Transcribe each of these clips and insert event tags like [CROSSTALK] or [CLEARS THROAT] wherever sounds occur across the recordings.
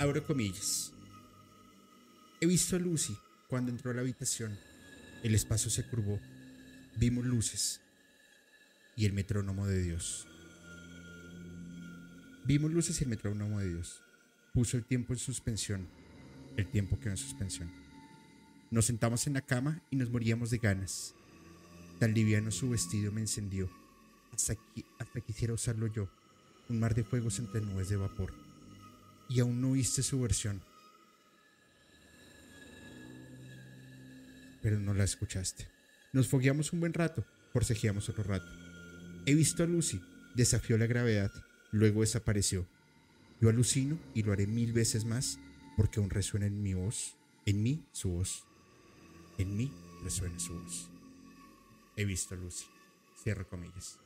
Abro comillas. He visto a Lucy cuando entró a la habitación. El espacio se curvó. Vimos luces y el metrónomo de Dios. Vimos luces y el metrónomo de Dios. Puso el tiempo en suspensión. El tiempo quedó en suspensión. Nos sentamos en la cama y nos moríamos de ganas. Tan liviano su vestido me encendió. Hasta, que, hasta quisiera usarlo yo. Un mar de fuegos entre nubes de vapor. Y aún no viste su versión. pero no la escuchaste. Nos fogueamos un buen rato, forcejeamos otro rato. He visto a Lucy, desafió la gravedad, luego desapareció. Yo alucino y lo haré mil veces más porque aún resuena en mi voz, en mí su voz. En mí resuena su voz. He visto a Lucy. Cierro comillas.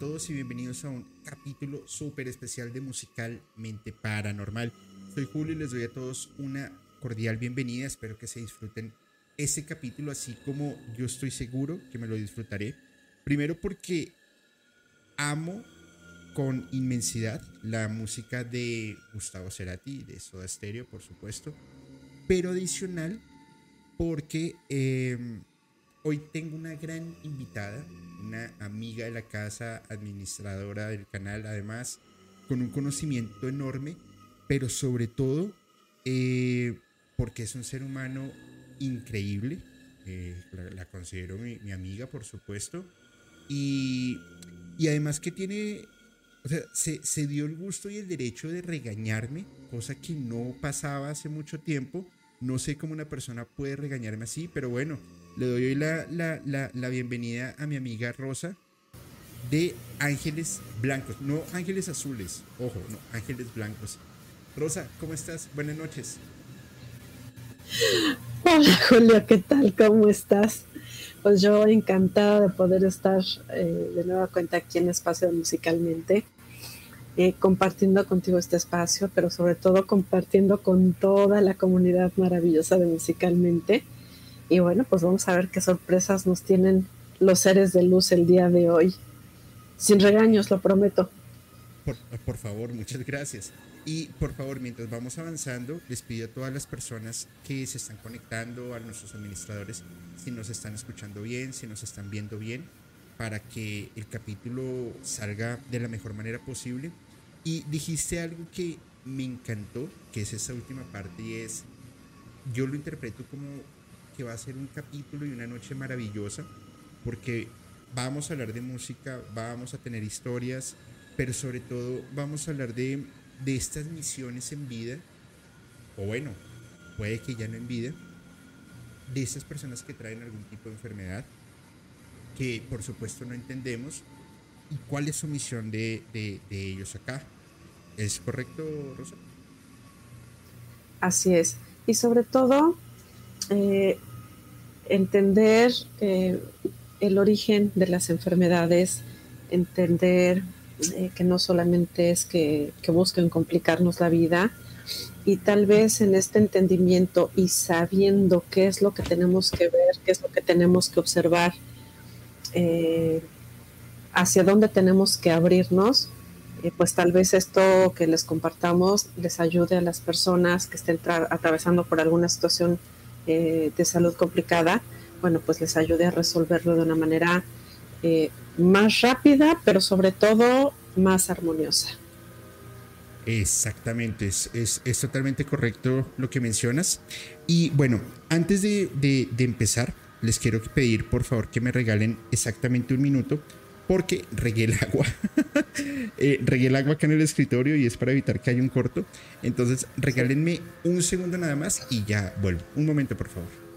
Todos y bienvenidos a un capítulo súper especial de Musicalmente Paranormal. Soy Julio y les doy a todos una cordial bienvenida. Espero que se disfruten ese capítulo así como yo estoy seguro que me lo disfrutaré. Primero porque amo con inmensidad la música de Gustavo Cerati, de Soda Stereo, por supuesto. Pero adicional porque em, hoy tengo una gran invitada una amiga de la casa, administradora del canal, además, con un conocimiento enorme, pero sobre todo eh, porque es un ser humano increíble. Eh, la, considero mi, amiga, por supuesto. Y, y además que tiene, o sea, se, se, dio el gusto y el derecho de regañarme, cosa que no pasaba hace mucho tiempo. No sé cómo una persona puede regañarme así, pero bueno, le doy hoy la, la, la, bienvenida a mi amiga Rosa de Ángeles Blancos, no Ángeles Azules, ojo, no, Ángeles Blancos. Rosa, ¿cómo estás? Buenas noches. Hola Julia, ¿qué tal? ¿Cómo estás? Pues yo encantada de poder estar eh, de nueva cuenta aquí en Espacio Musicalmente, eh, compartiendo contigo este espacio, pero sobre todo compartiendo con toda la comunidad maravillosa de Musicalmente y bueno, pues vamos a ver qué sorpresas nos tienen los seres de luz el día de hoy. Sin regaños, lo prometo. Por, favor, muchas gracias. Y por favor, mientras vamos avanzando, les pido a todas las personas que se están conectando, a nuestros administradores, si nos están escuchando bien, si nos están viendo bien, para que el capítulo salga de la mejor manera posible. Y dijiste algo que me encantó, que es esa última parte, y es, yo lo interpreto como va a ser un capítulo y una noche maravillosa, porque vamos a hablar de música, vamos a tener historias, pero sobre todo vamos a hablar de, de estas misiones en vida, o bueno, puede que ya no en vida, de estas personas que traen algún tipo de enfermedad, que por supuesto no entendemos, y cuál es su misión de, de, ellos acá. ¿Es correcto, Rosa? Así es. Y sobre todo, eh, entender eh, el origen de las enfermedades, entender eh, que no solamente es que, busquen complicarnos la vida, y tal vez en este entendimiento y sabiendo qué es lo que tenemos que ver, qué es lo que tenemos que observar, eh, hacia dónde tenemos que abrirnos, pues tal vez esto que les compartamos les ayude a las personas que estén atravesando por alguna situación eh, de salud complicada, bueno, pues les ayude a resolverlo de una manera eh, más rápida, pero sobre todo más armoniosa. Exactamente, es, es, totalmente correcto lo que mencionas. Y bueno, antes de, de, empezar, les quiero pedir por favor que me regalen exactamente un minuto porque regué el agua. [LAUGHS] eh, regué el agua acá en el escritorio y es para evitar que haya un corto. Entonces, regálenme un segundo nada más y ya vuelvo. Un momento, por favor.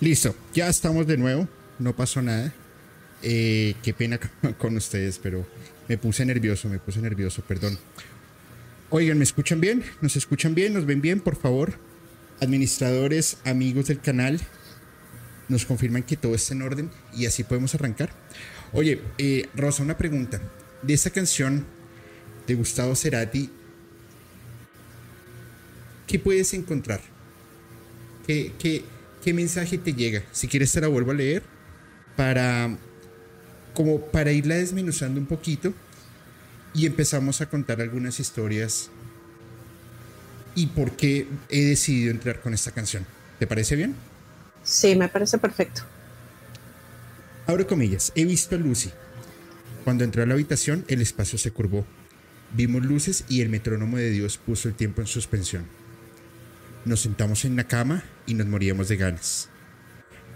Listo, ya estamos de nuevo, no pasó nada. Eh, qué pena [LAUGHS] con ustedes, pero me puse nervioso, me puse nervioso, perdón. Oigan, ¿me escuchan bien? ¿Nos escuchan bien? ¿Nos ven bien? Por favor, administradores, amigos del canal, nos confirman que todo está en orden y así podemos arrancar. Oye, eh, Rosa, una pregunta. De esta canción de Gustavo Cerati, ¿qué puedes encontrar? ¿Qué, qué, mensaje te llega? Si quieres te la vuelvo a leer para como para irla desmenuzando un poquito y empezamos a contar algunas historias y por qué he decidido entrar con esta canción. ¿Te parece bien? Sí, me parece perfecto. Abro comillas. He visto a Lucy. Cuando entró a la habitación, el espacio se curvó. Vimos luces y el metrónomo de Dios puso el tiempo en suspensión. Nos sentamos en la cama y nos moríamos de ganas.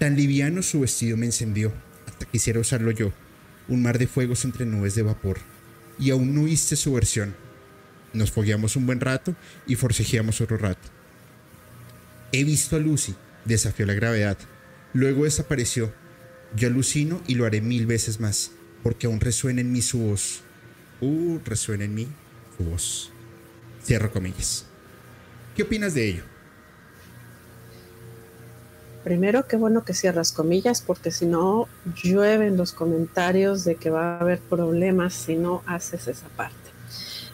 Tan liviano su vestido me encendió, hasta quisiera usarlo yo. Un mar de fuegos entre nubes de vapor. Y aún no oíste su versión. Nos fogueamos un buen rato y forcejeamos otro rato. He visto a Lucy, desafió la gravedad. Luego desapareció. Yo alucino y lo haré mil veces más, porque aún resuena en mí su voz. Uh, resuena en mí su voz. Cierro comillas. ¿Qué opinas de ello? Primero, qué bueno que cierras comillas, porque si no, llueven los comentarios de que va a haber problemas si no haces esa parte.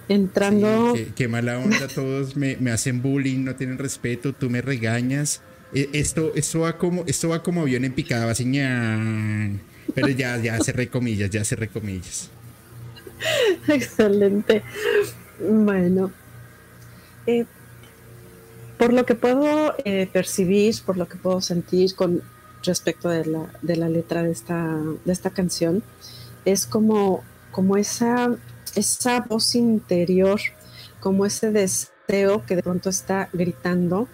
Entrando. qué, mala onda, [LAUGHS] todos me, me, hacen bullying, no tienen respeto, tú me regañas. E, esto, esto, va como, esto va como avión en picada, así, pero ya, ya cerré comillas, ya cerré comillas. [LAUGHS] Excelente. Bueno, eh, por lo que puedo eh, percibir, por lo que puedo sentir con respecto de la, letra de esta, canción, es como, esa, voz interior, como ese deseo que de pronto está gritando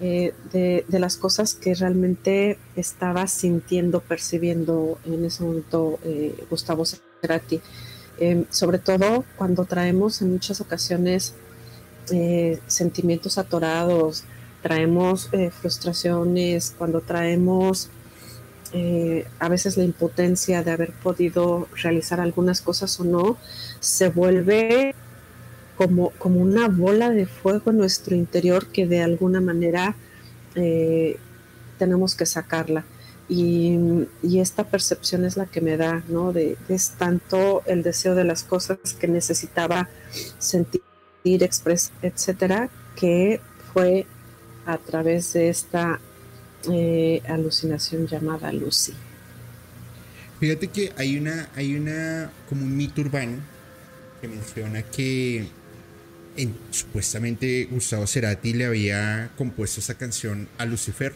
eh, de, las cosas que realmente estaba sintiendo, percibiendo en ese momento eh, Gustavo Cerati. Sobre todo cuando traemos en muchas ocasiones eh, sentimientos atorados, traemos frustraciones, cuando traemos a veces la impotencia de haber podido realizar algunas cosas o no, se vuelve como, como una bola de fuego en nuestro interior que de alguna manera eh, tenemos que sacarla. Y, esta percepción es la que me da, ¿no? De, es tanto el deseo de las cosas que necesitaba sentir, expresar, etcétera, que fue a través de esta eh, alucinación llamada Lucy. Fíjate que hay una, hay una, como un mito urbano que menciona que supuestamente Gustavo Cerati le había compuesto esa canción a Lucifer.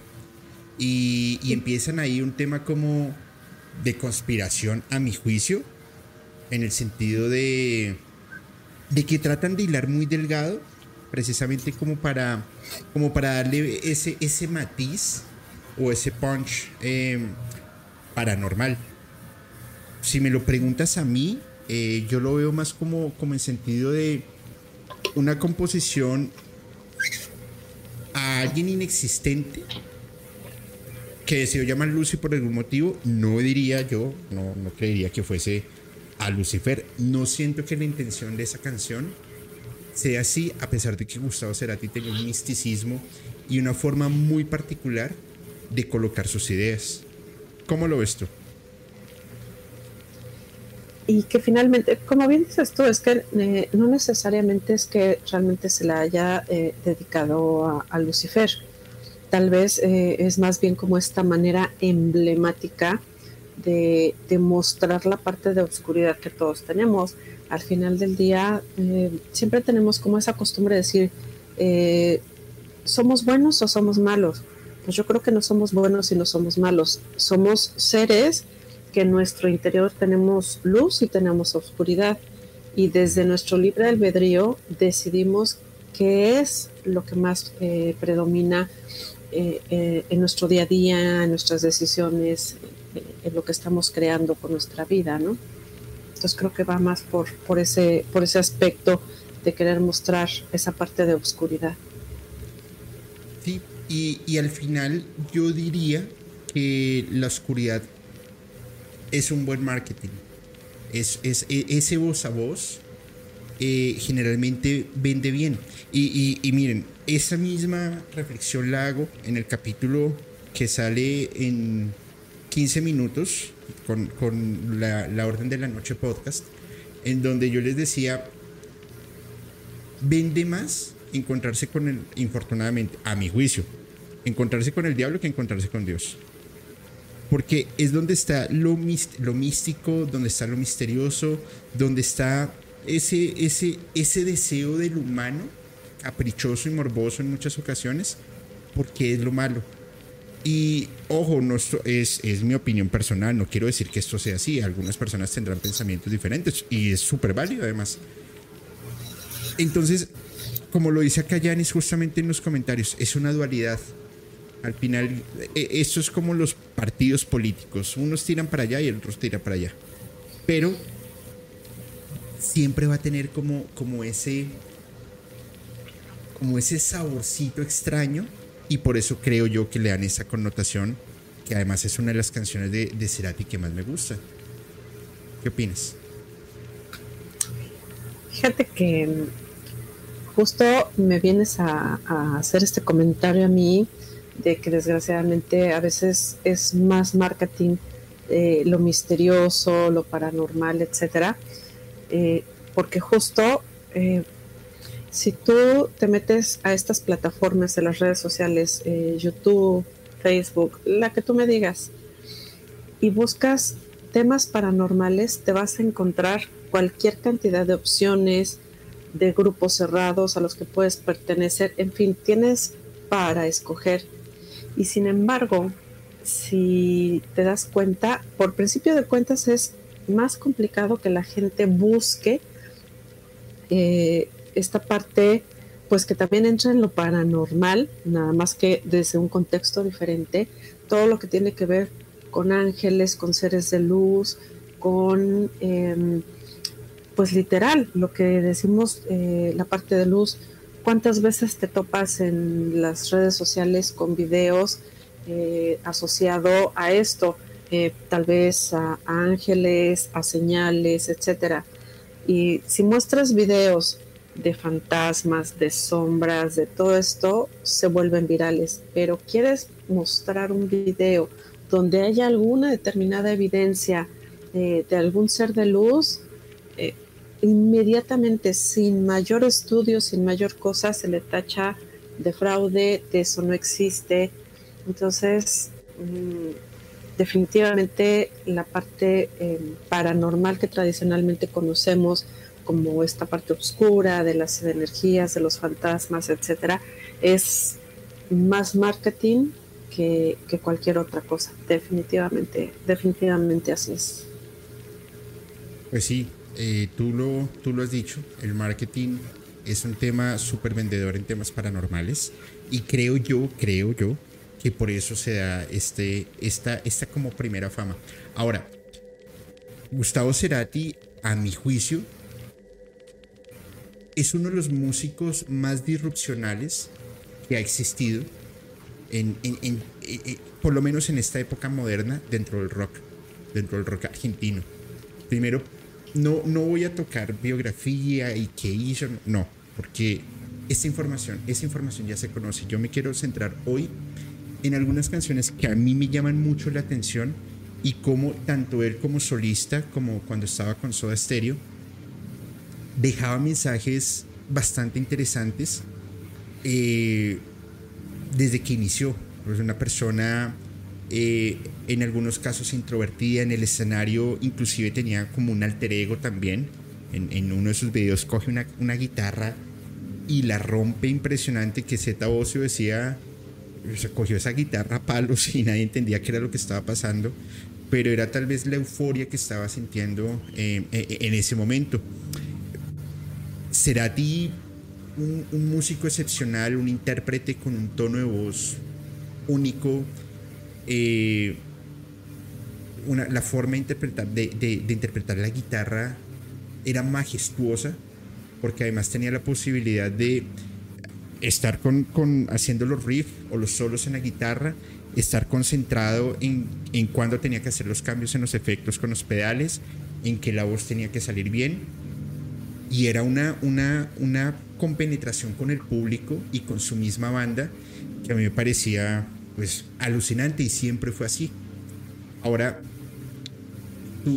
Y, empiezan ahí un tema como de conspiración a mi juicio, en el sentido de, de que tratan de hilar muy delgado, precisamente como para, como para darle ese, ese matiz o ese punch em, paranormal. Si me lo preguntas a mí, eh, yo lo veo más como, como en sentido de una composición a alguien inexistente que decidió llamar Lucy por algún motivo, no diría yo, no, no creería que fuese a Lucifer. No siento que la intención de esa canción sea así, a pesar de que Gustavo Cerati tenga un misticismo y una forma muy particular de colocar sus ideas. ¿Cómo lo ves tú? y que finalmente, como bien dices tú, es que eh, no necesariamente es que realmente se la haya eh, dedicado a, Lucifer. Tal vez eh, es más bien como esta manera emblemática de, mostrar la parte de oscuridad que todos tenemos. Al final del día, siempre tenemos como esa costumbre de decir, ¿somos buenos o somos malos? Pues yo creo que no somos buenos y no somos malos. Somos seres que en nuestro interior tenemos luz y tenemos oscuridad y desde nuestro libre albedrío decidimos qué es lo que más eh, predomina eh, eh, en nuestro día a día, en nuestras decisiones, en lo que estamos creando con nuestra vida, ¿no? Entonces creo que va más por, por, ese, por ese aspecto de querer mostrar esa parte de oscuridad. Sí, y, y al final yo diría que la oscuridad es un buen marketing. Es, es, e, ese voz a voz eh, generalmente vende bien. Y, y, miren, esa misma reflexión la hago en el capítulo que sale en 15 minutos con, con la, la, Orden de la Noche podcast, en donde yo les decía, vende más encontrarse con el, infortunadamente, a mi juicio, encontrarse con el diablo que encontrarse con Dios. Porque es donde está lo, lo místico, donde está lo misterioso, donde está ese, ese, ese deseo del humano, caprichoso y morboso en muchas ocasiones, porque es lo malo. Y ojo, no es, es mi opinión personal, no quiero decir que esto sea así, algunas personas tendrán pensamientos diferentes y es súper válido además. Entonces, como lo dice acá Yanis justamente en los comentarios, es una dualidad. Al final, e, esto es como los partidos políticos. Unos tiran para allá y otros tiran para allá. Pero siempre va a tener como, como ese como ese saborcito extraño y por eso creo yo que le dan esa connotación que además es una de las canciones de, de Cerati que más me gusta. ¿Qué opinas? Fíjate que justo me vienes a, hacer este comentario a mí de que desgraciadamente a veces es más marketing eh, lo misterioso, lo paranormal, etcétera, eh, porque justo eh, si tú te metes a estas plataformas de las redes sociales, YouTube, Facebook, la que tú me digas, y buscas temas paranormales, te vas a encontrar cualquier cantidad de opciones, de grupos cerrados a los que puedes pertenecer, en fin, tienes para escoger. Y sin embargo, si te das cuenta, por principio de cuentas es más complicado que la gente busque eh, esta parte, pues que también entra en lo paranormal, nada más que desde un contexto diferente, todo lo que tiene que ver con ángeles, con seres de luz, con... Em, pues literal, lo que decimos, eh, la parte de luz, cuántas veces te topas en las redes sociales con videos eh, asociado a esto, eh, tal vez a, ángeles, a señales, etcétera. Y si muestras videos de fantasmas, de sombras, de todo esto, se vuelven virales. Pero quieres mostrar un video donde haya alguna determinada evidencia de algún ser de luz, inmediatamente, sin mayor estudio, sin mayor cosa, se le tacha de fraude, de eso no existe. Entonces, mm, definitivamente la parte em, paranormal que tradicionalmente conocemos, como esta parte oscura de las energías, de los fantasmas, etcétera, es más marketing que, que cualquier otra cosa. Definitivamente, definitivamente así es. Pues sí, eh, tú, lo, tú lo has dicho, el marketing es un tema súper vendedor en temas paranormales y creo yo, creo yo, que por eso se da este, esta, esta como primera fama. Ahora, Gustavo Cerati, a mi juicio, es uno de los músicos más disrupcionales que ha existido, en, por lo menos en esta época moderna, dentro del rock, dentro del rock argentino. Primero no, no voy a tocar biografía y qué hizo, no, porque esta información, esa información ya se conoce. Yo me quiero centrar hoy en algunas canciones que a mí me llaman mucho la atención y cómo tanto él como solista, como cuando estaba con Soda Stereo, dejaba mensajes bastante interesantes eh, desde que inició. Es una persona eh, en algunos casos introvertida en el escenario, inclusive tenía como un alter ego también. En, uno de sus videos coge una, guitarra y la rompe impresionante que Z Ocio decía, se cogió esa guitarra a palos y nadie entendía qué era lo que estaba pasando, pero era tal vez la euforia que estaba sintiendo eh, eh, en ese momento. Cerati, un, un músico excepcional, un intérprete con un tono de voz único, eh, una, la forma de interpretar, de, interpretar la guitarra era majestuosa, porque además tenía la posibilidad de estar con, con, haciendo los riffs o los solos en la guitarra estar concentrado en, en cuándo tenía que hacer los cambios en los efectos con los pedales, en que la voz tenía que salir bien. Y era una, una, una compenetración con el público y con su misma banda que a mí me parecía pues alucinante y siempre fue así. Ahora,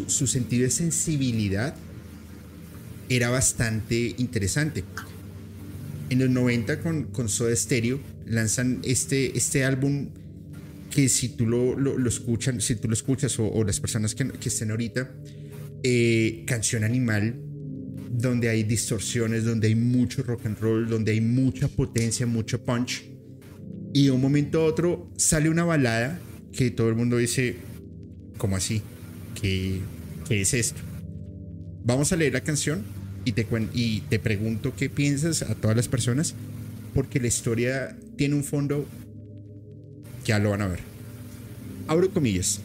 su sentido de sensibilidad era bastante interesante. En los 90 con, con Soda Stereo lanzan este, este álbum que si tú lo, lo, escuchan, si tú lo escuchas o, las personas que, que, estén ahorita, eh, Canción Animal, donde hay distorsiones, donde hay mucho rock and roll, donde hay mucha potencia, mucho punch. Y de un momento a otro sale una balada que todo el mundo dice, ¿cómo así? ¿Qué, qué es esto? Vamos a leer la canción y te, y te pregunto qué piensas a todas las personas, porque la historia tiene un fondo, ya lo van a ver. Abro comillas.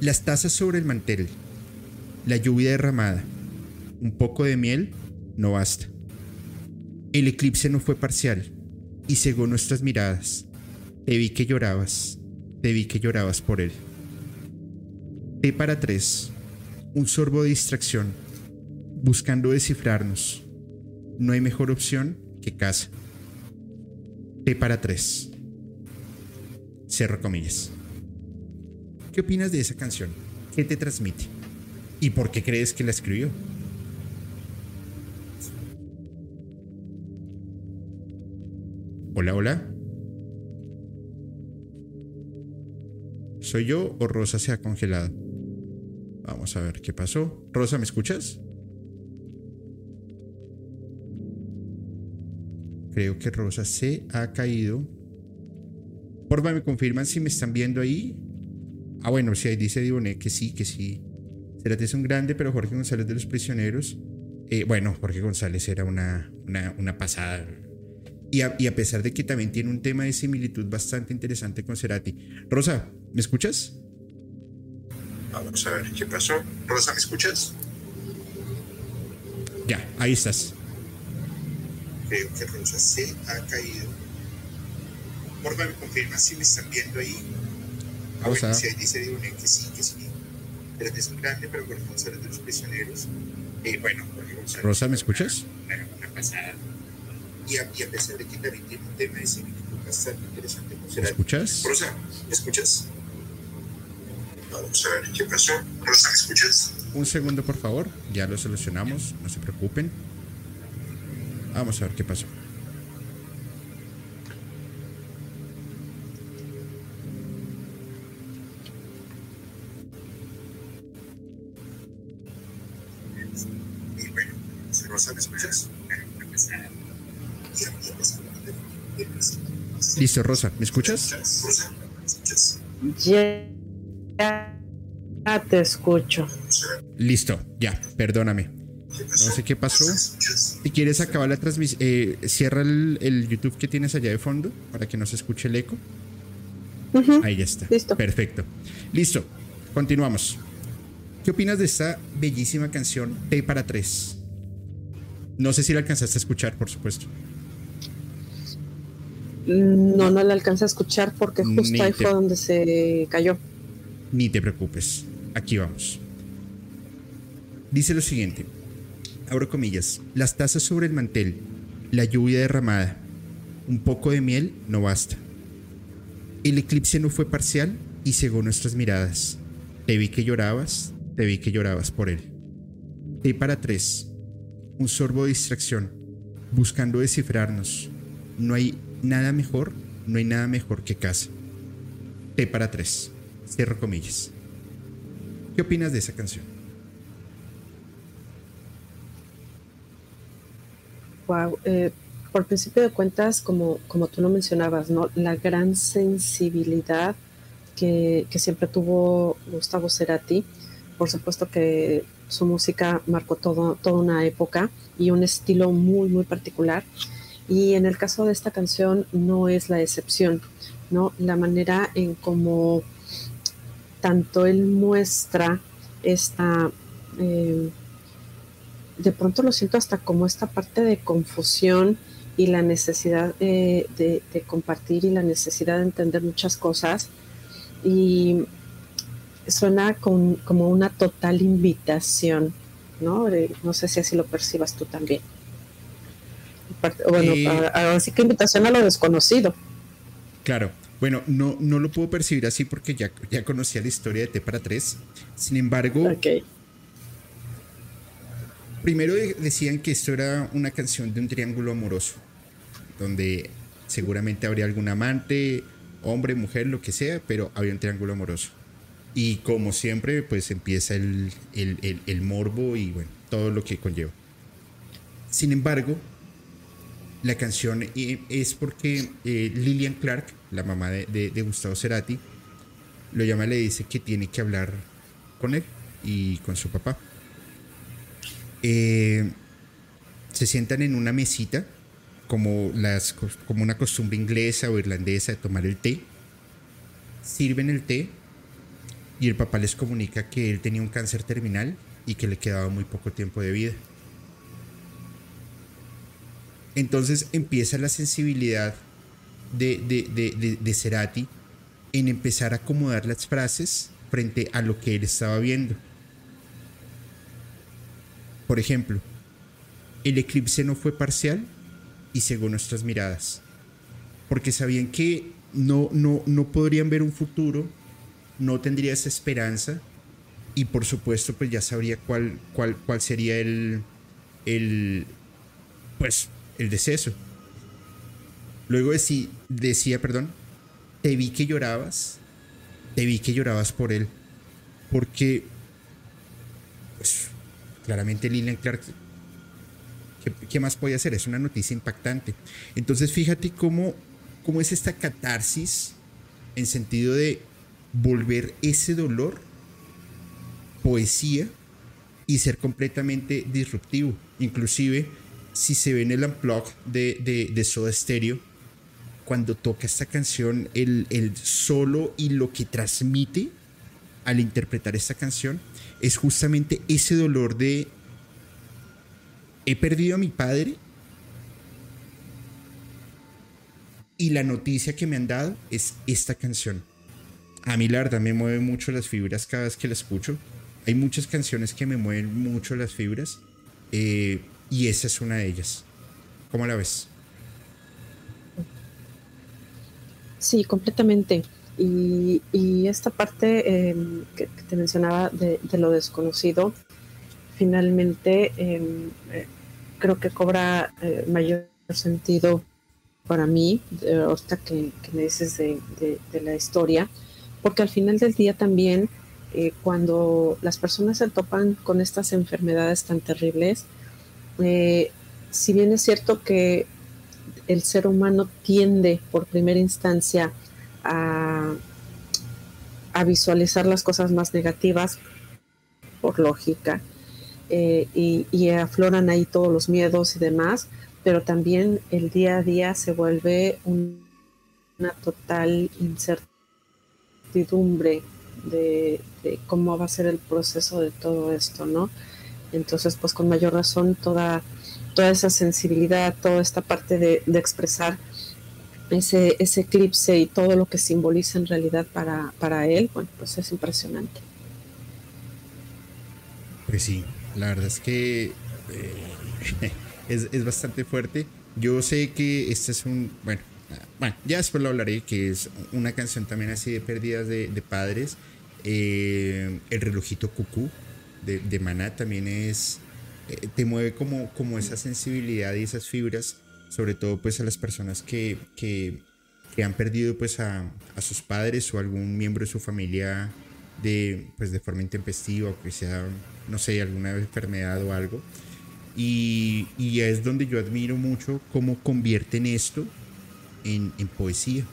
Las tazas sobre el mantel, la lluvia derramada, un poco de miel, no basta. El eclipse no fue parcial y cegó nuestras miradas. Te vi que llorabas, te vi que llorabas por él. T para tres, un sorbo de distracción, buscando descifrarnos. No hay mejor opción que casa. T para tres. Cerro comillas. ¿Qué opinas de esa canción? ¿Qué te transmite? ¿Y por qué crees que la escribió? Hola, hola. ¿Soy yo o Rosa se ha congelado? Vamos a ver qué pasó. Rosa, ¿me escuchas? Creo que Rosa se ha caído. Porfa, ¿me confirman si me están viendo ahí? Ah, bueno, si ahí dice Diboné que sí, que sí. Cerati es un grande, pero Jorge González de los Prisioneros. Eh, bueno, Jorge González era una, una, pasada. Y a, y a, pesar de que también tiene un tema de similitud bastante interesante con Cerati. Rosa, ¿me escuchas? Vamos a ver qué pasó. Rosa, ¿me escuchas? Ya, ahí estás creo que Rosa se ha caído. Porfa, me confirma si me están viendo ahí. Ah, bueno, si ahí dice que sí, que sí. Pero es un grande, pero Jorge González de los prisioneros. Eh, bueno, Jorge González. Rosa, ¿me escuchas? Una, una pasada. Y a, y a, pesar de que también tiene un tema de similitud bastante interesante ¿Me escuchas? Rosa, ¿me escuchas? Vamos a ver qué pasó. Rosa, ¿me escuchas? Un segundo, por favor. Ya lo solucionamos, no se preocupen. Vamos a ver qué pasó. Rosa, ¿me escuchas? Ya te escucho. Listo, ya, perdóname. No sé qué pasó. Si quieres acabar la transmisión, eh, cierra el, YouTube que tienes allá de fondo para que no se escuche el eco. Ahí ya está. Listo. Perfecto. Listo. Continuamos. ¿Qué opinas de esta bellísima canción T para tres? No sé si la alcanzaste a escuchar, por supuesto. No, no la alcancé a escuchar porque justo ahí fue donde se cayó. Ni te preocupes. Aquí vamos. Dice lo siguiente abro comillas, las tazas sobre el mantel, la lluvia derramada, un poco de miel no basta. El eclipse no fue parcial y cegó nuestras miradas. Te vi que llorabas, te vi que llorabas por él. T para tres, un sorbo de distracción, buscando descifrarnos. No hay nada mejor, no hay nada mejor que casa. T para tres, cierro comillas. ¿Qué opinas de esa canción? Eh, por principio de cuentas, como, como tú lo mencionabas, ¿no? La gran sensibilidad que, siempre tuvo Gustavo Cerati. Por supuesto que su música marcó todo, toda una época y un estilo muy, muy particular. Y en el caso de esta canción no es la excepción, ¿no? La manera en cómo tanto él muestra esta eh, de pronto lo siento hasta como esta parte de confusión y la necesidad de, compartir y la necesidad de entender muchas cosas. Y suena como una total invitación, ¿no? no sé si así lo percibas tú también. Bueno, así que invitación a lo desconocido. Claro, bueno, no, no lo puedo percibir así porque ya, ya conocía la historia de T para 3. Sin embargo, primero decían que esto era una canción de un triángulo amoroso, donde seguramente habría algún amante, hombre, mujer, lo que sea, pero había un triángulo amoroso. Y como siempre, pues empieza el, morbo y bueno, todo lo que conlleva. Sin embargo, la canción es porque eh, Lillian Clark, la mamá de, Gustavo Cerati, lo llama y le dice que tiene que hablar con él y con su papá. Eh, se sientan en una mesita, como, las, como una costumbre inglesa o irlandesa de tomar el té. Sirven el té y el papá les comunica que él tenía un cáncer terminal y que le quedaba muy poco tiempo de vida. Entonces empieza la sensibilidad de, de, de, Cerati en empezar a acomodar las frases frente a lo que él estaba viendo. Por ejemplo, el eclipse no fue parcial y según nuestras miradas, porque sabían que no, no, no podrían ver un futuro no tendría esa esperanza y por supuesto pues ya sabría cuál, cuál, cuál sería el, el, pues, el deceso. Luego decía, perdón, te vi que llorabas, te vi que llorabas por él, porque, pues, claramente Lilian Clark, ¿qué, ¿qué, más podía hacer? Es una noticia impactante. Entonces fíjate cómo, cómo es esta catarsis en sentido de volver ese dolor poesía y ser completamente disruptivo. Inclusive, si se ve en el unplug de, Soda Stereo, cuando toca esta canción, el, el solo y lo que transmite al interpretar esta canción es justamente ese dolor de he perdido a mi padre y la noticia que me han dado es esta canción a mí la verdad me mueve mucho las fibras cada vez que la escucho. Hay muchas canciones que me mueven mucho las fibras eh, y esa es una de ellas. ¿Cómo la ves? Sí, completamente. Y, esta parte em, que, te mencionaba de, lo desconocido, finalmente em, eh, creo que cobra eh, mayor sentido para mí, ahorita que, me dices de, la historia, porque al final del día también eh, cuando las personas se topan con estas enfermedades tan terribles, eh, si bien es cierto que el ser humano tiende por primera instancia a, visualizar las cosas más negativas, por lógica, eh, y, afloran ahí todos los miedos y demás, pero también el día a día se vuelve una total incertidumbre de, cómo va a ser el proceso de todo esto, ¿no? Entonces, pues con mayor razón, toda, toda esa sensibilidad, toda esta parte de, expresar ese, ese, eclipse y todo lo que simboliza en realidad para, para él, bueno, pues es impresionante. Pues sí, la verdad es que eh, [LAUGHS] es, es bastante fuerte. Yo sé que este es un, bueno, bueno, ya después lo hablaré, que es una canción también así de pérdidas de, padres. Eh, el relojito cucú de, de Maná también es, eh, te mueve como, como esa sensibilidad y esas fibras, sobre todo pues a las personas que, que, han perdido pues a, sus padres o algún miembro de su familia de, pues, de forma intempestiva o que sea, no sé, alguna enfermedad o algo. Y, y es donde yo admiro mucho cómo convierten esto en, poesía,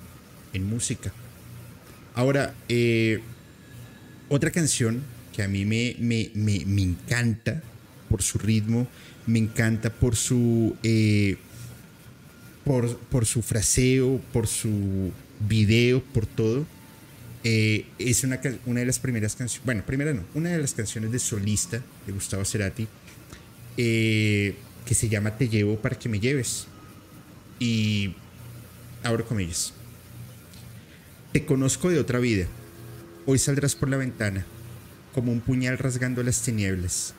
en música. Ahora, eh, otra canción que a mí me, me, encanta por su ritmo, me encanta por su, eh, por, por, su fraseo, por su video, por todo. Eh, es una, una, de las primeras canciones, bueno, primera no, una de las canciones de solista de Gustavo Cerati, que se llama Te llevo para que me lleves. y abro comillas. Te conozco de otra vida. Hoy saldrás por la ventana, como un puñal rasgando las tinieblas.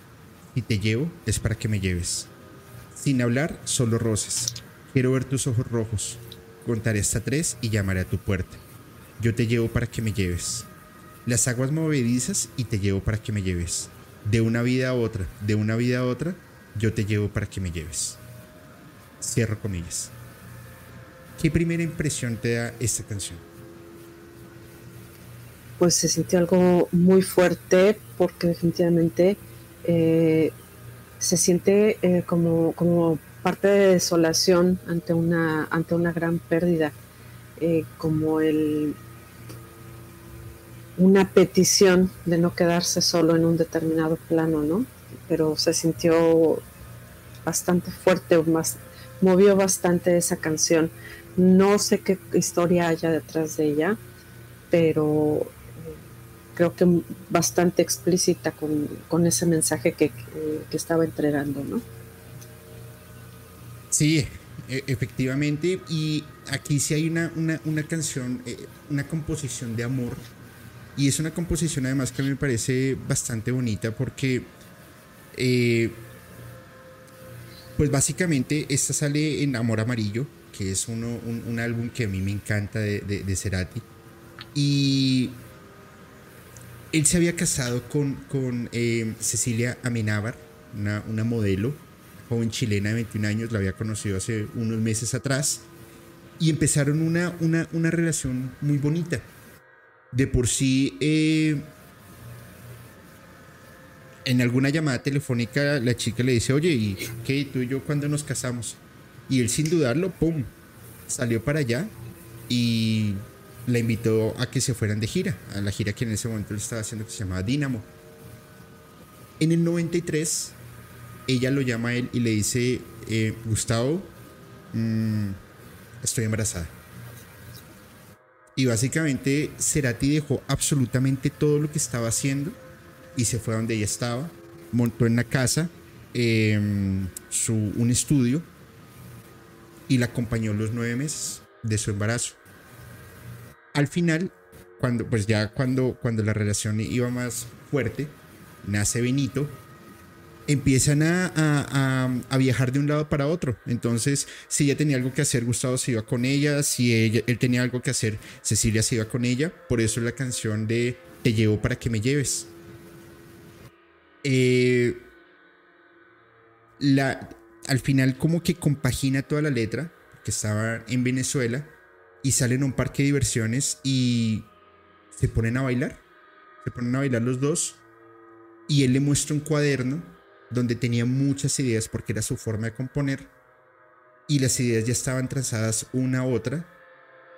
Y te llevo es para que me lleves. Sin hablar, solo roces. Quiero ver tus ojos rojos. Contaré hasta tres y llamaré a tu puerta. Yo te llevo para que me lleves. Las aguas movedizas y te llevo para que me lleves. De una vida a otra, de una vida a otra, yo te llevo para que me lleves. Cierro comillas. ¿Qué primera impresión te da esta canción? Pues se sintió algo muy fuerte porque definitivamente eh, se siente eh, como, como parte de desolación ante una, ante una gran pérdida, eh, como el, una petición de no quedarse solo en un determinado plano, ¿no? Pero se sintió bastante fuerte, más, movió bastante esa canción. No sé qué historia haya detrás de ella, pero creo que bastante explícita con, ese mensaje que, estaba entregando, ¿no? Sí, e, efectivamente. Y aquí sí hay una, una, canción, eh, una composición de amor. Y es una composición además que me parece bastante bonita porque eh, pues básicamente esta sale en Amor Amarillo, que es uno, un, álbum que a mí me encanta de, de, Cerati. Y él se había casado con, con eh, Cecilia Amenábar, una, una, modelo, joven chilena de 21 años, la había conocido hace unos meses atrás, y empezaron una, una, una relación muy bonita. De por sí, eh, en alguna llamada telefónica la chica le dice, oye, ¿y qué? ¿Tú y yo cuándo nos casamos? Y él sin dudarlo, ¡pum! Salió para allá y la invitó a que se fueran de gira, a la gira que en ese momento le estaba haciendo que se llamaba Dynamo. En el 93, ella lo llama a él y le dice, eh, Gustavo, mm, estoy embarazada. Y básicamente Cerati dejó absolutamente todo lo que estaba haciendo y se fue a donde ella estaba, montó en la casa em, su, un estudio y la acompañó los nueve meses de su embarazo. Al final, cuando, pues ya cuando, cuando la relación iba más fuerte, nace Benito, empiezan a, a, viajar de un lado para otro. Entonces, si ella tenía algo que hacer, Gustavo se iba con ella. Si él tenía algo que hacer, Cecilia se iba con ella. Por eso la canción de Te llevo para que me lleves. Eh, la, al final como que compagina toda la letra, que estaba en Venezuela, y salen a un parque de diversiones y se ponen a bailar. Se ponen a bailar los dos. Y él le muestra un cuaderno donde tenía muchas ideas porque era su forma de componer. Y las ideas ya estaban trazadas una a otra.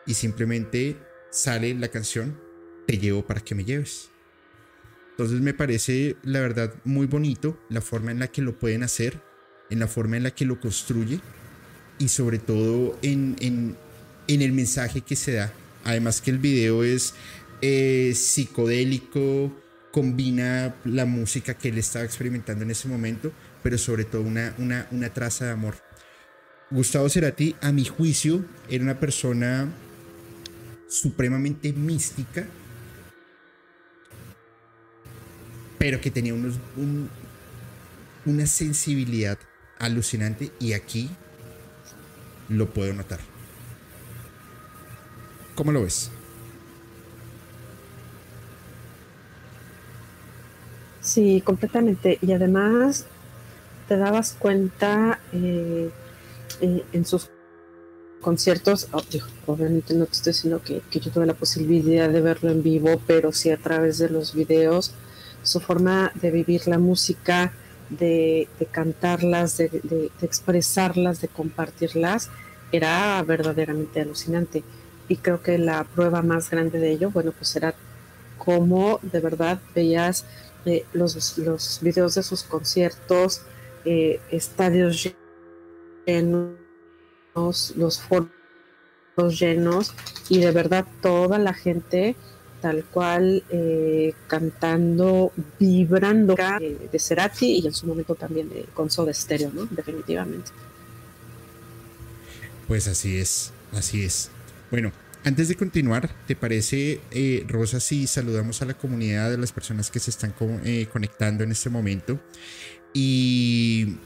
Y simplemente sale la canción, Te llevo para que me lleves. Entonces me parece, la verdad, muy bonito la forma en la que lo pueden hacer, en la forma en la que lo construye y sobre todo en, en, el mensaje que se da. Además que el video es eh, psicodélico, combina la música que él estaba experimentando en ese momento, pero sobre todo una, una, una traza de amor. Gustavo Cerati, a mi juicio, era una persona supremamente mística pero que tenía unos, una sensibilidad alucinante y aquí lo puedo notar. ¿Cómo lo ves? Sí, completamente. Y además te dabas cuenta eh, eh, en sus conciertos, oh, obviamente no te estoy diciendo que, que, yo tuve la posibilidad de verlo en vivo, pero sí a través de los videos, su forma de vivir la música, de, cantarlas, de, expresarlas, de compartirlas, era verdaderamente alucinante. Y creo que la prueba más grande de ello, bueno, pues era cómo de verdad veías eh, los, los videos de sus conciertos, eh, estadios llenos, los foros llenos, y de verdad toda la gente tal cual eh, cantando, vibrando de Cerati y en su momento también con Soda Stereo, ¿no? Definitivamente. Pues así es, así es. Bueno, antes de continuar, ¿te parece, eh, Rosa, si saludamos a la comunidad de las personas que se están eh, conectando en este momento? Y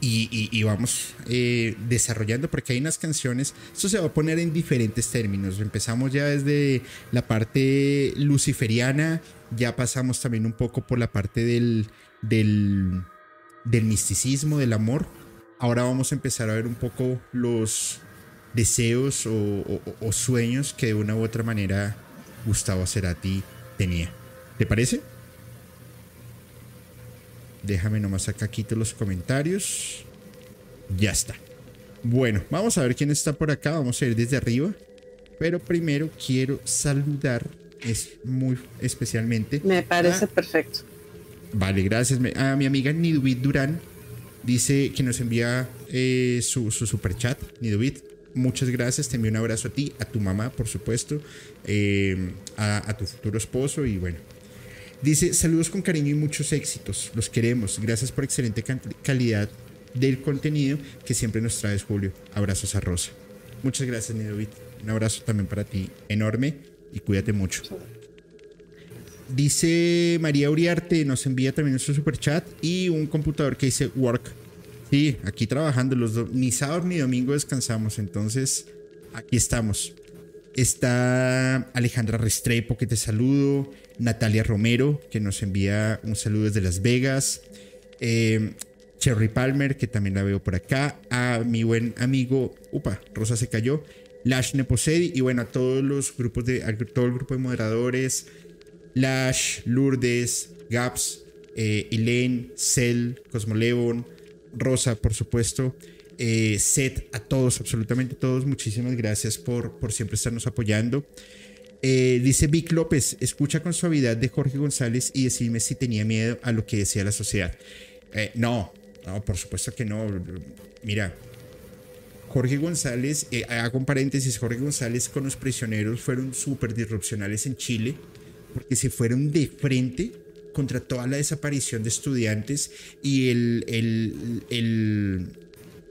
y, vamos eh, desarrollando porque hay unas canciones, esto se va a poner en diferentes términos, empezamos ya desde la parte luciferiana, ya pasamos también un poco por la parte del, del, misticismo, del amor, ahora vamos a empezar a ver un poco los deseos o, sueños que de una u otra manera Gustavo Cerati tenía. ¿Te parece? Déjame nomás acá quito los comentarios. Ya está. Bueno, vamos a ver quién está por acá. Vamos a ir desde arriba. Pero primero quiero saludar es muy especialmente. Me parece perfecto. Vale, gracias. A mi amiga Nidubit Durán dice que nos envía eh, su, su super chat. Nidubit, muchas gracias. Te envío un abrazo a ti, a tu mamá, por supuesto, eh, a, a tu futuro esposo y bueno, Dice, saludos con cariño y muchos éxitos. Los queremos. Gracias por excelente calidad del contenido que siempre nos traes, Julio. Abrazos a Rosa. Muchas gracias, Nidovit. Un abrazo también para ti enorme y cuídate mucho. Dice María Uriarte, nos envía también su super chat y un computador que dice work. Sí, aquí trabajando los dos. Ni sábado ni domingo descansamos, entonces aquí estamos. Está Alejandra Restrepo, que te saludo. Natalia Romero, que nos envía un saludo desde Las Vegas. Eh, Cherry Palmer, que también la veo por acá. A mi buen amigo, upa, Rosa se cayó. Lash Neposedi y bueno, a todos los grupos de, todo el grupo de moderadores. Lash, Lourdes, Gaps, eh, Elaine, Cell, Cosmolevon, Rosa, por supuesto. Eh, Set, a todos, absolutamente todos, muchísimas gracias por, por siempre estarnos apoyando. Eh, dice Vic López, escucha con suavidad de Jorge González y decime si tenía miedo a lo que decía la sociedad. Eh, no, no, por supuesto que no. Mira, Jorge González, eh, hago un paréntesis, Jorge González con los prisioneros fueron súper disrupcionales en Chile porque se fueron de frente contra toda la desaparición de estudiantes y el,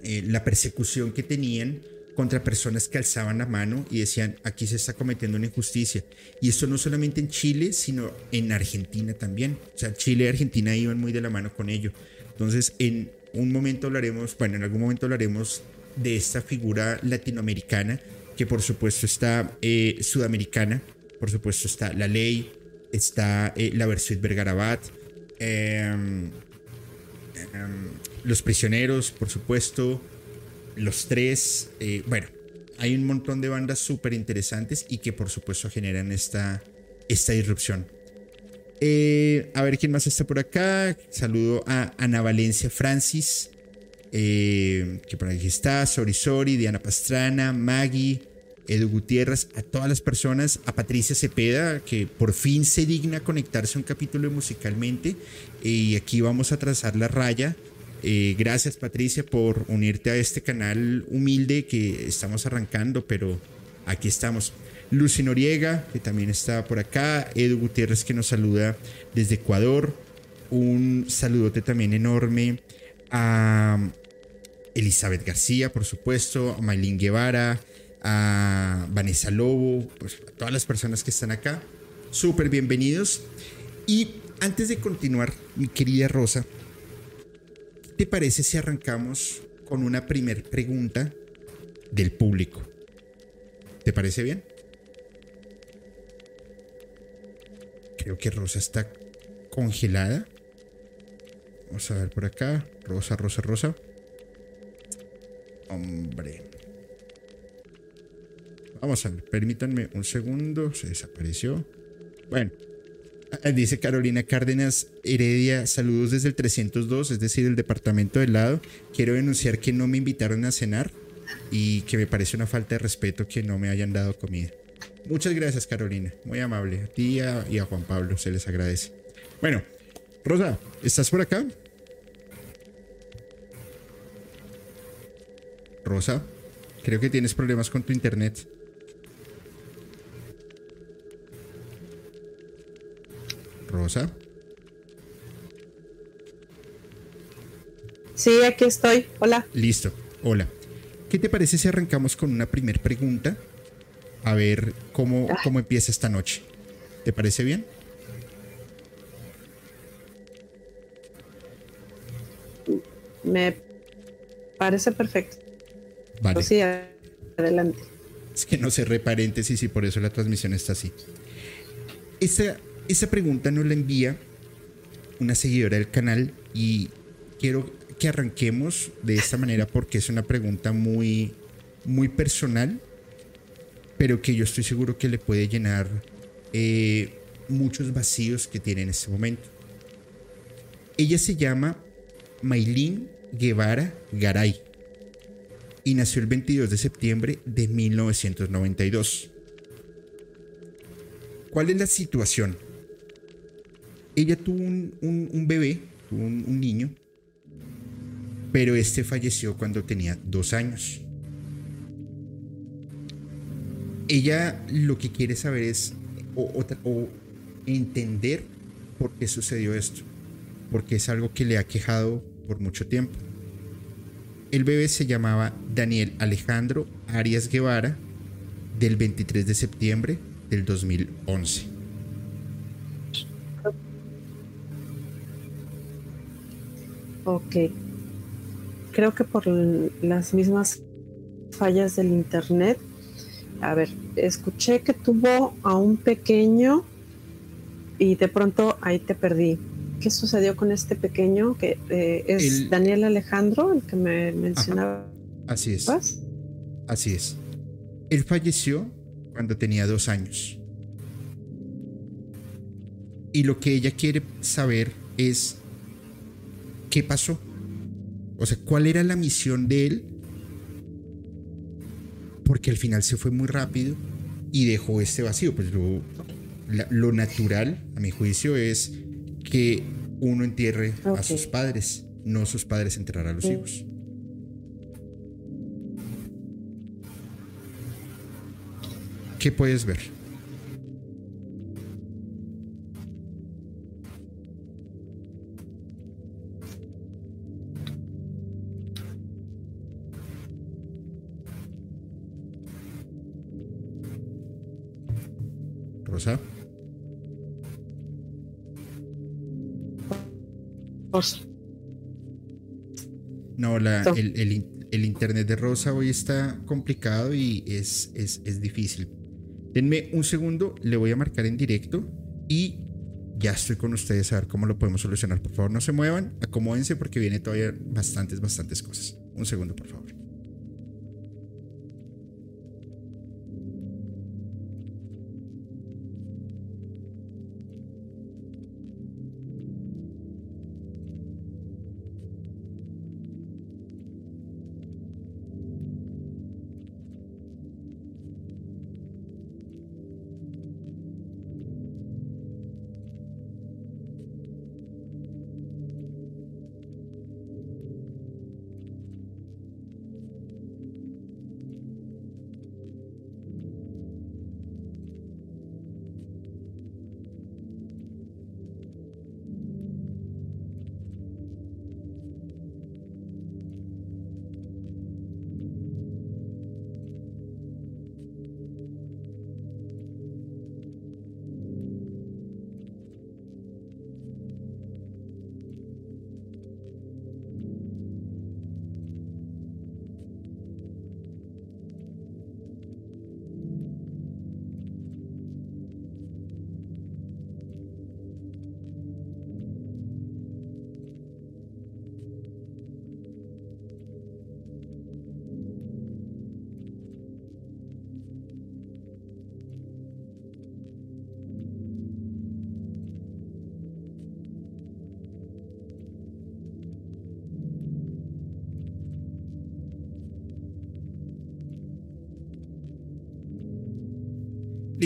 la persecución que tenían contra personas que alzaban la mano y decían, aquí se está cometiendo una injusticia. Y esto no solamente en Chile, sino en Argentina también. O sea, Chile y Argentina iban muy de la mano con ello. Entonces, en un momento hablaremos, bueno, en algún momento hablaremos de esta figura latinoamericana, que por supuesto está eh, sudamericana, por supuesto está la ley, está eh, la versión Vergarabat, em, em, los prisioneros, por supuesto, los tres, eh, bueno, hay un montón de bandas súper interesantes y que por supuesto generan esta, esta disrupción. Eh, a ver quién más está por acá. Saludo a Ana Valencia Francis, eh, que por aquí está, Sori Sori, Diana Pastrana, Maggie, Edu Gutiérrez, a todas las personas, a Patricia Cepeda, que por fin se digna conectarse a un capítulo musicalmente. Y aquí vamos a trazar la raya eh, gracias Patricia por unirte a este canal humilde que estamos arrancando, pero aquí estamos. Lucy Noriega, que también está por acá. Edu Gutiérrez, que nos saluda desde Ecuador. Un saludote también enorme a Elizabeth García, por supuesto, a Maylin Guevara, a Vanessa Lobo, pues a todas las personas que están acá. Súper bienvenidos. Y antes de continuar, mi querida Rosa, te parece si arrancamos con una primer pregunta del público? ¿Te parece bien? Creo que Rosa está congelada. Vamos a ver por acá. Rosa, Rosa, Rosa. Hombre. Vamos a ver, permítanme un segundo. Se desapareció. Bueno, Ah, dice Carolina Cárdenas Heredia, saludos desde el 302, es decir, el departamento del lado. Quiero denunciar que no me invitaron a cenar y que me parece una falta de respeto que no me hayan dado comida. Muchas gracias, Carolina. Muy amable. A ti y a, Juan Pablo se les agradece. Bueno, Rosa, ¿estás por acá? Rosa, creo que tienes problemas con tu internet. Rosa. Sí, aquí estoy. Hola. Listo. Hola. ¿qué te parece si arrancamos con una primera pregunta? A ver cómo, Ah. cómo empieza esta noche. ¿Te parece bien? Me parece perfecto. Vale. Sí, adelante. Es que no cerré paréntesis y por eso la transmisión está así. Esta, esta pregunta nos la envía una seguidora del canal y quiero que arranquemos de esta manera porque es una pregunta muy, muy personal, pero que yo estoy seguro que le puede llenar eh, muchos vacíos que tiene en este momento. Ella se llama Maylin Guevara Garay y nació el 22 de septiembre de 1992. ¿Cuál es la situación? Ella tuvo un, bebé, tuvo un, niño, pero este falleció cuando tenía dos años. Ella lo que quiere saber es, o, o entender por qué sucedió esto, porque es algo que le ha quejado por mucho tiempo. El bebé se llamaba Daniel Alejandro Arias Guevara del 23 de septiembre del 2011. Ok. Creo que por las mismas fallas del internet. A ver, escuché que tuvo a un pequeño y de pronto ahí te perdí. ¿Qué sucedió con este pequeño? Que eh, es El- Daniel Alejandro, el que me mencionabas. Así es, así es. Él falleció cuando tenía dos años. Y lo que ella quiere saber es qué pasó. O sea, cuál era la misión de él. Porque al final se fue muy rápido y dejó este vacío. Pues lo, lo natural, a mi juicio, es que uno entierre a sus padres, no sus padres enterrar a los Sí. hijos. ¿Qué puedes ver? Su- No, la, el, el el internet de Rosa hoy está complicado y es, es, es difícil. Denme un segundo, le voy a marcar en directo y ya estoy con ustedes a ver cómo lo podemos solucionar. Por favor, no se muevan, acomódense porque viene todavía bastantes, bastantes cosas. Un segundo, por favor.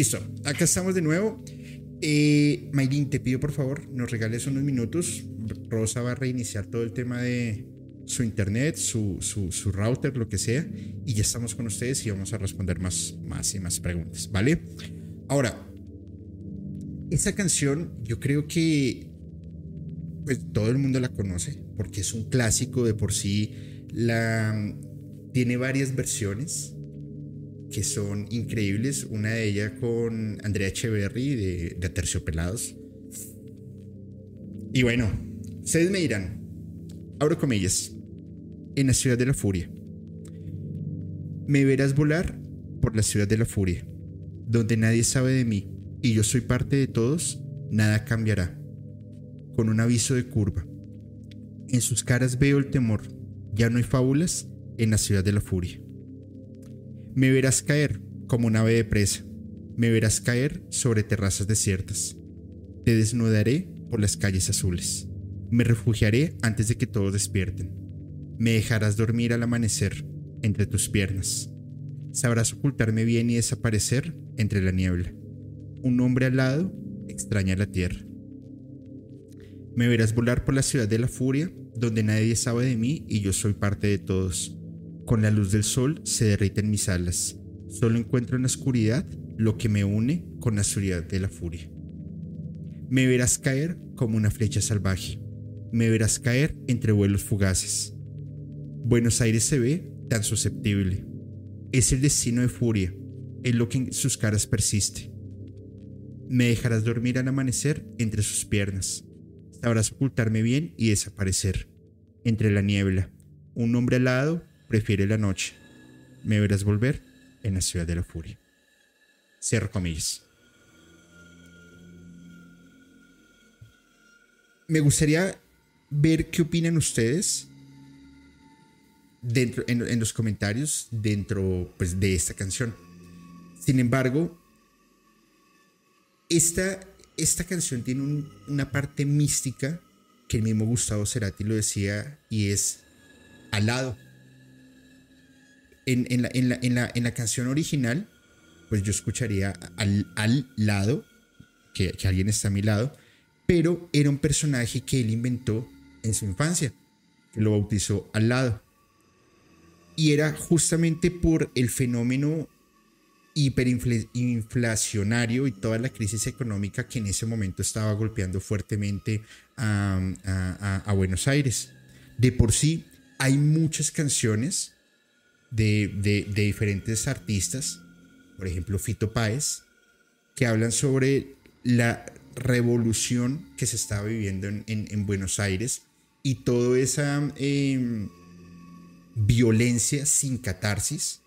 Listo, acá estamos de nuevo. Eh, Maylin, te pido por favor, nos regales unos minutos. Rosa va a reiniciar todo el tema de su internet, su, su, su router, lo que sea. Y ya estamos con ustedes y vamos a responder más, más y más preguntas, ¿vale? Ahora, esta canción yo creo que pues, todo el mundo la conoce porque es un clásico de por sí. La, tiene varias versiones que son increíbles. Una de ellas con Andrea Echeverry de, de Aterciopelados. Y bueno, ustedes me dirán, abro comillas, en la ciudad de la furia. Me verás volar por la ciudad de la furia, donde nadie sabe de mí y yo soy parte de todos, nada cambiará. Con un aviso de curva. En sus caras veo el temor, ya no hay fábulas en la ciudad de la furia. Me verás caer como un ave de presa. Me verás caer sobre terrazas desiertas. Te desnudaré por las calles azules. Me refugiaré antes de que todos despierten. Me dejarás dormir al amanecer entre tus piernas. Sabrás ocultarme bien y desaparecer entre la niebla. Un hombre al lado extraña la tierra. Me verás volar por la ciudad de la furia, donde nadie sabe de mí y yo soy parte de todos. Con la luz del sol se derriten mis alas. Solo encuentro en la oscuridad lo que me une con la oscuridad de la furia. Me verás caer como una flecha salvaje. Me verás caer entre vuelos fugaces. Buenos Aires se ve tan susceptible. Es el destino de furia, es lo que en sus caras persiste. Me dejarás dormir al amanecer entre sus piernas. Sabrás ocultarme bien y desaparecer. Entre la niebla, un hombre alado prefiere la noche. Me verás volver en la ciudad de la furia. Cierro comillas. Me gustaría ver qué opinan ustedes dentro, en, los comentarios dentro pues, de esta canción. Sin embargo, esta, esta canción tiene una parte mística que el mismo Gustavo Cerati lo decía y es alado en, la, canción original, pues yo escucharía al, al lado, que, alguien está a mi lado, pero era un personaje que él inventó en su infancia, que lo bautizó al lado. Y era justamente por el fenómeno hiperinflacionario y toda la crisis económica que en ese momento estaba golpeando fuertemente a, a Buenos Aires. De por sí, hay muchas canciones de, diferentes artistas, por ejemplo Fito Páez, que hablan sobre la revolución que se estaba viviendo en, Buenos Aires y toda esa em, violencia sin catarsis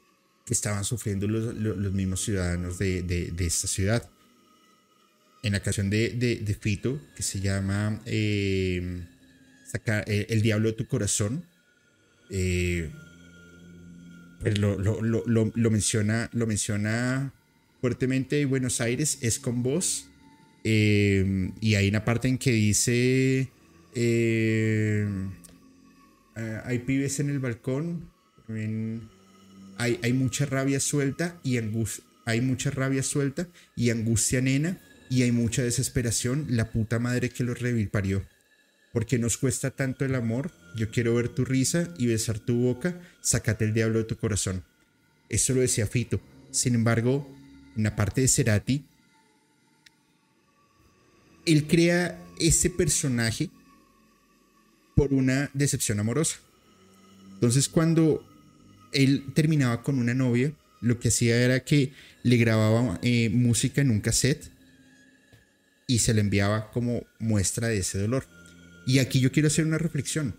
que estaban sufriendo los, mismos ciudadanos de, esta ciudad. En la canción de, Fito, que se llama em, eh, El Diablo de tu Corazón, eh, pues lo, lo, menciona, lo menciona fuertemente Buenos Aires es con vos. Eh, y hay una parte en que dice, eh, ah, hay pibes en el balcón, hay, hay, mucha rabia suelta y angustia, hay mucha rabia suelta y angustia nena y hay mucha desesperación, la puta madre que los parió porque nos cuesta tanto el amor? Yo quiero ver tu risa y besar tu boca, sácate el diablo de tu corazón. Eso lo decía Fito. Sin embargo, en la parte de Cerati, él crea ese personaje por una decepción amorosa. Entonces, cuando él terminaba con una novia, lo que hacía era que le grababa eh, música en un cassette y se le enviaba como muestra de ese dolor. Y aquí yo quiero hacer una reflexión.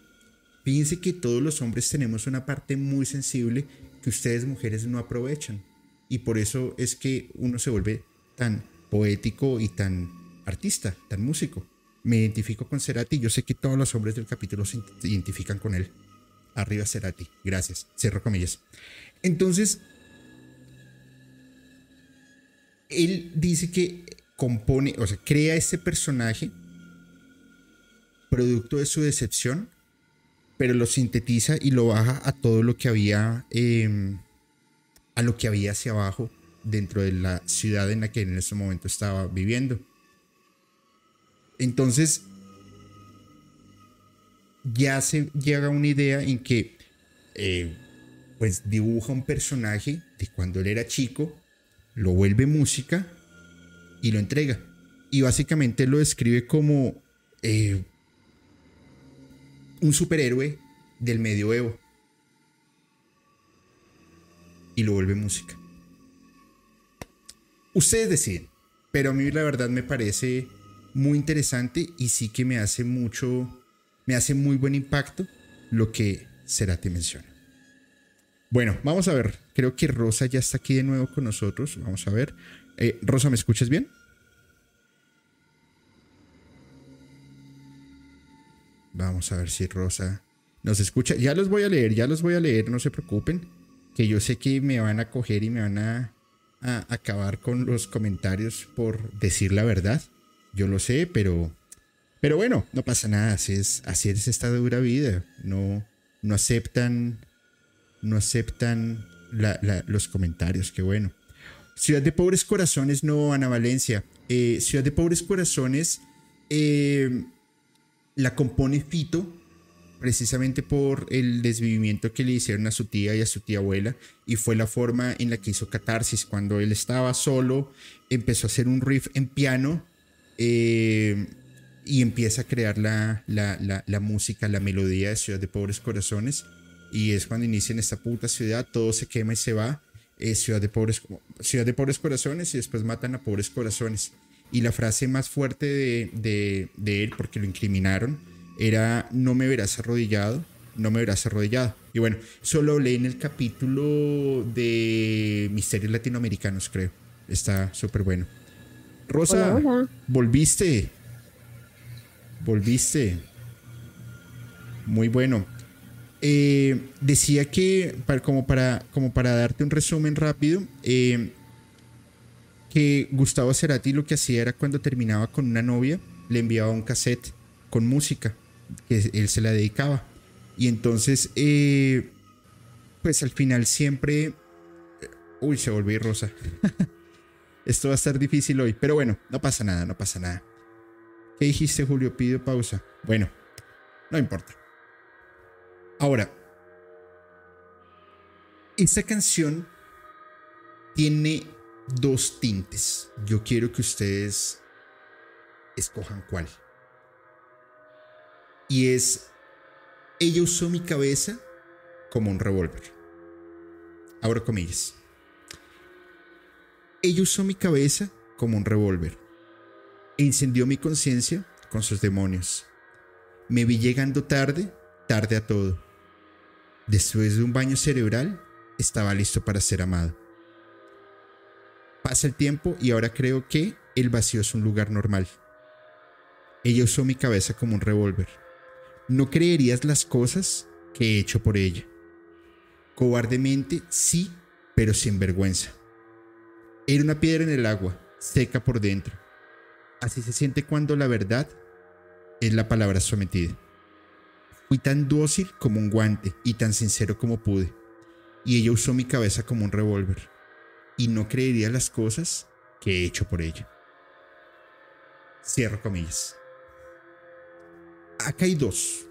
Fíjense que todos los hombres tenemos una parte muy sensible que ustedes mujeres no aprovechan. Y por eso es que uno se vuelve tan poético y tan artista, tan músico. Me identifico con Cerati yo sé que todos los hombres del capítulo se identifican con él. Arriba Cerati. Gracias. Cierro comillas. Entonces, él dice que compone, o sea, crea este personaje producto de su decepción, pero lo sintetiza y lo baja a todo lo que había, em, a lo que había hacia abajo dentro de la ciudad en la que en ese momento estaba viviendo. Entonces, ya se llega a una idea en que, eh, pues dibuja un personaje de cuando él era chico, lo vuelve música y lo entrega. Y básicamente lo describe como eh, un superhéroe del medioevo. y lo vuelve música. Ustedes deciden, pero a mí la verdad me parece muy interesante y sí que me hace mucho, me hace muy buen impacto lo que Cerati menciona. Bueno, vamos a ver. Creo que Rosa ya está aquí de nuevo con nosotros. Vamos a ver. Eh, Rosa, ¿me escuchas bien? Vamos a ver si Rosa nos escucha. Ya los voy a leer, ya los voy a leer, no se preocupen. Que yo sé que me van a coger y me van a, acabar con los comentarios por decir la verdad. Yo lo sé, pero, pero bueno, no pasa nada. Así es, esta dura vida. No, no aceptan, no aceptan los comentarios. Qué bueno. Ciudad de Pobres Corazones, no, Ana Valencia. Eh, Ciudad de Pobres Corazones eh, la compone Fito precisamente por el desvivimiento que le hicieron a su tía y a su tía abuela y fue la forma en la que hizo catarsis. Cuando él estaba solo empezó a hacer un riff en piano eh, y empieza a crear la, la, música la melodía de Ciudad de Pobres Corazones y es cuando inicia en esta puta ciudad todo se quema y se va ciudad de pobres ciudad de pobres corazones y después matan a pobres corazones y la frase más fuerte de, él, porque lo incriminaron, era no me verás arrodillado, no me verás arrodillado. Y bueno, solo leí en el capítulo de Misterios Latinoamericanos, creo. Está súper bueno. Rosa, volviste. Volviste. Muy bueno. Eh, decía que, como, para, como para darte un resumen rápido, eh, que Gustavo Cerati lo que hacía era cuando terminaba con una novia, le enviaba un cassette con música, que él se la dedicaba. Y entonces, eh, pues al final siempre... Uy, se volvió rosa. [LAUGHS] Esto va a estar difícil hoy, pero bueno, no pasa nada, no pasa nada. ¿Qué dijiste, Julio? Pido pausa. Bueno, no importa. Ahora, esta canción tiene dos tintes. Yo quiero que ustedes escojan cuál. Y es, ella usó mi cabeza como un revólver. Abro comillas. Ella usó mi cabeza como un revólver e incendió mi conciencia con sus demonios. Me vi llegando tarde, tarde a todo. Después de un baño cerebral, estaba listo para ser amado. Pasa el tiempo y ahora creo que el vacío es un lugar normal. Ella usó mi cabeza como un revólver. No creerías las cosas que he hecho por ella. Cobardemente, sí, pero sin vergüenza. Era una piedra en el agua, seca por dentro. Así se siente cuando la verdad es la palabra sometida. Fui tan dócil como un guante y tan sincero como pude. Y ella usó mi cabeza como un revólver y no creería las cosas que he hecho por ella. Cierro comillas. Acá hay dos.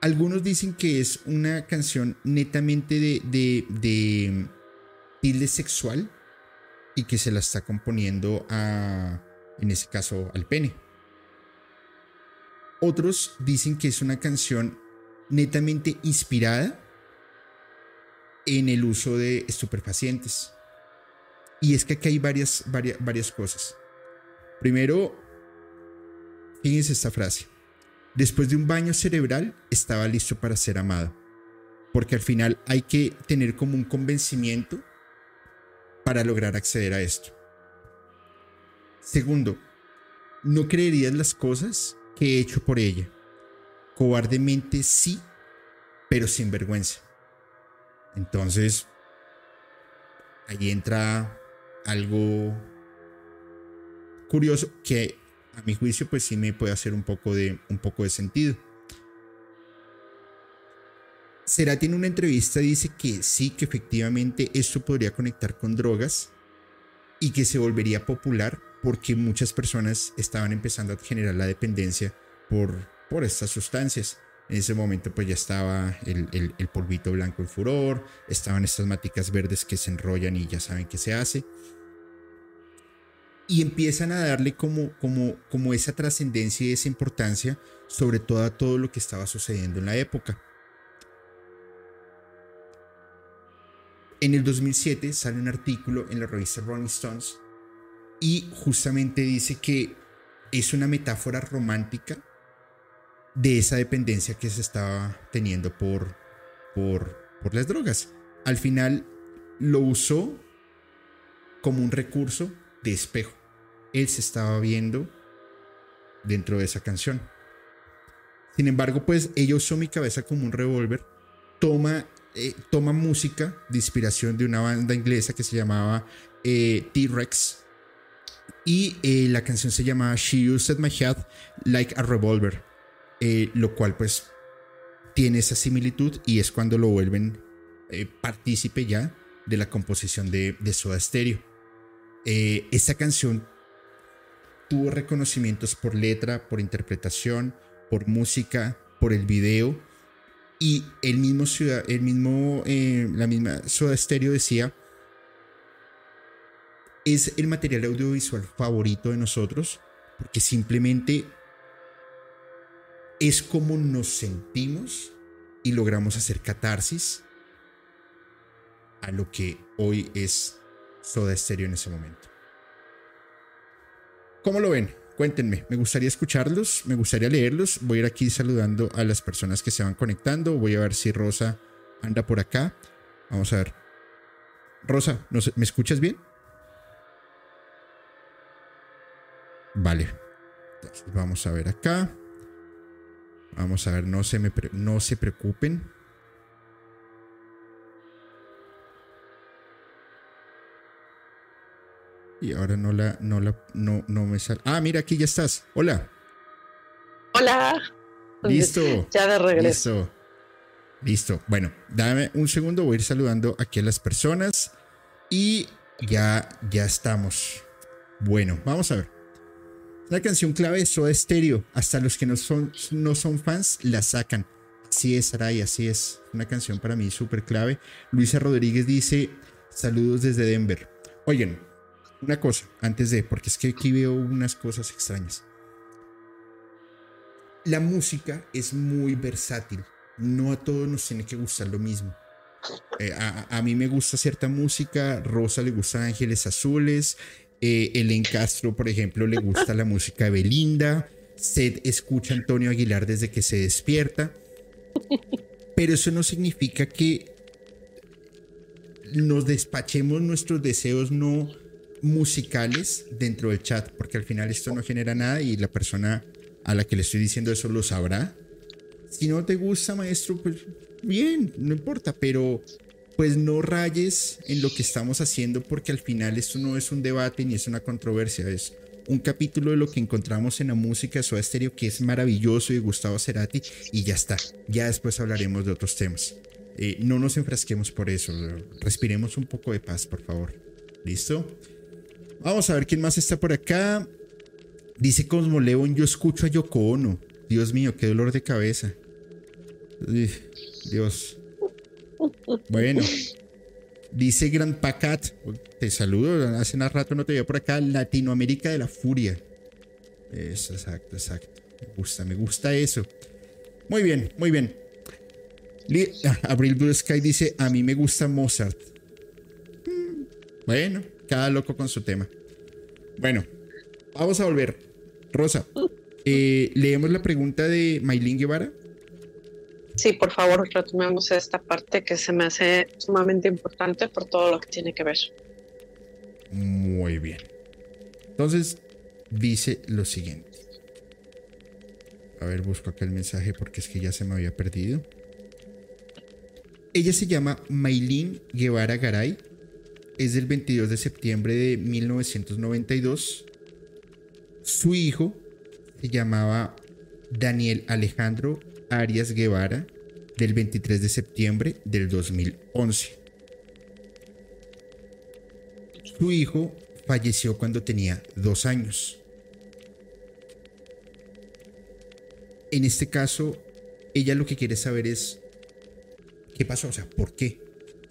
Algunos dicen que es una canción netamente de, de, de tilde sexual y que se la está componiendo a, en ese caso, al pene. Otros dicen que es una canción netamente inspirada en el uso de estupefacientes. Y es que aquí hay varias, varias, varias cosas. Primero, fíjense esta frase. Después de un baño cerebral, estaba listo para ser amado. Porque al final hay que tener como un convencimiento para lograr acceder a esto. Segundo, no creerías las cosas que he hecho por ella. Cobardemente sí, pero sin vergüenza. Entonces, ahí entra algo curioso que a mi juicio pues sí me puede hacer un poco de, un poco de sentido. Tiene una entrevista dice que sí, que efectivamente esto podría conectar con drogas y que se volvería popular porque muchas personas estaban empezando a generar la dependencia por, por estas sustancias. En ese momento pues ya estaba el, polvito blanco en furor, estaban estas maticas verdes que se enrollan y ya saben qué se hace. Y empiezan a darle como, como, como esa trascendencia y esa importancia sobre todo a todo lo que estaba sucediendo en la época. En el 2007 sale un artículo en la revista Rolling Stones y justamente dice que es una metáfora romántica de esa dependencia que se estaba teniendo por, por, por las drogas. Al final lo usó como un recurso de espejo. Él se estaba viendo dentro de esa canción. Sin embargo, pues ella usó mi cabeza como un revólver, toma, eh, toma música de inspiración de una banda inglesa que se llamaba eh, T-Rex y eh, la canción se llamaba She Used My Head Like a Revolver, lo cual pues tiene esa similitud y es cuando lo vuelven partícipe ya de la composición de, de Soda Stereo. esta canción tuvo reconocimientos por letra, por interpretación, por música, por el video. Y el mismo ciudad, el mismo, eh, la misma Soda Stereo decía, es el material audiovisual favorito de nosotros, porque simplemente es como nos sentimos y logramos hacer catarsis a lo que hoy es Soda Stereo en ese momento. ¿Cómo lo ven? Cuéntenme, me gustaría escucharlos, me gustaría leerlos. Voy a ir aquí saludando a las personas que se van conectando. Voy a ver si Rosa anda por acá. Vamos a ver. Rosa, ¿me escuchas bien? Vale. vamos a ver acá. Vamos a ver, no se, me no se preocupen. Y ahora no la, no la, no, no me sale. Ah, mira, aquí ya estás. Hola. Hola. Listo. [LAUGHS] Ya de regreso. Listo. Listo. Bueno, dame un segundo, voy a ir saludando aquí a las personas. Y ya, ya estamos. Bueno, vamos a ver. La canción clave de Soda Stereo. Hasta los que no son, no son fans la sacan. Así es, Saray, así es. Una canción para mí súper clave. Luisa Rodríguez dice: Saludos desde Denver. Oigan, una cosa, antes de, porque es que aquí veo unas cosas extrañas. La música es muy versátil. No a todos nos tiene que gustar lo mismo. Eh, a, mí me gusta cierta música, Rosa le gusta Ángeles Azules, eh, Elen Castro, por ejemplo, le gusta la música de Belinda, Seth escucha a Antonio Aguilar desde que se despierta, pero eso no significa que nos despachemos nuestros deseos no musicales dentro del chat, porque al final esto no genera nada y la persona a la que le estoy diciendo eso lo sabrá. Si no te gusta, maestro, pues bien, no importa, pero pues no rayes en lo que estamos haciendo porque al final esto no es un debate ni es una controversia, es un capítulo de lo que encontramos en la música de Soda Stereo que es maravilloso y Gustavo Cerati y ya está. Ya después hablaremos de otros temas. Eh, no nos enfrasquemos por eso, respiremos un poco de paz, por favor. ¿Listo? Vamos a ver quién más está por acá. Dice Cosmo León, yo escucho a Yoko Ono. Dios mío, qué dolor de cabeza. Dios. Bueno. Dice Gran Pacat, te saludo, hace un rato no te veía por acá, Latinoamérica de la Furia. Eso, exacto, exacto. Me gusta, me gusta eso. Muy bien, muy bien. Abril Blue Sky dice, a mí me gusta Mozart. Mm, bueno, cada loco con su tema. Bueno, vamos a volver. Rosa, eh, leemos la pregunta de Maylin Guevara. Sí, por favor, retomemos esta parte que se me hace sumamente importante por todo lo que tiene que ver. Muy bien. Entonces, dice lo siguiente. A ver, busco acá el mensaje porque es que ya se me había perdido. Ella se llama Maylin Guevara Garay es del 22 de septiembre de 1992. Su hijo se llamaba Daniel Alejandro Arias Guevara, del 23 de septiembre del 2011. Su hijo falleció cuando tenía dos años. En este caso, ella lo que quiere saber es qué pasó, o sea, ¿por qué?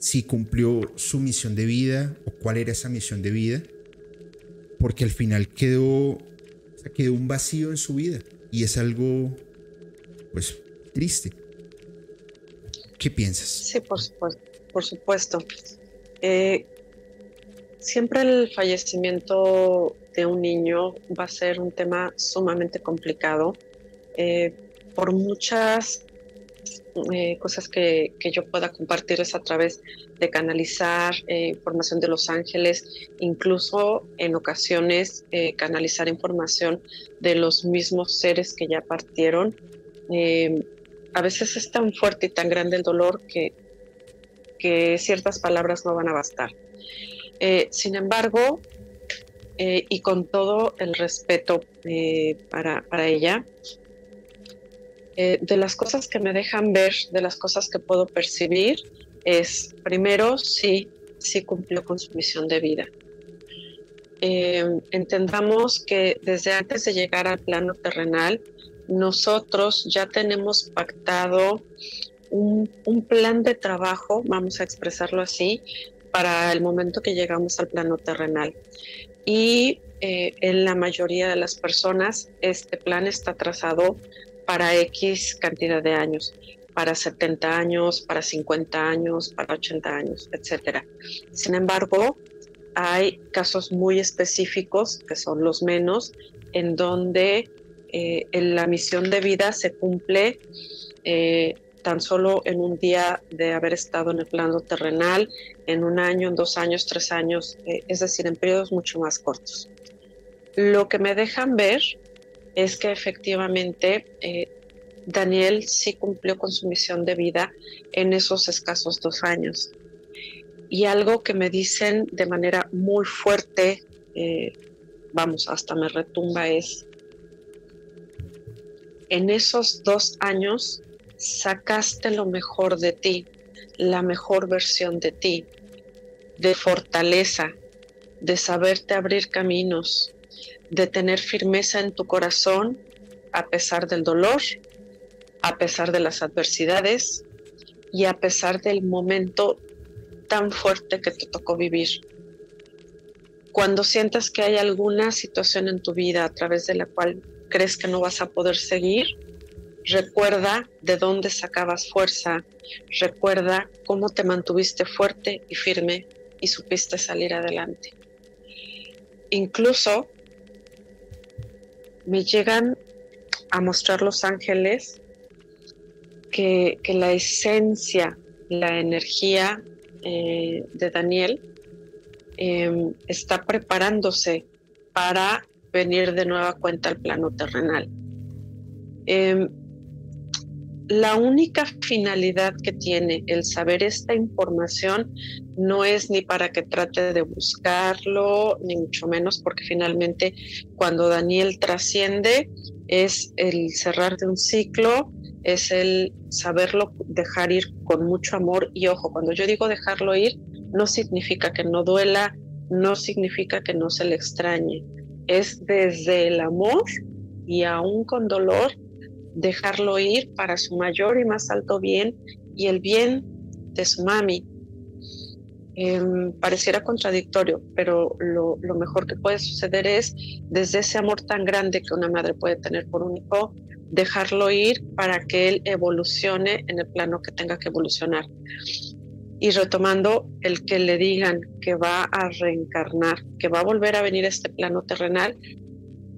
si cumplió su misión de vida o cuál era esa misión de vida, porque al final quedó, quedó un vacío en su vida y es algo, pues, triste. ¿Qué piensas? Sí, por supuesto. Por supuesto. Eh, siempre el fallecimiento de un niño va a ser un tema sumamente complicado eh, por muchas eh, cosas que, yo pueda compartirles a través de canalizar eh, información de Los Ángeles, incluso en ocasiones canalizar información de los mismos seres que ya partieron. A veces es tan fuerte y tan grande el dolor que, que ciertas palabras no van a bastar. sin embargo, y con todo el respeto para, para, ella, eh, de las cosas que me dejan ver, de las cosas que puedo percibir, es primero, sí, sí cumplió con su misión de vida. Eh, entendamos que desde antes de llegar al plano terrenal, nosotros ya tenemos pactado un, plan de trabajo, vamos a expresarlo así, para el momento que llegamos al plano terrenal. Y eh, en la mayoría de las personas este plan está trazado para X cantidad de años, para 70 años, para 50 años, para 80 años, etc. Sin embargo, hay casos muy específicos, que son los menos, en donde eh, la misión de vida se cumple eh, tan solo en un día de haber estado en el plano terrenal, en un año, en dos años, tres años, eh, es decir, en periodos mucho más cortos. Lo que me dejan ver es que efectivamente Daniel sí cumplió con su misión de vida en esos escasos dos años. Y algo que me dicen de manera muy fuerte, vamos, hasta me retumba, es, en esos dos años sacaste lo mejor de ti, la mejor versión de ti, de fortaleza, de saberte abrir caminos, de tener firmeza en tu corazón a pesar del dolor, a pesar de las adversidades y a pesar del momento tan fuerte que te tocó vivir. Cuando sientas que hay alguna situación en tu vida a través de la cual crees que no vas a poder seguir, recuerda de dónde sacabas fuerza, recuerda cómo te mantuviste fuerte y firme y supiste salir adelante. Incluso me llegan a mostrar los ángeles que, la esencia, la energía eh, de Daniel em, está preparándose para venir de nueva cuenta al plano terrenal. Em, la única finalidad que tiene el saber esta información no es ni para que trate de buscarlo, ni mucho menos porque finalmente cuando Daniel trasciende es el cerrar de un ciclo, es el saberlo dejar ir con mucho amor y ojo, cuando yo digo dejarlo ir, no significa que no duela, no significa que no se le extrañe, es desde el amor y aún con dolor dejarlo ir para su mayor y más alto bien y el bien de su mami. Em, pareciera contradictorio, pero lo, mejor que puede suceder es, desde ese amor tan grande que una madre puede tener por un hijo, dejarlo ir para que él evolucione en el plano que tenga que evolucionar. Y retomando el que le digan que va a reencarnar, que va a volver a venir a este plano terrenal,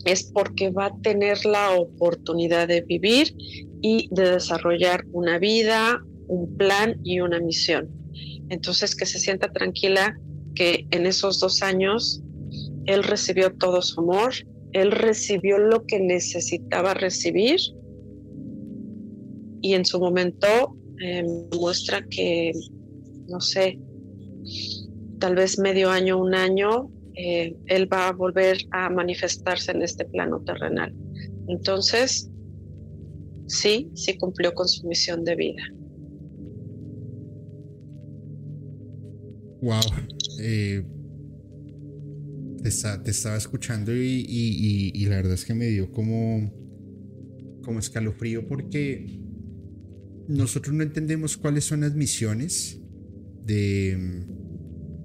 es porque va a tener la oportunidad de vivir y de desarrollar una vida, un plan y una misión. Entonces, que se sienta tranquila que en esos dos años él recibió todo su amor, él recibió lo que necesitaba recibir y en su momento eh, muestra que, no sé, tal vez medio año, un año, eh, él va a volver a manifestarse en este plano terrenal. Entonces, sí, sí cumplió con su misión de vida. Wow. Eh, te, estaba escuchando y, la verdad es que me dio como, como escalofrío porque nosotros no entendemos cuáles son las misiones de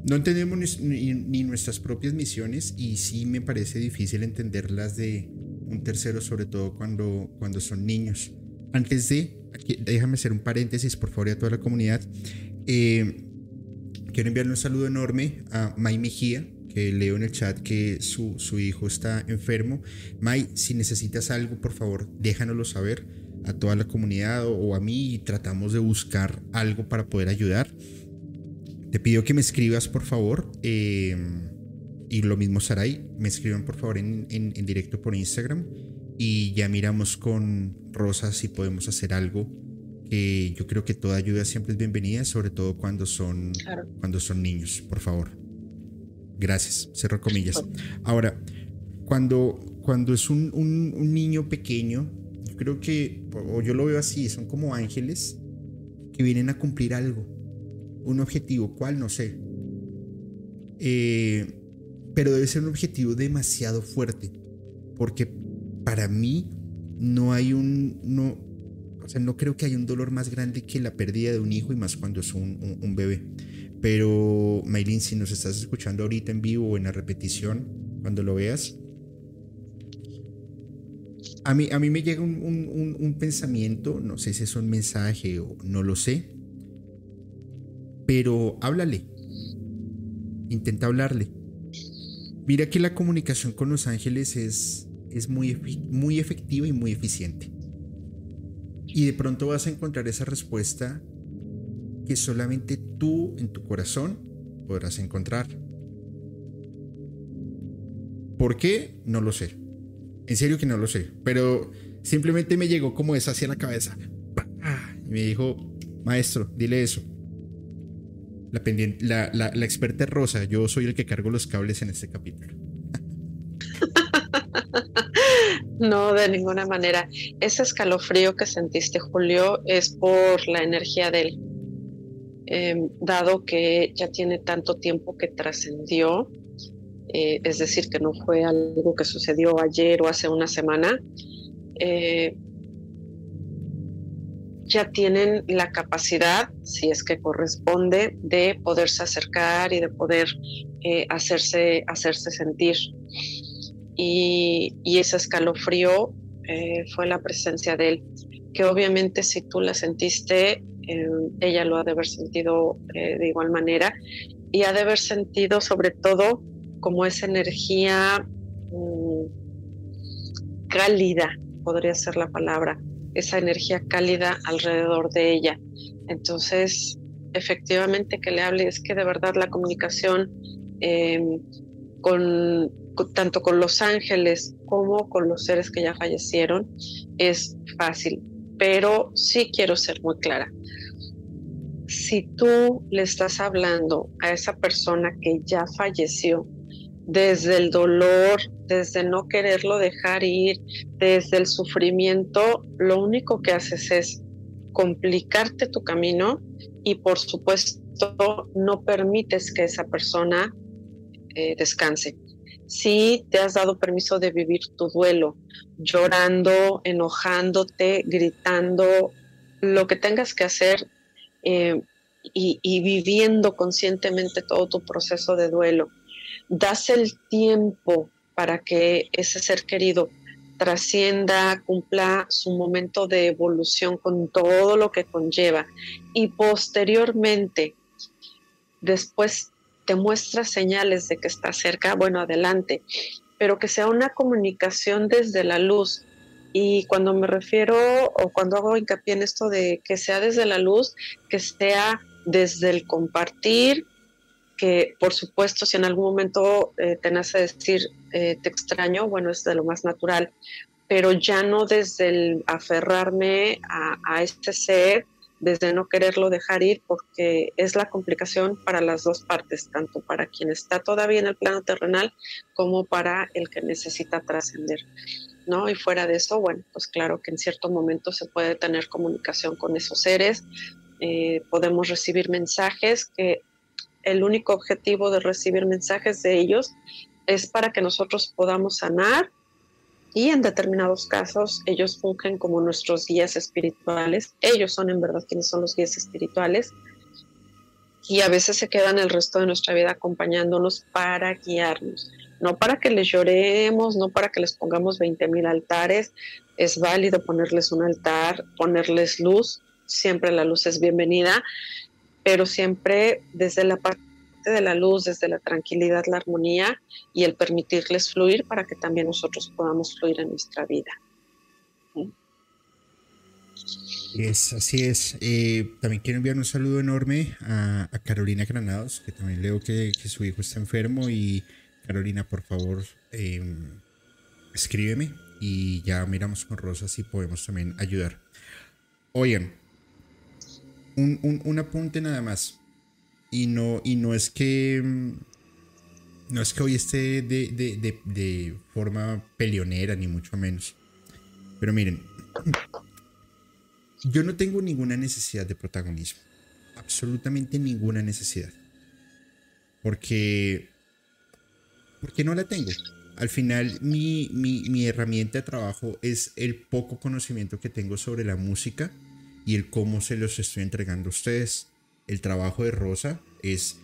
no entendemos ni, nuestras propias misiones y sí me parece difícil entenderlas de un tercero, sobre todo cuando, cuando son niños. Antes de, déjame hacer un paréntesis por favor a toda la comunidad. Eh, quiero enviarle un saludo enorme a May Mejía, que leo en el chat que su, su hijo está enfermo. May, si necesitas algo, por favor, déjanoslo saber a toda la comunidad o, a mí y tratamos de buscar algo para poder ayudar. Te pido que me escribas, por favor. Eh, y lo mismo, Saray, me escriban, por favor, en, en, directo por Instagram. Y ya miramos con Rosa si podemos hacer algo. Que yo creo que toda ayuda siempre es bienvenida, sobre todo cuando son, cuando son niños, por favor. Gracias, cerro comillas. Ahora, cuando, cuando es un, un, un niño pequeño, yo creo que, o yo lo veo así, son como ángeles que vienen a cumplir algo, un objetivo, ¿cuál? No sé. Eh, pero debe ser un objetivo demasiado fuerte, porque para mí no hay un, no, o sea, no creo que haya un dolor más grande que la pérdida de un hijo y más cuando es un, un bebé. Pero, Maylin, si nos estás escuchando ahorita en vivo o en la repetición, cuando lo veas, a mí, a mí me llega un, pensamiento, no sé si es un mensaje o no lo sé, pero háblale, intenta hablarle. Mira que la comunicación con los ángeles es, es muy, muy efectiva y muy eficiente. Y de pronto vas a encontrar esa respuesta que solamente tú en tu corazón podrás encontrar. ¿Por qué? No lo sé. En serio que no lo sé. Pero simplemente me llegó como esa hacia la cabeza. Y me dijo, maestro, dile eso. La, pendiente, la, la, experta Rosa. Yo soy el que cargo los cables en este capítulo. [LAUGHS] No, de ninguna manera. Ese escalofrío que sentiste, Julio, es por la energía de él. Em, dado que ya tiene tanto tiempo que trascendió, eh, es decir, que no fue algo que sucedió ayer o hace una semana, eh, ya tienen la capacidad, si es que corresponde, de poderse acercar y de poder eh, hacerse, hacerse sentir. Y, y ese escalofrío fue la presencia de él, que obviamente si tú la sentiste, ella lo ha de haber sentido eh, de igual manera y ha de haber sentido sobre todo como esa energía mm, cálida, podría ser la palabra, esa energía cálida alrededor de ella. Entonces, efectivamente que le hable, es que de verdad la comunicación em, con, tanto con los ángeles como con los seres que ya fallecieron es fácil, pero sí quiero ser muy clara si tú le estás hablando a esa persona que ya falleció, desde el dolor, desde no quererlo dejar ir, desde el sufrimiento, lo único que haces es complicarte tu camino y por supuesto no permites que esa persona eh, descanse. Si te has dado permiso de vivir tu duelo, llorando, enojándote, gritando, lo que tengas que hacer, eh, y, viviendo conscientemente todo tu proceso de duelo. Das el tiempo para que ese ser querido trascienda, cumpla su momento de evolución con todo lo que conlleva y posteriormente, después te muestra señales de que está cerca, bueno, adelante, pero que sea una comunicación desde la luz, y cuando me refiero o cuando hago hincapié en esto de que sea desde la luz, que sea desde el compartir, que por supuesto si en algún momento eh, te nace decir eh, te extraño, bueno, es de lo más natural, pero ya no desde el aferrarme a, a este ser, desde no quererlo dejar ir, porque es la complicación para las dos partes, tanto para quien está todavía en el plano terrenal como para el que necesita trascender. ¿no? Y fuera de eso, bueno, pues claro que en cierto momento se puede tener comunicación con esos seres, eh, podemos recibir mensajes que el único objetivo de recibir mensajes de ellos es para que nosotros podamos sanar y en determinados casos ellos fungen como nuestros guías espirituales. Ellos son en verdad quienes son los guías espirituales y a veces se quedan el resto de nuestra vida acompañándonos para guiarnos. No para que les lloremos, no para que les pongamos 20 mil altares, es válido ponerles un altar, ponerles luz, siempre la luz es bienvenida, pero siempre desde la parte de la luz, desde la tranquilidad, la armonía y el permitirles fluir para que también nosotros podamos fluir en nuestra vida. Así es. Eh, también quiero enviar un saludo enorme a, Carolina Granados, que también leo que, su hijo está enfermo. Y Carolina, por favor, em, escríbeme y ya miramos con Rosa si podemos también ayudar. Oigan, un, apunte nada más. Y no, y no es que. Em, no es que hoy esté de, de forma peleonera, ni mucho menos. Pero miren, yo no tengo ninguna necesidad de protagonismo. Absolutamente ninguna necesidad. Porque... Porque no la tengo. Al final mi, mi, herramienta de trabajo es el poco conocimiento que tengo sobre la música y el cómo se los estoy entregando a ustedes. El trabajo de Rosa es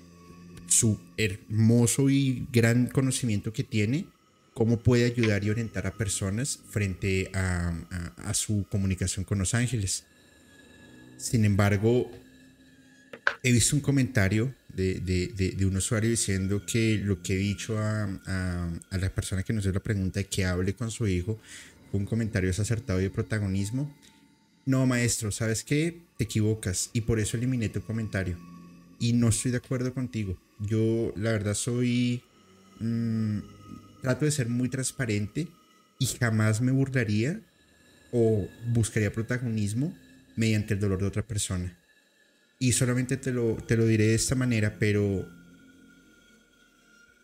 su hermoso y gran conocimiento que tiene, cómo puede ayudar y orientar a personas frente a, a su comunicación con los ángeles. Sin embargo, he visto un comentario de, un usuario diciendo que lo que he dicho a, la persona que nos dio la pregunta de que hable con su hijo fue un comentario desacertado y de protagonismo. No, maestro, ¿sabes qué? Te equivocas y por eso eliminé tu comentario. Y no estoy de acuerdo contigo. Yo, la verdad, soy... Mm, trato de ser muy transparente y jamás me burlaría o buscaría protagonismo mediante el dolor de otra persona. Y solamente te lo, te lo diré de esta manera, pero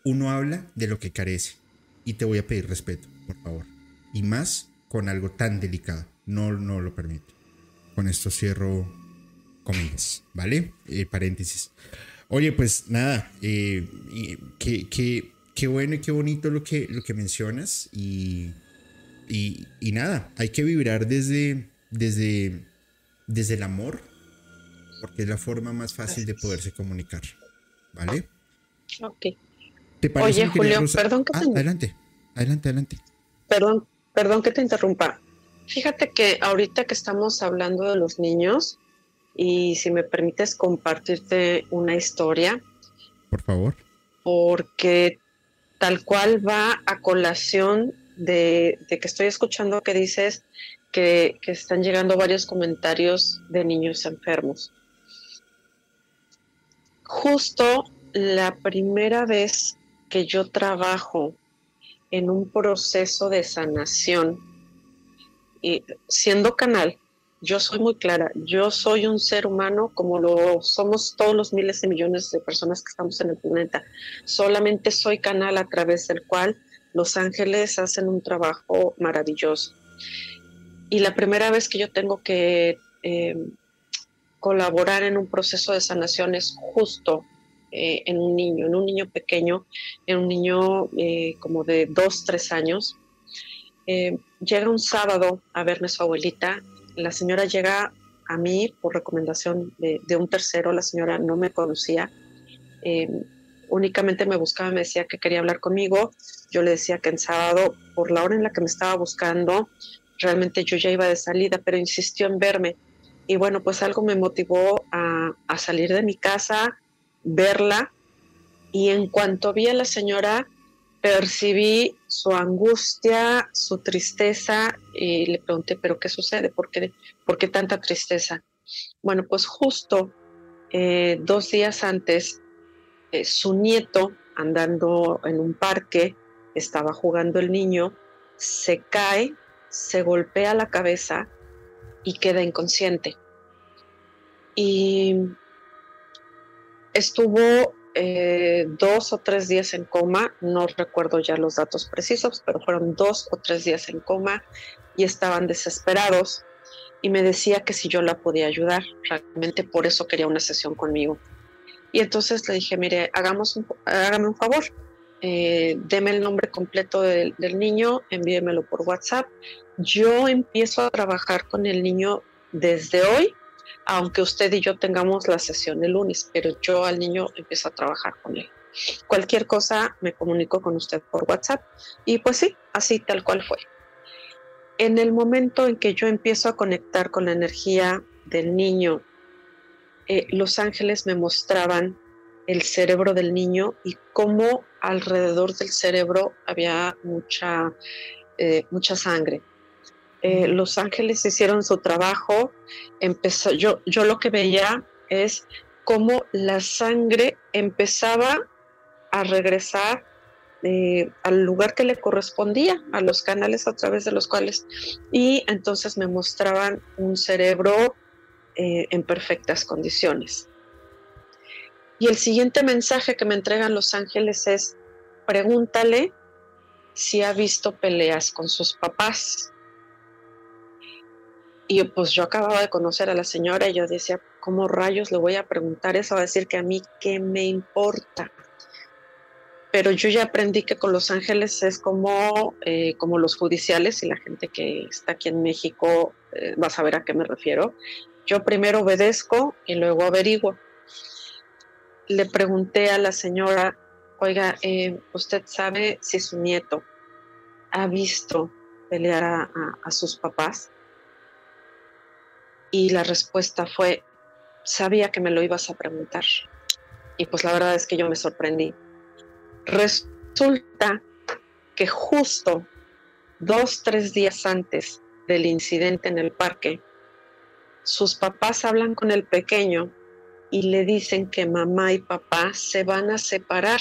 uno habla de lo que carece. Y te voy a pedir respeto, por favor. Y más con algo tan delicado. No, no lo permito. Con esto cierro comillas, ¿vale? Eh, paréntesis. Oye, pues nada, eh, qué, qué, bueno y qué bonito lo que, lo que mencionas. Y, y, y nada, hay que vibrar desde, desde desde el amor, porque es la forma más fácil de poderse comunicar. ¿Vale? Ok. Oye, Julio, perdón que ah, te... Adelante, adelante, adelante. Perdón, perdón que te interrumpa. Fíjate que ahorita que estamos hablando de los niños, y si me permites compartirte una historia. Por favor. Porque tal cual va a colación de, de que estoy escuchando que dices que, están llegando varios comentarios de niños enfermos. Justo la primera vez que yo trabajo en un proceso de sanación, y siendo canal, yo soy muy clara, yo soy un ser humano como lo somos todos los miles de millones de personas que estamos en el planeta. Solamente soy canal a través del cual los ángeles hacen un trabajo maravilloso y la primera vez que yo tengo que eh, colaborar en un proceso de sanación es justo eh, en un niño, en un niño pequeño, en un niño eh, como de dos, tres años. Llega un sábado a verme su abuelita, la señora llega a mí por recomendación de, un tercero, la señora no me conocía, únicamente me buscaba, me decía que quería hablar conmigo, yo le decía que en sábado, por la hora en la que me estaba buscando, realmente yo ya iba de salida, pero insistió en verme. Y bueno, pues algo me motivó a, salir de mi casa, verla, y en cuanto vi a la señora, percibí su angustia, su tristeza, y le pregunté, ¿pero qué sucede? ¿Por qué, por qué tanta tristeza? Bueno, pues justo eh, dos días antes, eh, su nieto, andando en un parque, estaba jugando el niño, se cae se golpea la cabeza y queda inconsciente. Y estuvo eh, dos o tres días en coma, no recuerdo ya los datos precisos, pero fueron dos o tres días en coma y estaban desesperados y me decía que si yo la podía ayudar, realmente por eso quería una sesión conmigo. Y entonces le dije, mire, hagamos hágame un favor, eh, deme el nombre completo del, del niño, envíemelo por WhatsApp yo empiezo a trabajar con el niño desde hoy, aunque usted y yo tengamos la sesión el lunes, pero yo al niño empiezo a trabajar con él. Cualquier cosa me comunico con usted por WhatsApp y pues sí, así tal cual fue. En el momento en que yo empiezo a conectar con la energía del niño eh, los ángeles me mostraban el cerebro del niño y cómo alrededor del cerebro había mucha, eh, mucha sangre. Eh, los ángeles hicieron su trabajo, empezó, yo, yo lo que veía es cómo la sangre empezaba a regresar eh, al lugar que le correspondía, a los canales a través de los cuales, y entonces me mostraban un cerebro en perfectas condiciones. Y el siguiente mensaje que me entregan los ángeles es, pregúntale si ha visto peleas con sus papás. Y pues yo acababa de conocer a la señora y yo decía, ¿cómo rayos le voy a preguntar eso? A decir que a mí, ¿qué me importa? Pero yo ya aprendí que con los ángeles es como, eh, como los judiciales y la gente que está aquí en México eh, va a saber a qué me refiero. Yo primero obedezco y luego averiguo le pregunté a la señora, oiga, eh, ¿usted sabe si su nieto ha visto pelear a, sus papás? Y la respuesta fue, sabía que me lo ibas a preguntar. Y pues la verdad es que yo me sorprendí. Resulta que justo dos, tres días antes del incidente en el parque, sus papás hablan con el pequeño y le dicen que mamá y papá se van a separar,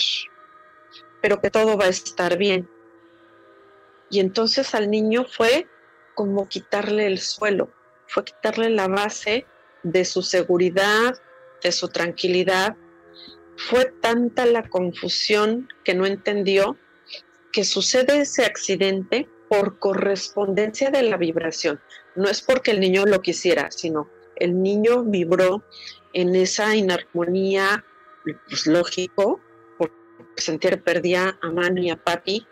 pero que todo va a estar bien. Y entonces al niño fue como quitarle el suelo, fue quitarle la base de su seguridad, de su tranquilidad. Fue tanta la confusión que no entendió que sucede ese accidente por correspondencia de la vibración. No es porque el niño lo quisiera, sino el niño vibró en esa inarmonía, pues lógico, porque sentir perdía a Manu y a Papi,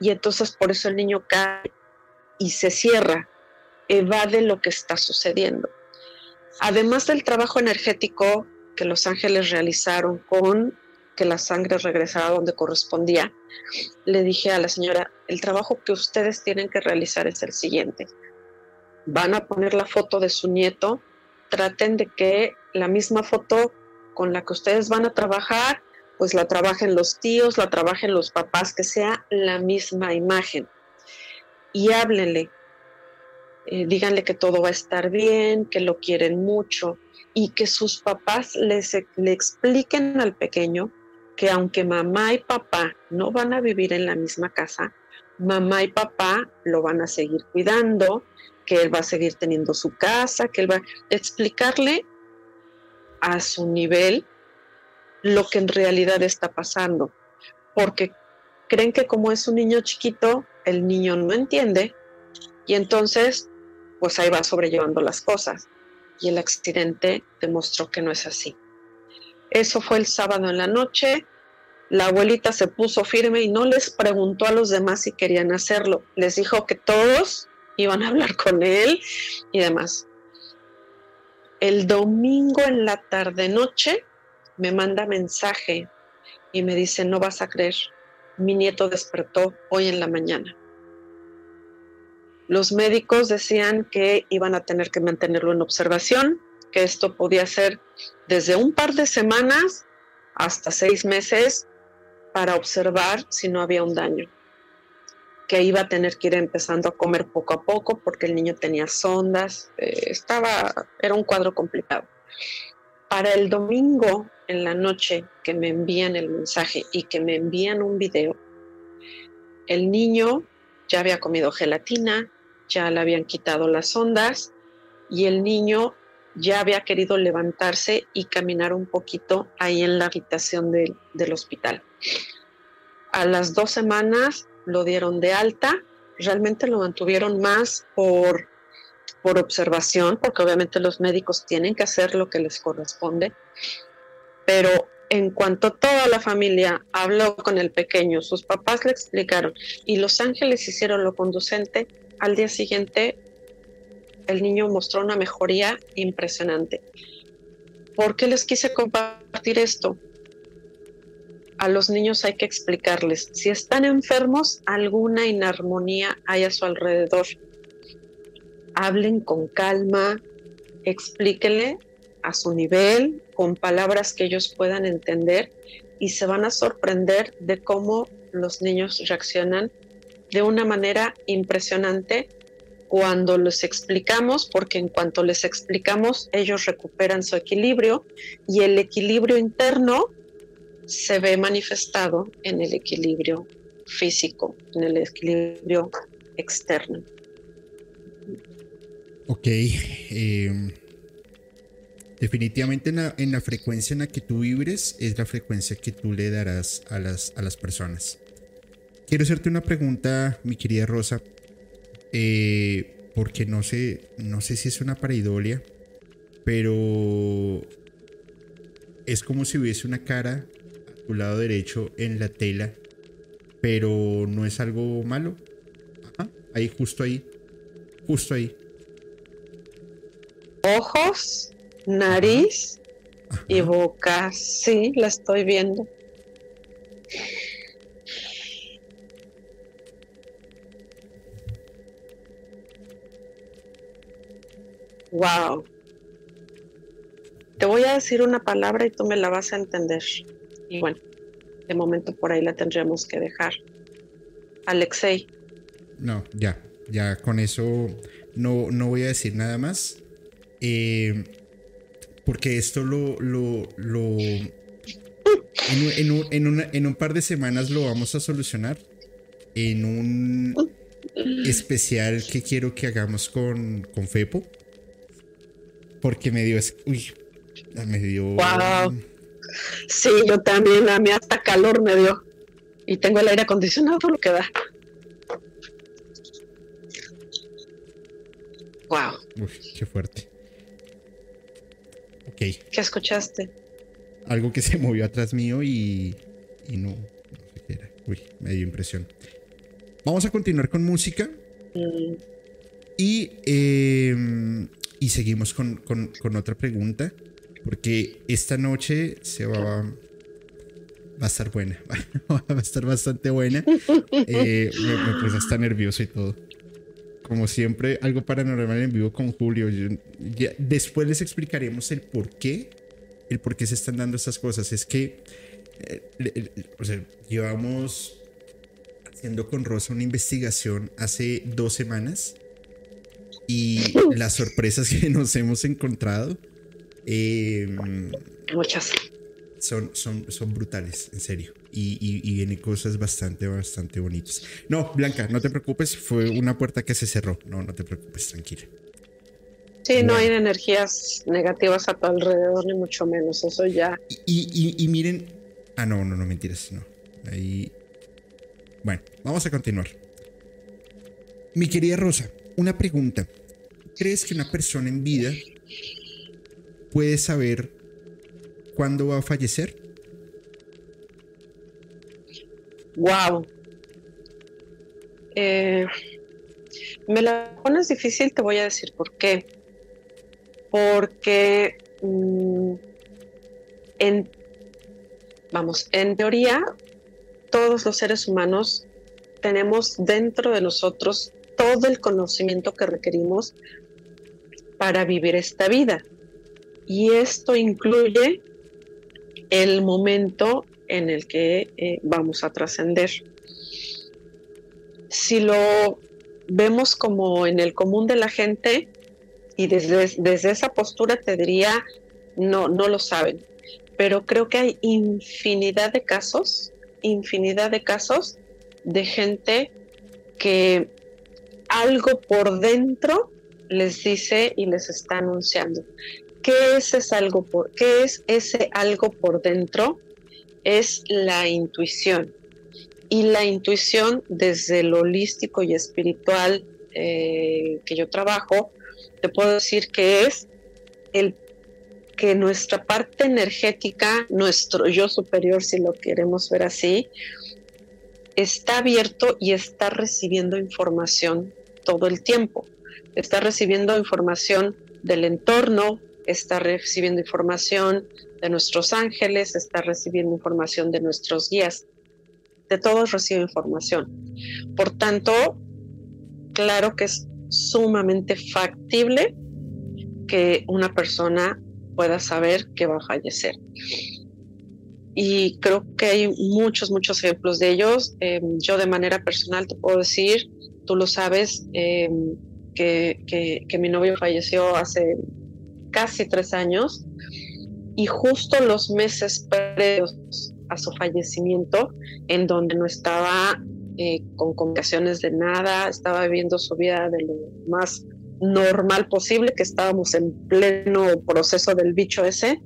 y entonces por eso el niño cae y se cierra, evade lo que está sucediendo. Además del trabajo energético que los ángeles realizaron con que la sangre regresara donde correspondía, le dije a la señora, el trabajo que ustedes tienen que realizar es el siguiente. Van a poner la foto de su nieto traten de que la misma foto con la que ustedes van a trabajar, pues la trabajen los tíos, la trabajen los papás, que sea la misma imagen. Y háblenle, eh, díganle que todo va a estar bien, que lo quieren mucho y que sus papás les, le expliquen al pequeño que aunque mamá y papá no van a vivir en la misma casa, mamá y papá lo van a seguir cuidando, que él va a seguir teniendo su casa, que él va a explicarle a su nivel lo que en realidad está pasando, porque creen que como es un niño chiquito, el niño no entiende y entonces pues ahí va sobrellevando las cosas. Y el accidente demostró que no es así. Eso fue el sábado en la noche. La abuelita se puso firme y no les preguntó a los demás si querían hacerlo. Les dijo que todos iban a hablar con él y demás. El domingo en la tarde noche me manda mensaje y me dice, no vas a creer, mi nieto despertó hoy en la mañana. Los médicos decían que iban a tener que mantenerlo en observación, que esto podía ser desde un par de semanas hasta seis meses para observar si no había un daño que iba a tener que ir empezando a comer poco a poco porque el niño tenía sondas, eh, estaba, era un cuadro complicado. Para el domingo en la noche que me envían el mensaje y que me envían un video, el niño ya había comido gelatina, ya le habían quitado las ondas y el niño ya había querido levantarse y caminar un poquito ahí en la habitación del hospital. A las dos semanas lo dieron de alta, realmente lo mantuvieron más por, por observación, porque obviamente los médicos tienen que hacer lo que les corresponde, pero en cuanto toda la familia habló con el pequeño, sus papás le explicaron y los ángeles hicieron lo conducente, al día siguiente el niño mostró una mejoría impresionante. ¿Por qué les quise compartir esto? a los niños hay que explicarles, si están enfermos, alguna inarmonía hay a su alrededor. Hablen con calma, explíquenle a su nivel, con palabras que ellos puedan entender y se van a sorprender de cómo los niños reaccionan de una manera impresionante cuando les explicamos, porque en cuanto les explicamos, ellos recuperan su equilibrio y el equilibrio interno se ve manifestado en el equilibrio físico, en el equilibrio externo. Ok. Em, definitivamente en la, frecuencia en la que tú vibres es la frecuencia que tú le darás a las, a las personas. Quiero hacerte una pregunta, mi querida Rosa, eh, porque no sé, no sé si es una pareidolia, pero es como si hubiese una cara a tu lado derecho en la tela, pero no es algo malo. ahí, justo ahí, justo ahí. Ojos, nariz y boca, sí, la estoy viendo. Wow. Te voy a decir una palabra y tú me la vas a entender. Y bueno, de momento por ahí la tendríamos que dejar. Alexei. No, ya, ya con eso no, no voy a decir nada más. Eh, porque esto lo, lo, lo en, un, en, en un par de semanas lo vamos a solucionar en un especial que quiero que hagamos con, con Fepo porque me dio. Uy, me dio. Wow. Sí, yo también, a mí hasta calor me dio. Y tengo el aire acondicionado, lo que da. Wow. Uy, qué fuerte. Ok. ¿Qué escuchaste? Algo que se movió atrás mío y, y no, no sé qué era. Uy, me dio impresión. Vamos a continuar con música. Mm. Y eh, y seguimos con, otra pregunta, porque esta noche se va, va a estar buena, [LAUGHS] va a estar bastante buena. [LAUGHS] Eh, me, puse hasta nervioso y todo. Como siempre, algo paranormal en vivo con Julio. después les explicaremos el por qué, el por qué se están dando estas cosas. Es que, eh, o sea, llevamos haciendo con Rosa una investigación hace dos semanas y las sorpresas que [LAUGHS] nos hemos encontrado. Em, Muchas. Son, son, son brutales, en serio. Y, y, vienen cosas bastante, bastante bonitas. No, Blanca, no te preocupes, fue una puerta que se cerró. No, no te preocupes, tranquila. Sí, no hay energías negativas a tu alrededor, ni mucho menos. Eso ya. Y, y, miren. Ah, no, no, no, mentiras, no. Ahí. Bueno, vamos a continuar. Mi querida Rosa, una pregunta. ¿Crees que una persona en vida puede saber cuándo va a fallecer? Wow. Eh, me la pones difícil, te voy a decir por qué. Porque mm, en, vamos, en teoría, todos los seres humanos tenemos dentro de nosotros todo el conocimiento que requerimos para vivir esta vida. Y esto incluye el momento en el que eh, vamos a trascender. Si lo vemos como en el común de la gente, y desde, desde esa postura te diría, no, no lo saben. Pero creo que hay infinidad de casos, infinidad de casos de gente que algo por dentro les dice y les está anunciando. ¿Qué es, ese algo por, ¿Qué es ese algo por dentro? Es la intuición. Y la intuición desde lo holístico y espiritual eh, que yo trabajo, te puedo decir que es el que nuestra parte energética, nuestro yo superior, si lo queremos ver así, está abierto y está recibiendo información todo el tiempo. Está recibiendo información del entorno, está recibiendo información de nuestros ángeles, está recibiendo información de nuestros guías. De todos recibe información. Por tanto, claro que es sumamente factible que una persona pueda saber que va a fallecer. Y creo que hay muchos, muchos ejemplos de ellos. Em, yo de manera personal te puedo decir, tú lo sabes, em, que, mi novio falleció hace casi tres años y justo los meses previos a su fallecimiento, en donde no estaba eh, con comunicaciones de nada, estaba viviendo su vida de lo más normal posible, que estábamos en pleno proceso del bicho ese.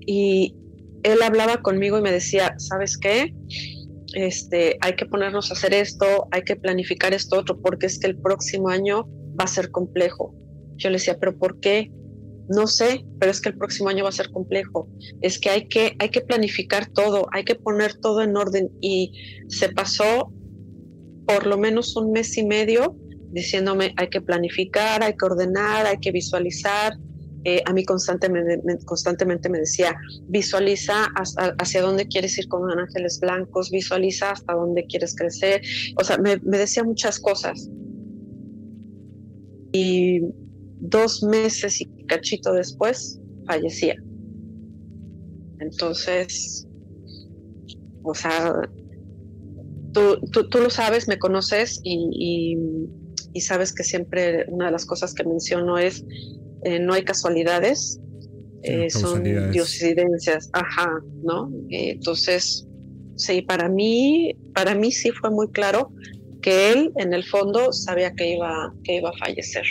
Y él hablaba conmigo y me decía, ¿sabes qué? Este, hay que ponernos a hacer esto, hay que planificar esto otro, porque es que el próximo año va a ser complejo. Yo le decía, ¿pero por qué? No sé, pero es que el próximo año va a ser complejo. Es que hay que, hay que planificar todo, hay que poner todo en orden. Y se pasó por lo menos un mes y medio diciéndome hay que planificar, hay que ordenar, hay que visualizar. Eh, a mí constantemente, constantemente me decía, visualiza hacia dónde quieres ir con ángeles blancos, visualiza hasta dónde quieres crecer. O sea, me, me decía muchas cosas. Y dos meses y cachito después fallecía. Entonces, o sea, tú, tú, lo sabes, me conoces y, y, sabes que siempre una de las cosas que menciono es, eh, no hay casualidades, eh, son diosidencias, ajá, ¿no? entonces, sí, para mí, para mí sí fue muy claro que él en el fondo sabía que iba, que iba a fallecer.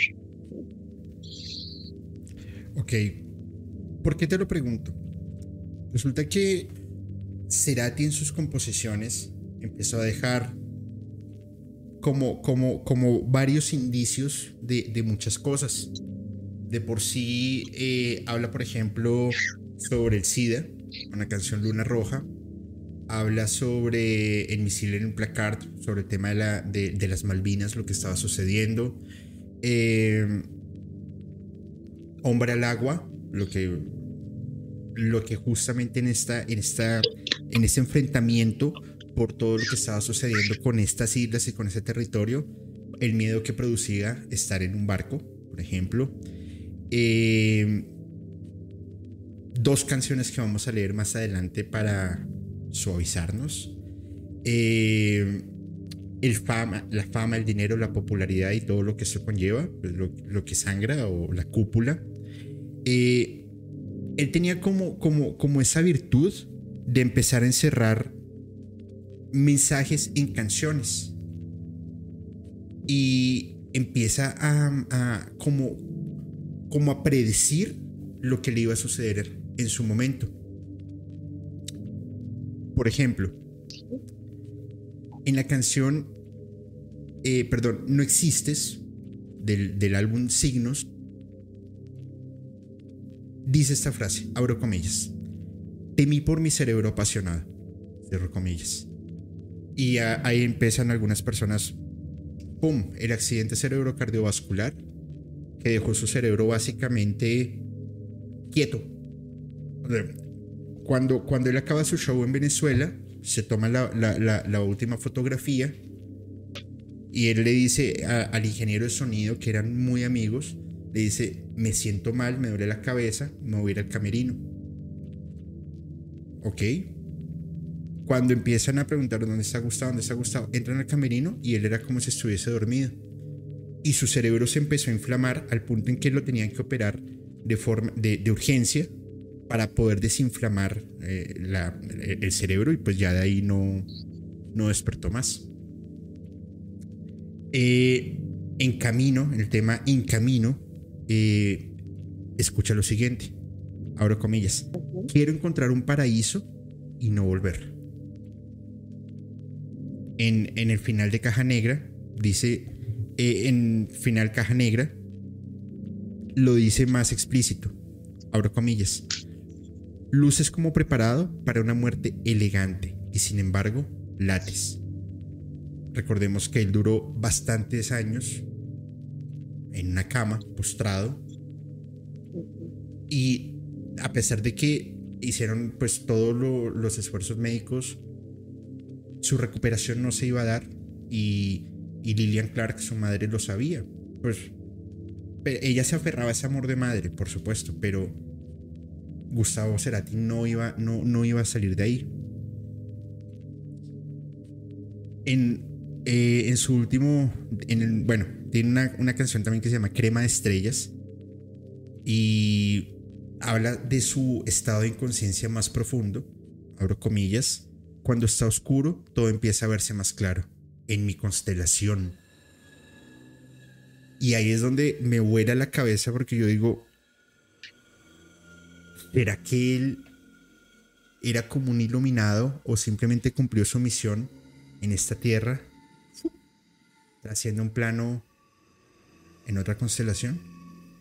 Ok, ¿por qué te lo pregunto? Resulta que Cerati en sus composiciones empezó a dejar como, como, como varios indicios de, muchas cosas. De por sí eh, habla, por ejemplo, sobre el SIDA, una canción Luna Roja. Habla sobre el misil en un placard, sobre el tema de, la, de, las Malvinas, lo que estaba sucediendo. Eh, Hombre al agua, lo que, lo que justamente en, esta, en, esta, en este enfrentamiento por todo lo que estaba sucediendo con estas islas y con ese territorio, el miedo que producía estar en un barco, por ejemplo. Eh, dos canciones que vamos a leer más adelante para suavizarnos. Eh, el fama, la fama, el dinero, la popularidad y todo lo que eso conlleva, pues, lo, que sangra o la cúpula. Eh, él tenía como, como, como esa virtud de empezar a encerrar mensajes en canciones. Y empieza a, a, como, como a predecir lo que le iba a suceder en su momento. Por ejemplo, en la canción, eh, perdón, No Existes, del, álbum Signos, dice esta frase, abro comillas, temí por mi cerebro apasionado, cierro comillas. Y ahí empiezan algunas personas, ¡pum!, el accidente cerebro-cardiovascular que dejó su cerebro básicamente quieto. Cuando, cuando él acaba su show en Venezuela, se toma la, última fotografía y él le dice al ingeniero de sonido, que eran muy amigos, le dice, me siento mal, me duele la cabeza, me voy a ir al camerino. ¿Ok? Cuando empiezan a preguntar dónde está Gustavo, dónde está Gustavo, entran al camerino y él era como si estuviese dormido. Y su cerebro se empezó a inflamar al punto en que lo tenían que operar de, forma, de urgencia para poder desinflamar eh, el cerebro y pues ya de ahí no, no despertó más. Eh, en camino, el tema en camino, eh, escucha lo siguiente, abro comillas, quiero encontrar un paraíso y no volver. En, en el final de Caja Negra, dice, en final Caja Negra, lo dice más explícito, abro comillas, Luces como preparado para una muerte elegante y sin embargo lates. Recordemos que él duró bastantes años en una cama, postrado. Y a pesar de que hicieron pues todos los esfuerzos médicos, su recuperación no se iba a dar y, y Lillian Clark, su madre, lo sabía. Pues ella se aferraba a ese amor de madre, por supuesto, pero Gustavo Cerati no iba, no, no iba a salir de ahí. En, eh, en su último, en el, bueno, tiene una, una canción también que se llama Crema de Estrellas y habla de su estado de inconsciencia más profundo, abro comillas, cuando está oscuro todo empieza a verse más claro, en mi constelación. Y ahí es donde me vuela la cabeza porque yo digo, ¿será que él era como un iluminado o simplemente cumplió su misión en esta tierra, haciendo un plano en otra constelación?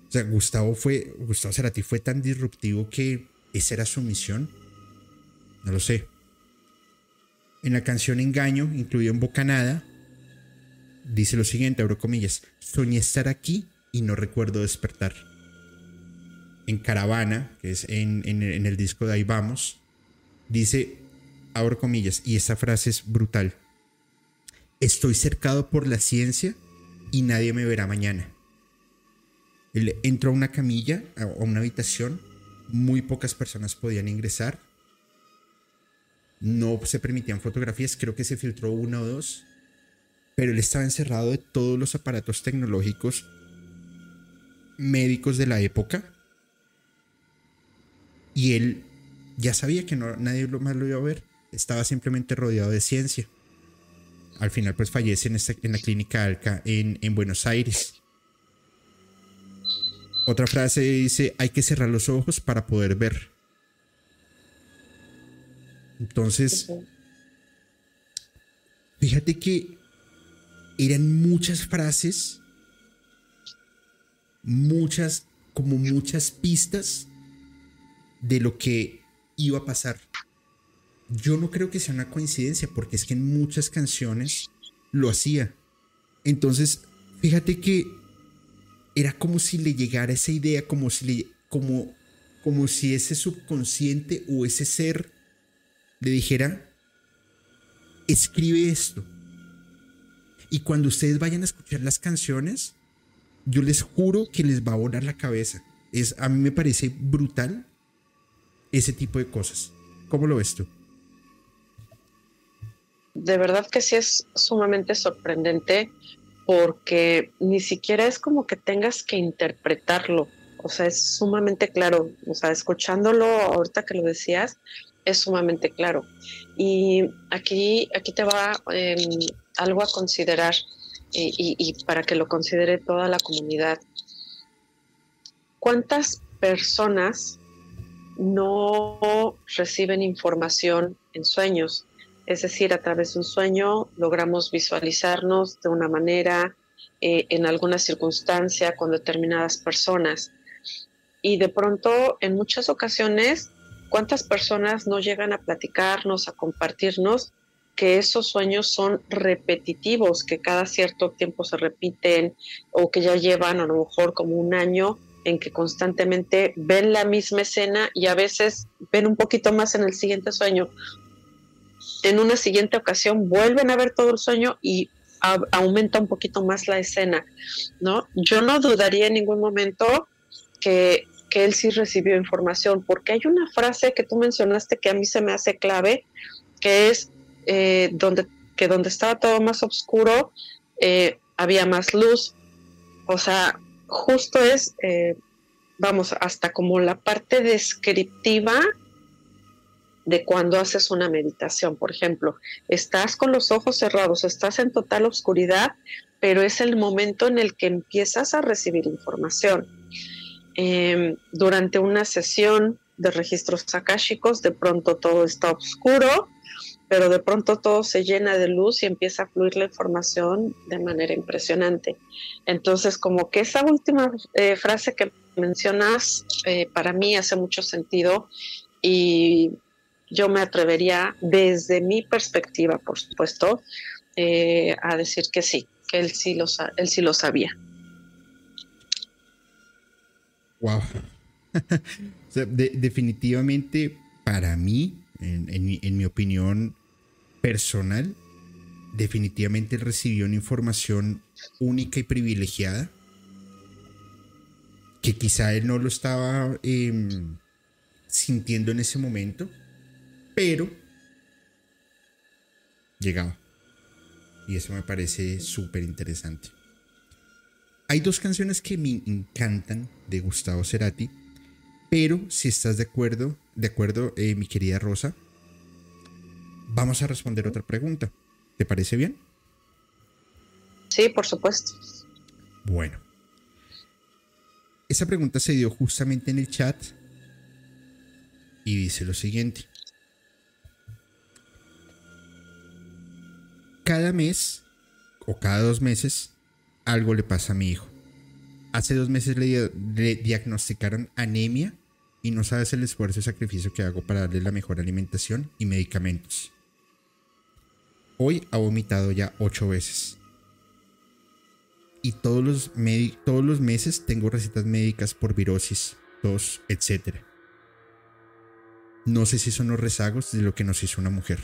O sea, Gustavo fue, Gustavo Cerati fue tan disruptivo que esa era su misión. No lo sé. En la canción Engaño, incluido en Bocanada, dice lo siguiente, abro comillas, soñé estar aquí y no recuerdo despertar. En Caravana, que es en, en el disco de Ahí Vamos, dice, abro comillas, y esa frase es brutal. Estoy cercado por la ciencia y nadie me verá mañana. Él entró a una camilla, a una habitación, muy pocas personas podían ingresar. No se permitían fotografías, creo que se filtró una o dos, pero él estaba encerrado de todos los aparatos tecnológicos médicos de la época. Y él ya sabía que no, nadie más lo iba a ver, estaba simplemente rodeado de ciencia. Al final pues fallece en, la clínica Alca en Buenos Aires. Otra frase dice, hay que cerrar los ojos para poder ver. Entonces, fíjate que eran muchas frases, muchas, como muchas pistas de lo que iba a pasar. Yo no creo que sea una coincidencia, porque es que en muchas canciones lo hacía. Entonces, fíjate que era como si le llegara esa idea, como si, le, como, como si ese subconsciente o ese ser le dijera, escribe esto. Y cuando ustedes vayan a escuchar las canciones, yo les juro que les va a volar la cabeza. Es, a mí me parece brutal ese tipo de cosas. ¿Cómo lo ves tú? De verdad que sí es sumamente sorprendente porque ni siquiera es como que tengas que interpretarlo, o sea, es sumamente claro, o sea, escuchándolo ahorita que lo decías, es sumamente claro. Y aquí, aquí te va em, algo a considerar y, para que lo considere toda la comunidad. ¿Cuántas personas no reciben información en sueños? Es decir, a través de un sueño logramos visualizarnos de una manera, eh, en alguna circunstancia, con determinadas personas. Y de pronto, en muchas ocasiones, ¿cuántas personas no llegan a platicarnos, a compartirnos que esos sueños son repetitivos, que cada cierto tiempo se repiten o que ya llevan a lo mejor como un año en que constantemente ven la misma escena y a veces ven un poquito más en el siguiente sueño en una siguiente ocasión vuelven a ver todo el sueño y aumenta un poquito más la escena, ¿no? Yo no dudaría en ningún momento que, él sí recibió información, porque hay una frase que tú mencionaste que a mí se me hace clave, que es eh, donde, que donde estaba todo más oscuro, eh, había más luz. O sea, justo es, eh, vamos, hasta como la parte descriptiva de cuando haces una meditación. Por ejemplo, estás con los ojos cerrados, estás en total oscuridad, pero es el momento en el que empiezas a recibir información. Em, durante una sesión de registros akáshicos, de pronto todo está oscuro, pero de pronto todo se llena de luz y empieza a fluir la información de manera impresionante. Entonces, como que esa última eh, frase que mencionas eh, para mí hace mucho sentido y yo me atrevería desde mi perspectiva, por supuesto, eh, a decir que sí, que él sí lo, él sí lo sabía. Wow. [LAUGHS] definitivamente, para mí, en, mi, opinión personal, definitivamente recibió una información única y privilegiada que quizá él no lo estaba em, sintiendo en ese momento, pero llegaba. Y eso me parece súper interesante. Hay dos canciones que me encantan de Gustavo Cerati, pero si estás de acuerdo, de acuerdo, eh, mi querida Rosa, vamos a responder otra pregunta. ¿Te parece bien? Sí, por supuesto. Bueno. Esa pregunta se dio justamente en el chat y dice lo siguiente. Cada mes o cada dos meses algo le pasa a mi hijo. Hace dos meses le, diagnosticaron anemia y no sabes el esfuerzo y sacrificio que hago para darle la mejor alimentación y medicamentos. Hoy ha vomitado ya ocho veces. Y todos los, todos los meses tengo recetas médicas por virosis, tos, etc. No sé si son los rezagos de lo que nos hizo una mujer.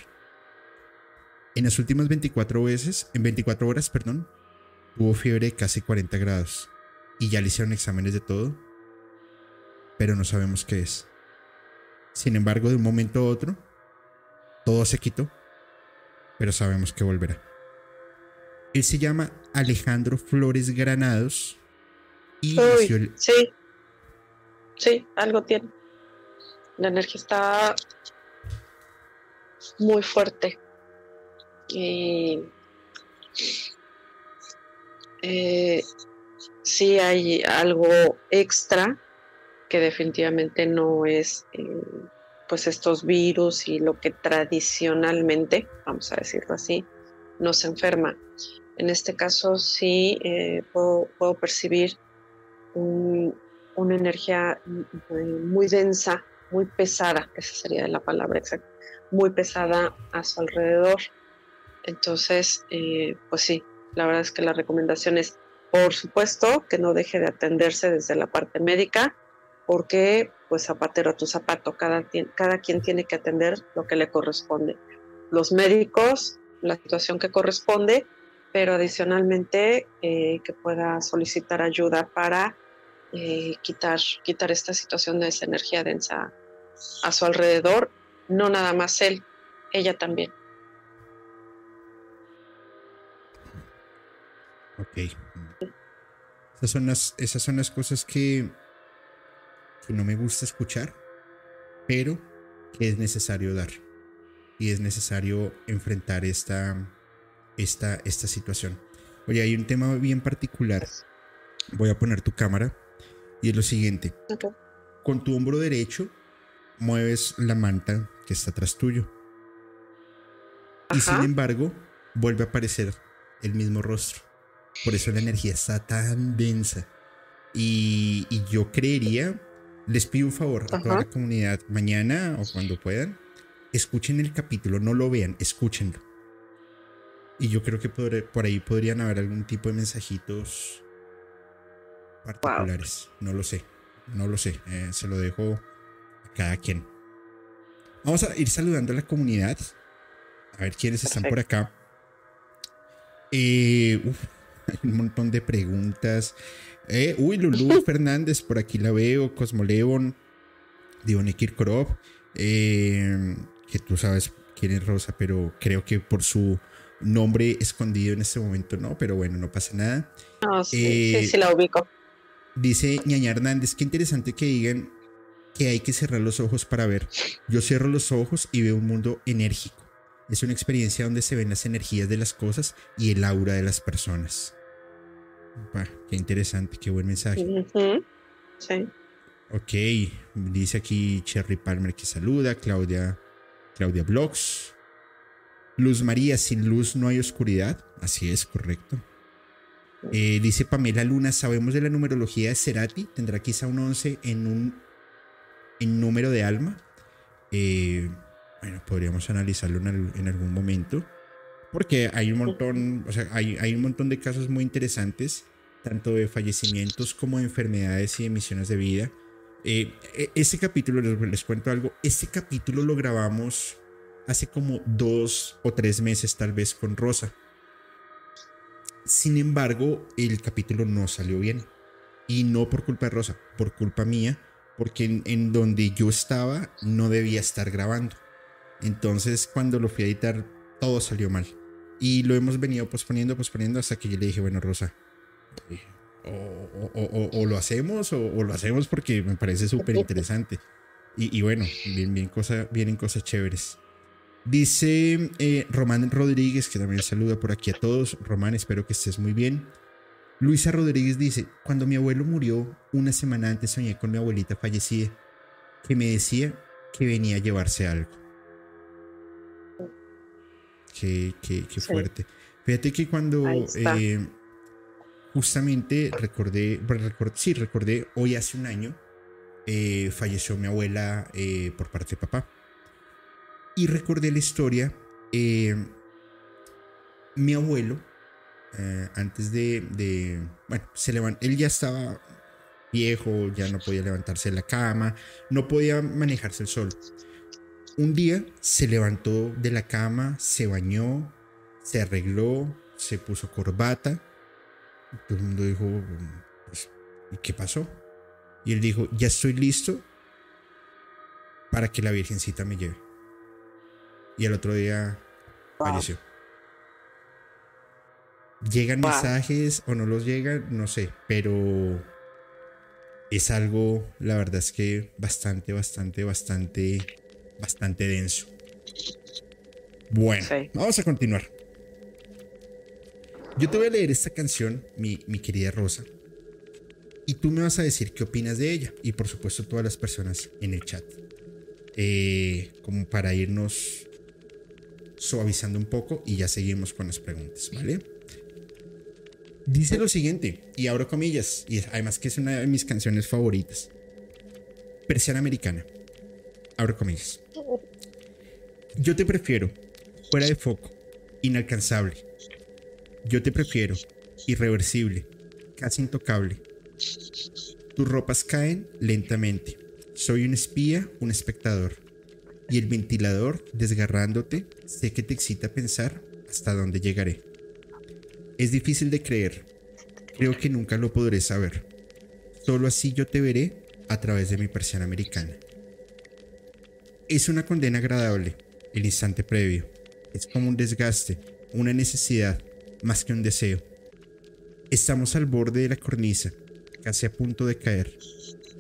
En las últimas 24 veces, en 24 horas, perdón, tuvo fiebre de casi 40 grados y ya le hicieron exámenes de todo, pero no sabemos qué es. Sin embargo, de un momento a otro, todo se quitó, pero sabemos que volverá. Él se llama Alejandro Flores Granados y Sí, sí, algo tiene. La energía está muy fuerte. Eh, sí hay algo extra que definitivamente no es eh, pues estos virus y lo que tradicionalmente, vamos a decirlo así, nos enferma. En este caso sí eh, puedo, percibir una energía muy densa, muy pesada, esa sería la palabra exacta, muy pesada a su alrededor. Entonces, pues sí, la verdad es que la recomendación es, por supuesto, que no deje de atenderse desde la parte médica, porque pues zapatero a tu zapato, cada, quien tiene que atender lo que le corresponde. Los médicos, la situación que corresponde, pero adicionalmente eh, que pueda solicitar ayuda para eh, quitar, quitar esta situación de esa energía densa a su alrededor, no nada más él, ella también. Ok. Esas son las, esas son las cosas que, que no me gusta escuchar, pero que es necesario dar. Y es necesario enfrentar esta, esta, esta situación. Oye, hay un tema bien particular. Voy a poner tu cámara. Y es lo siguiente. Con tu hombro derecho mueves la manta que está atrás tuyo. Y sin embargo, vuelve a aparecer el mismo rostro. Por eso la energía está tan densa. Y, yo creería, les pido un favor a toda la comunidad, mañana o cuando puedan, escuchen el capítulo, no lo vean, escúchenlo. Y yo creo que por, ahí podrían haber algún tipo de mensajitos particulares. No lo sé, no lo sé. Eh, se lo dejo a cada quien. Vamos a ir saludando a la comunidad. A ver quiénes están por acá. Eh, hay [LAUGHS] un montón de preguntas. Eh, uy, Lulu [LAUGHS] Fernández, por aquí la veo. Cosmoleon, Dione Kirkorov, eh, que tú sabes quién es Rosa, pero creo que por su nombre escondido en este momento no, pero bueno, no pasa nada. No, sí, sí, sí, la ubico. Dice Ñaña Hernández, qué interesante que digan que hay que cerrar los ojos para ver. Yo cierro los ojos y veo un mundo enérgico. Es una experiencia donde se ven las energías de las cosas y el aura de las personas. qué interesante, qué buen mensaje. Sí. Ok, dice aquí Cherry Palmer que saluda, Claudia, Claudia Blogs. Luz María, sin luz no hay oscuridad. Así es, correcto. Eh, dice Pamela Luna, sabemos de la numerología de Cerati, tendrá quizá un 11 en un en número de alma. Eh, bueno, podríamos analizarlo en, algún momento. Porque hay un montón, o sea, hay, hay un montón de casos muy interesantes, tanto de fallecimientos como de enfermedades y emisiones de vida. Eh, e, este capítulo, les, cuento algo, este capítulo lo grabamos hace como dos o tres meses tal vez con Rosa. Sin embargo, el capítulo no salió bien. Y no por culpa de Rosa, por culpa mía, porque en, donde yo estaba no debía estar grabando. Entonces cuando lo fui a editar, todo salió mal. Y lo hemos venido posponiendo, posponiendo hasta que yo le dije, bueno, Rosa, o, lo hacemos o, lo hacemos porque me parece súper interesante. Y, bueno, bien, bien cosa, vienen cosas chéveres. Dice eh, Román Rodríguez, que también saluda por aquí a todos. Román, espero que estés muy bien. Luisa Rodríguez dice, cuando mi abuelo murió, una semana antes soñé con mi abuelita fallecida, que me decía que venía a llevarse algo. Qué, qué, qué fuerte. Fíjate que cuando eh, justamente recordé, sí, recordé, hoy hace un año, eh, falleció mi abuela eh, por parte de papá. Y recordé la historia, mi abuelo, antes de, bueno, se levantó, él ya estaba viejo, ya no podía levantarse de la cama, no podía manejarse el sol. Un día se levantó de la cama, se bañó, se arregló, se puso corbata. Todo el mundo dijo, pues, ¿y qué pasó? Y él dijo, ya estoy listo para que la Virgencita me lleve. Y el otro día falleció. ¿Llegan mensajes o no los llegan? No sé, pero es algo, la verdad es que bastante, bastante, bastante, bastante denso. Bueno, vamos a continuar. Yo te voy a leer esta canción, mi, mi, querida Rosa, y tú me vas a decir qué opinas de ella, y por supuesto todas las personas en el chat, eh, como para irnos suavizando un poco y ya seguimos con las preguntas, ¿vale? Dice lo siguiente, y abro comillas, y además que es una de mis canciones favoritas. Persiana americana. Abro comillas. Yo te prefiero, fuera de foco, inalcanzable. Yo te prefiero, irreversible, casi intocable. Tus ropas caen lentamente. Soy un espía, un espectador. Y el ventilador, desgarrándote, sé que te excita pensar hasta dónde llegaré. Es difícil de creer. Creo que nunca lo podré saber. Solo así yo te veré a través de mi persiana americana. Es una condena agradable, el instante previo. Es como un desgaste, una necesidad, más que un deseo. Estamos al borde de la cornisa, casi a punto de caer.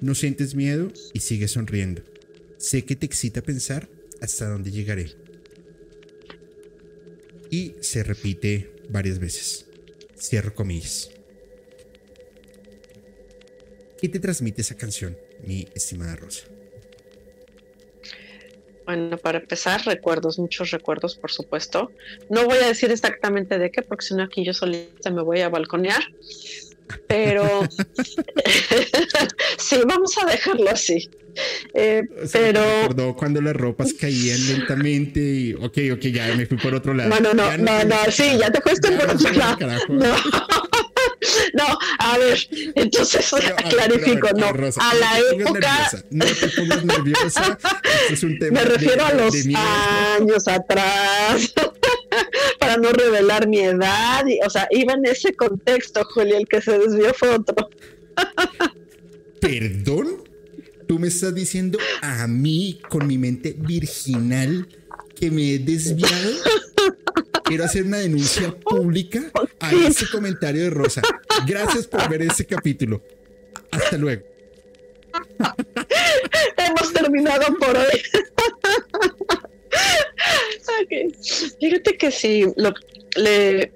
No sientes miedo y sigues sonriendo. Sé que te excita pensar hasta dónde llegaré. Y se repite varias veces. Cierro comillas. ¿Qué te transmite esa canción, mi estimada Rosa? Bueno, para empezar, recuerdos, muchos recuerdos, por supuesto. No voy a decir exactamente de qué, porque si no aquí yo solita me voy a balconear. Pero [LAUGHS] sí, vamos a dejarlo así. Eh, pero cuando las ropas caían lentamente y ok, ok, ya me fui por otro lado. No, no, no, no, no, sí, ya te fuiste por otro lado. No. [LAUGHS] [LAUGHS] no, a ver, entonces [LAUGHS] clarifico, no, a, la época. no te pongas nerviosa, es un [LAUGHS] tema me refiero a los años atrás, para no revelar mi edad, y, o sea, iba en ese contexto, Julia, el que se desvió fue otro. ¿Perdón? Tú me estás diciendo a mí, con mi mente virginal, que me he desviado. Quiero hacer una denuncia [LAUGHS] pública a ese comentario de Rosa. Gracias por ver ese capítulo. Hasta luego. [LAUGHS] Hemos terminado por hoy. [LAUGHS] Fíjate que si lo, le,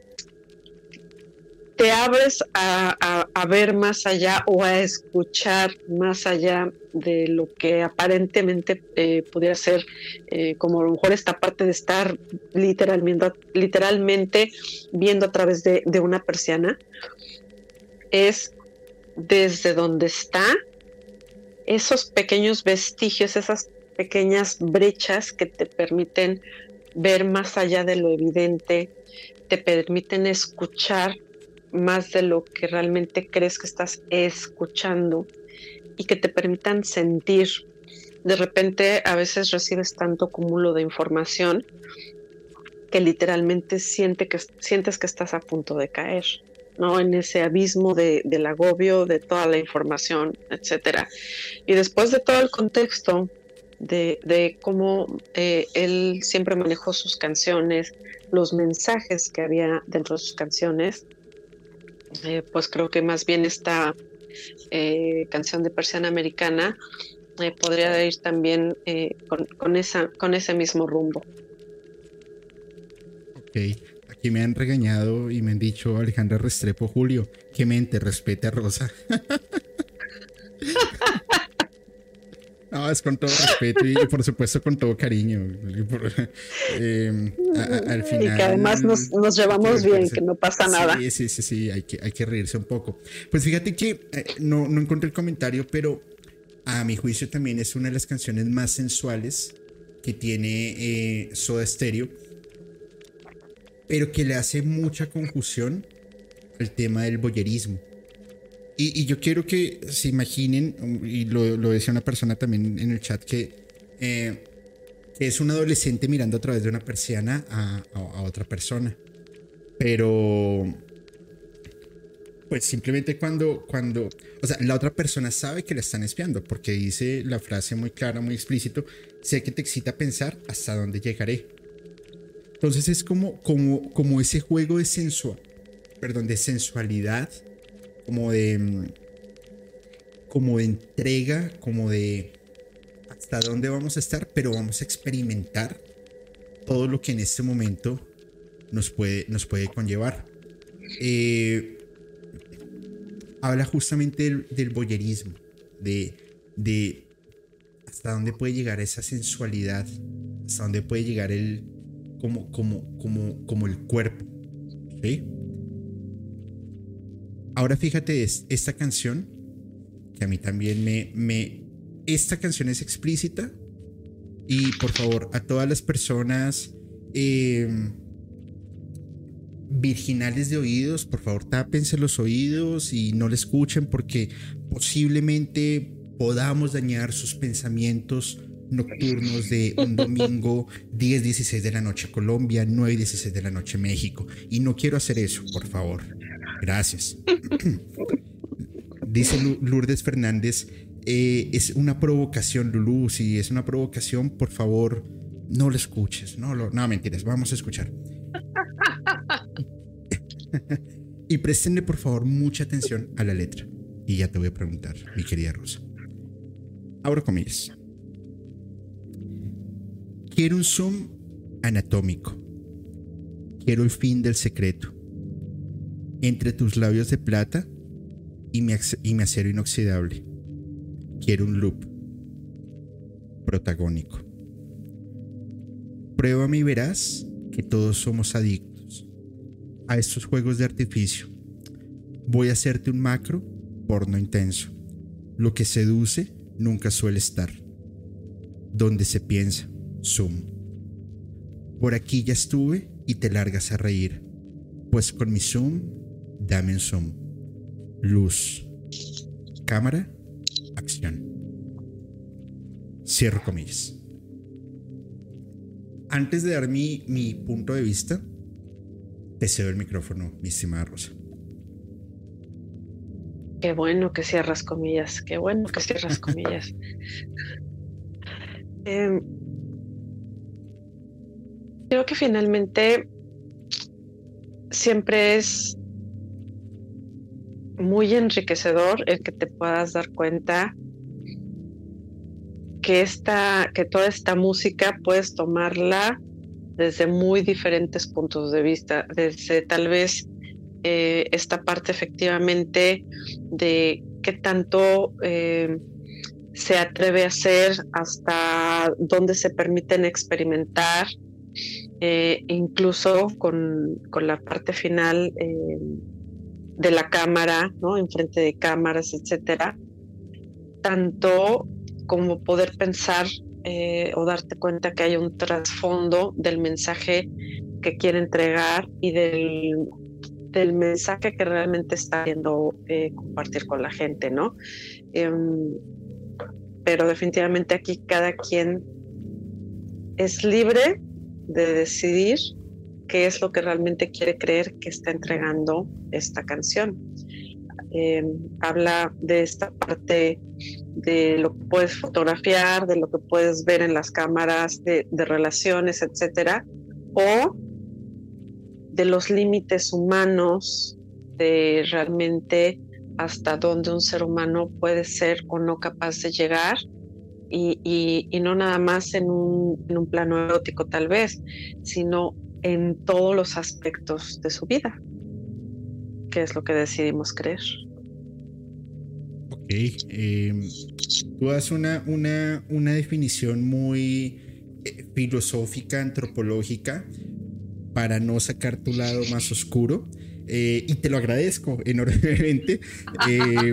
te abres a, ver más allá o a escuchar más allá de lo que aparentemente eh, pudiera ser eh, como a lo mejor esta parte de estar literalmente, literalmente viendo a través de, de una persiana, es desde donde está esos pequeños vestigios, esas pequeñas brechas que te permiten ver más allá de lo evidente, te permiten escuchar más de lo que realmente crees que estás escuchando y que te permitan sentir. De repente a veces recibes tanto cúmulo de información que literalmente siente que, sientes que estás a punto de caer. ¿no? En ese abismo de, del agobio, de toda la información, etcétera. Y después de todo el contexto de, de cómo eh, él siempre manejó sus canciones, los mensajes que había dentro de sus canciones, eh, pues creo que más bien esta eh, canción de persiana americana podría ir también con, con, esa, con ese mismo rumbo. Ok, aquí me han regañado y me han dicho Alejandra Restrepo Julio, que mente, respete a Rosa. [LAUGHS] No, es con todo respeto y, por supuesto con todo cariño. Eh, [LAUGHS] al final, y que además nos, llevamos bien, que no pasa nada. Sí, sí, sí, sí, hay que, hay que reírse un poco. Pues fíjate que eh, no, no encontré el comentario, pero a mi juicio también es una de las canciones más sensuales que tiene eh, Soda Stereo, pero que le hace mucha confusión al tema del boyerismo. Y, yo quiero que se imaginen, y lo, decía una persona también en el chat, que eh, es un adolescente mirando a través de una persiana a, otra persona. Pero, pues simplemente cuando, cuando, o sea, la otra persona sabe que la están espiando, porque dice la frase muy clara, muy explícito, sé que te excita pensar hasta dónde llegaré. Entonces es como, como, como ese juego de sensual, perdón, de sensualidad como de como de entrega, como de hasta dónde vamos a estar, pero vamos a experimentar todo lo que en este momento nos puede, nos puede conllevar. Eh, habla justamente del, del boyerismo, de, de hasta dónde puede llegar esa sensualidad, hasta dónde puede llegar el como, como, como, como el cuerpo. ¿sí? Ahora fíjate, esta canción, que a mí también me. Esta canción es explícita y por favor, a todas las personas em, virginales de oídos, por favor, tápense los oídos y no le escuchen porque posiblemente podamos dañar sus pensamientos nocturnos de un domingo [LAUGHS] 10, 16 de la noche Colombia, 9, 16 de la noche México. Y no quiero hacer eso, por favor. Gracias. [CLEARS THROAT] Dice Lourdes Fernández, eh, es una provocación, Lulu. Si es una provocación, por favor, no lo escuches. No, lo, no mentiras, vamos a escuchar. [LAUGHS] y préstenle, por favor, mucha atención a la letra. Y ya te voy a preguntar, mi querida Rosa. Abro comillas. Quiero un zoom anatómico. Quiero el fin del secreto entre tus labios de plata y mi, acero inoxidable. Quiero un loop protagónico. Pruébame y verás que todos somos adictos a estos juegos de artificio. Voy a hacerte un macro porno intenso. Lo que seduce nunca suele estar. Donde se piensa, zoom. Por aquí ya estuve y te largas a reír, pues con mi zoom Dame un zoom. Luz. Cámara. Acción. Cierro comillas. Antes de dar mi, mi punto de vista, te cedo el micrófono, mi estimada Rosa. Qué bueno que cierras comillas, qué bueno que cierras comillas. [LAUGHS] Em, creo que finalmente siempre es muy enriquecedor el que te puedas dar cuenta que esta, que toda esta música puedes tomarla desde muy diferentes puntos de vista, desde tal vez eh, esta parte efectivamente de qué tanto eh, se atreve a hacer, hasta dónde se permiten experimentar, eh, incluso con, con, la parte final de la cámara, ¿no? Enfrente de cámaras, etcétera. Tanto como poder pensar eh, o darte cuenta que hay un trasfondo del mensaje que quiere entregar y del, del mensaje que realmente está queriendo eh, compartir con la gente, ¿no? Em, pero definitivamente aquí cada quien es libre de decidir qué es lo que realmente quiere creer que está entregando esta canción. Eh, habla de esta parte de lo que puedes fotografiar, de lo que puedes ver en las cámaras de, de relaciones, etcétera, o de los límites humanos, de realmente hasta dónde un ser humano puede ser o no capaz de llegar y, no nada más en un, en un, plano erótico tal vez, sino en todos los aspectos de su vida, que es lo que decidimos creer. Ok, em, tú das una, una, una definición muy eh, filosófica, antropológica, para no sacar tu lado más oscuro. Eh, y te lo agradezco enormemente, eh,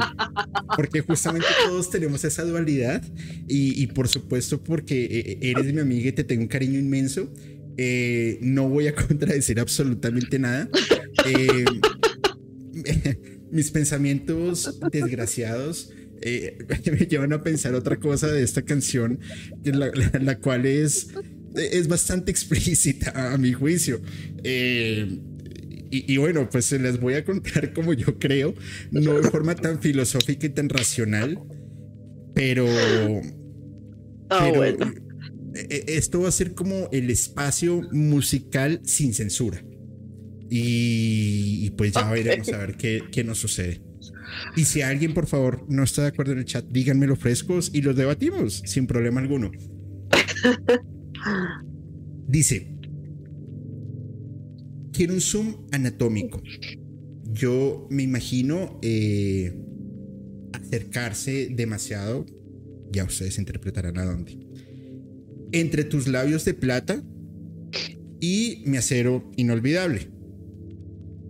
porque justamente todos tenemos esa dualidad y, por supuesto porque eres mi amiga y te tengo un cariño inmenso, no voy a [LAUGHS] contradecir absolutamente nada. [LAUGHS] mis pensamientos desgraciados me [LAUGHS] llevan a pensar otra cosa de esta canción, la, la, cual es, es bastante explícita a mi juicio. Eh, y, bueno, pues se les voy a contar como yo creo, no de forma tan filosófica y tan racional, pero... Ah, bueno. E, e, esto va a ser como el espacio musical sin censura. Y, pues ya veremos a ver qué, qué nos sucede. Y si alguien, por favor, no está de acuerdo en el chat, díganmelo frescos y los debatimos sin problema alguno. [LAUGHS] Dice, quiero un zoom anatómico. Yo me imagino eh, acercarse demasiado, ya ustedes interpretarán a dónde, entre tus labios de plata y mi acero inolvidable.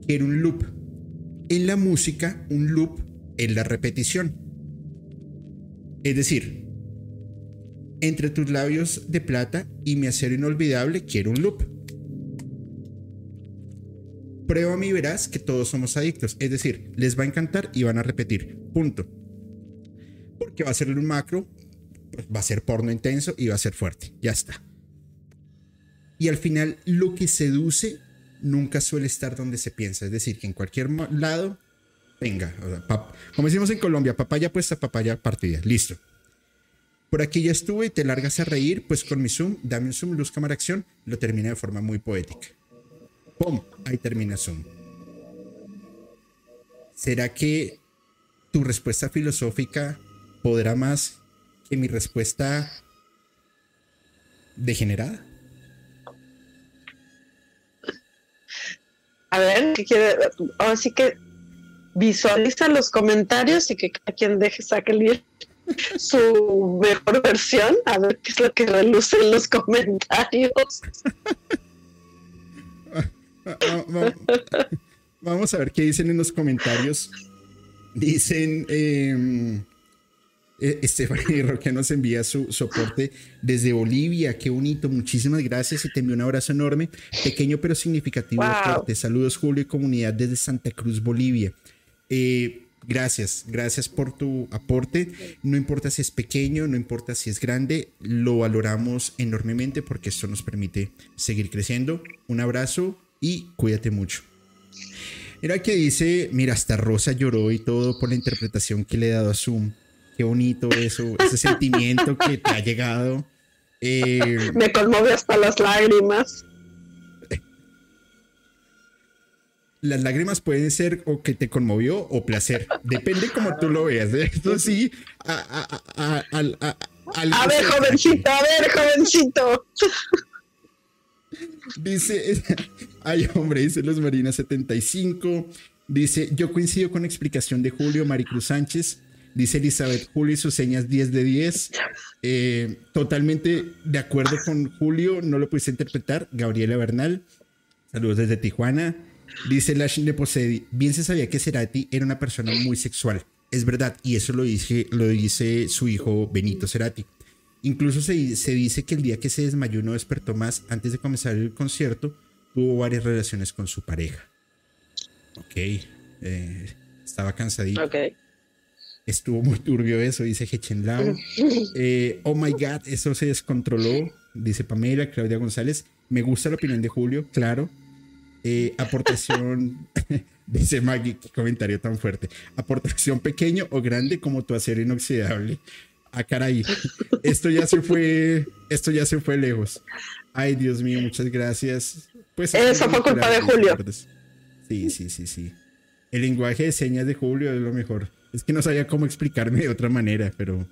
Quiero un loop. En la música, un loop es la repetición. Es decir, entre tus labios de plata y mi acero inolvidable, quiero un loop prueba y verás que todos somos adictos. Es decir, les va a encantar y van a repetir. Punto. Porque va a ser un macro, va a ser porno intenso y va a ser fuerte. Ya está. Y al final, lo que seduce nunca suele estar donde se piensa. Es decir, que en cualquier lado, venga. como decimos en Colombia, papaya puesta, papaya partida. Listo. Por aquí ya estuve y te largas a reír, pues con mi zoom, dame un zoom, luz, cámara, acción, lo termina de forma muy poética. ¡Pum! Ahí termina Zoom. ¿Será que tu respuesta filosófica podrá más que mi respuesta degenerada? A ver, ¿qué quiere? Así que visualiza los comentarios y que cada quien deje, saque su mejor versión, a ver qué es lo que reluce en los comentarios. Vamos a ver qué dicen en los comentarios. Dicen, eh, Estefanía [LAUGHS] Roque nos envía su soporte desde Bolivia. Qué bonito. Muchísimas gracias y te envío un abrazo enorme. Pequeño pero significativo Saludos, Julio y comunidad desde Santa Cruz, Bolivia. Eh, gracias, gracias por tu aporte. No importa si es pequeño, no importa si es grande, lo valoramos enormemente porque esto nos permite seguir creciendo. Un abrazo y cuídate mucho. Mira que dice, mira, hasta Rosa lloró y todo por la interpretación que le he dado a Zoom. Qué bonito eso, ese sentimiento que te ha llegado. Eh, Me conmueve hasta las lágrimas. Las lágrimas pueden ser o que te conmovió o placer. Depende como tú lo veas. Esto sí. A, a ver, jovencito, a ver, jovencito. Dice, [LAUGHS] ay hombre, dice Los Marina 75. Dice, yo coincido con la explicación de Julio Maricruz Sánchez. Dice Elizabeth, Julio y sus señas 10 de 10. Eh, totalmente de acuerdo con Julio, no lo pudiste interpretar. Gabriela Bernal, saludos desde Tijuana. Dice Lash Neposedi, bien se sabía que Cerati era una persona muy sexual. Es verdad, y eso lo dice, lo dice su hijo Benito Cerati. Incluso se, dice que el día que se desmayó no despertó más antes de comenzar el concierto, tuvo varias relaciones con su pareja. Ok, eh, estaba cansadito. Ok. Estuvo muy turbio eso, dice Hechenlau. Eh, oh my God, eso se descontroló, dice Pamela, Claudia González. Me gusta la opinión de Julio, claro. Eh, aportación, [LAUGHS] dice Maggie, qué comentario tan fuerte. Aportación pequeño o grande como tu acero inoxidable. Ah, caray. Esto ya se fue, esto ya se fue lejos. Ay, Dios mío, muchas gracias. Pues eso fue culpa de Julio. Sí, sí, sí, sí. El lenguaje de señas de Julio es lo mejor. Es que no sabía cómo explicarme de otra manera, pero.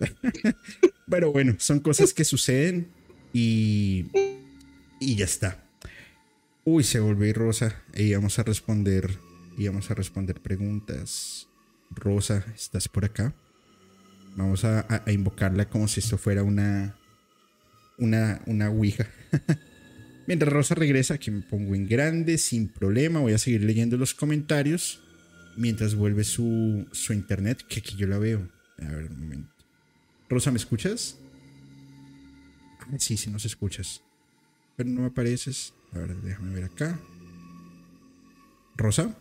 [LAUGHS] pero bueno, son cosas que suceden y. Y ya está. Uy, se volvió Rosa. Y vamos a responder. Y vamos a responder preguntas. Rosa, ¿estás por acá? Vamos a, invocarla como si esto fuera una. Una, una Ouija. [LAUGHS] Mientras Rosa regresa, aquí me pongo en grande, sin problema. Voy a seguir leyendo los comentarios. Mientras vuelve su, su internet, que aquí yo la veo. A ver, un momento. Rosa, ¿me escuchas? Sí, sí, nos escuchas. Pero no me apareces. A ver, déjame ver acá. Rosa.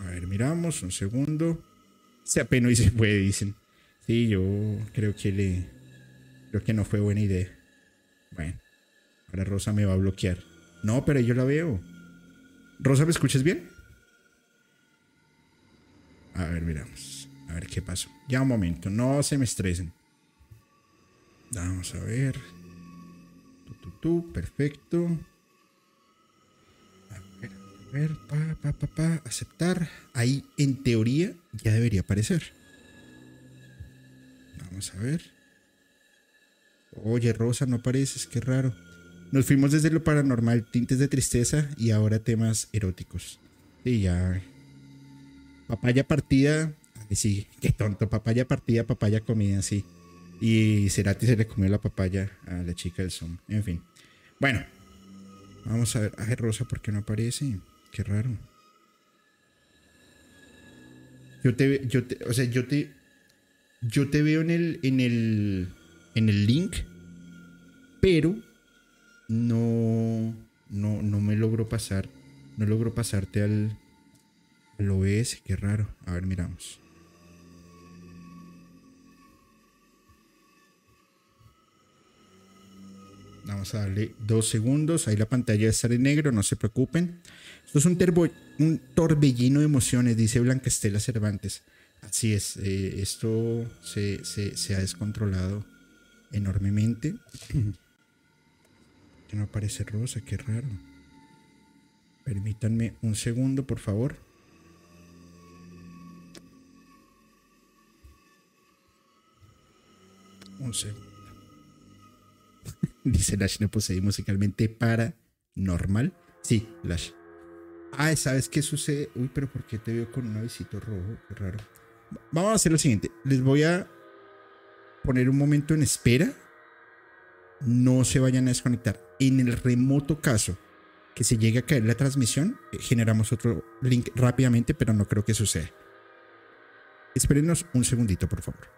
A ver, miramos, un segundo. Se apenas y se puede, dicen. Sí, yo creo que le. Creo que no fue buena idea. Bueno, ahora Rosa me va a bloquear. No, pero yo la veo. Rosa, ¿me escuchas bien? A ver, miramos. A ver qué pasó. Ya un momento, no se me estresen. Vamos a ver. Tu, tu, tu, perfecto. A ver, a ver, pa, pa, pa, pa, aceptar. Ahí, en teoría, ya debería aparecer. Vamos a ver. Oye, Rosa, no apareces, qué raro. Nos fuimos desde lo paranormal, tintes de tristeza y ahora temas eróticos. Y ya. Papaya partida. Ay, sí, qué tonto. Papaya partida, papaya comida, sí. Y Cerati se le comió la papaya a la chica del Zoom. En fin. Bueno. Vamos a ver. Ay, Rosa, ¿por qué no aparece? Qué raro. Yo te, yo te, o sea, yo te, yo te veo en el, en el, en el link, pero no, no, no me logro pasar, no logro pasarte al, al OBS, qué raro. A ver, miramos. Vamos a darle dos segundos. Ahí la pantalla va a estar en negro, no se preocupen. Esto es un, un torbellino de emociones, dice Blanca Estela Cervantes. Así es, eh, esto se, se, ha descontrolado enormemente. [LAUGHS] que no aparece rosa, qué raro. Permítanme un segundo, por favor. Un segundo. [LAUGHS] Dice Lash, no poseí musicalmente para normal. Sí, Lash. Ah, ¿sabes qué sucede? Uy, pero ¿por qué te veo con un avisito rojo? Qué raro. Vamos a hacer lo siguiente. Les voy a poner un momento en espera. No se vayan a desconectar. En el remoto caso que se llegue a caer la transmisión, eh, generamos otro link rápidamente, pero no creo que suceda. Espérenos un segundito, por favor.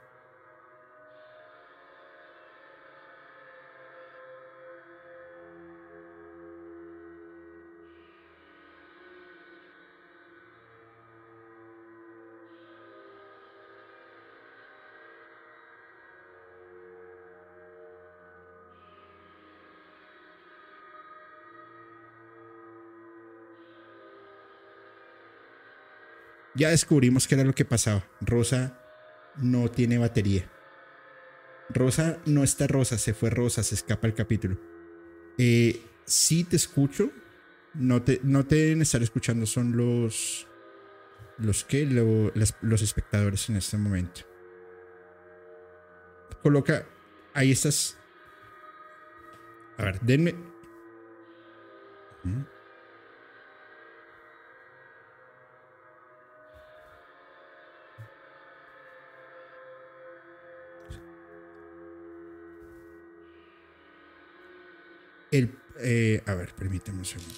Ya descubrimos qué era lo que pasaba. Rosa no tiene batería. Rosa no está Rosa, se fue Rosa, se escapa el capítulo. Eh, sí te escucho. No te, no te deben estar escuchando, son los. Los que, los espectadores en este momento. Coloca. Ahí estás. A ver, denme. El, eh, a ver, permíteme un segundo.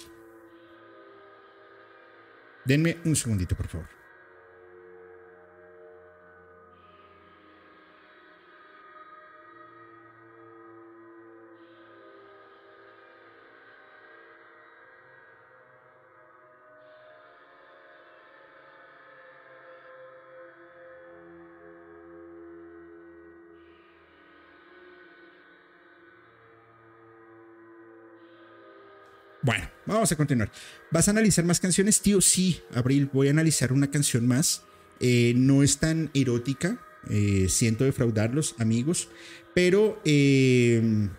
Denme un segundito, por favor. Vamos a continuar. ¿Vas a analizar más canciones, tío? Sí, Abril, voy a analizar una canción más. Eh, no es tan erótica, eh, siento defraudarlos, amigos, pero, eh,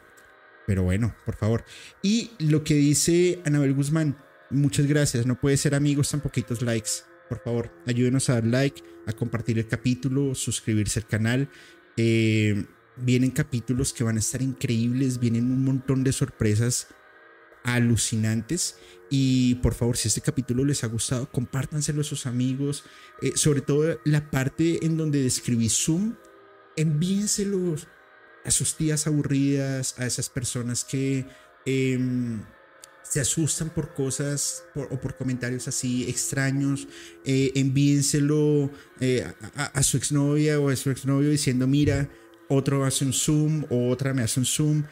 pero bueno, por favor. Y lo que dice Anabel Guzmán, muchas gracias. No puede ser amigos tan poquitos likes. Por favor, ayúdenos a dar like, a compartir el capítulo, suscribirse al canal. vienen capítulos que van a estar increíbles, vienen un montón de sorpresas alucinantes. Y por favor, si este capítulo les ha gustado, compártanselo a sus amigos. Eh, sobre todo la parte en donde describí Zoom, envíenselos a sus tías aburridas, a esas personas que em, se asustan por cosas o por comentarios así extraños. Eh, envíenselo eh, a, a, su exnovia o a su exnovio diciendo, mira, otro hace un Zoom o otra me hace un Zoom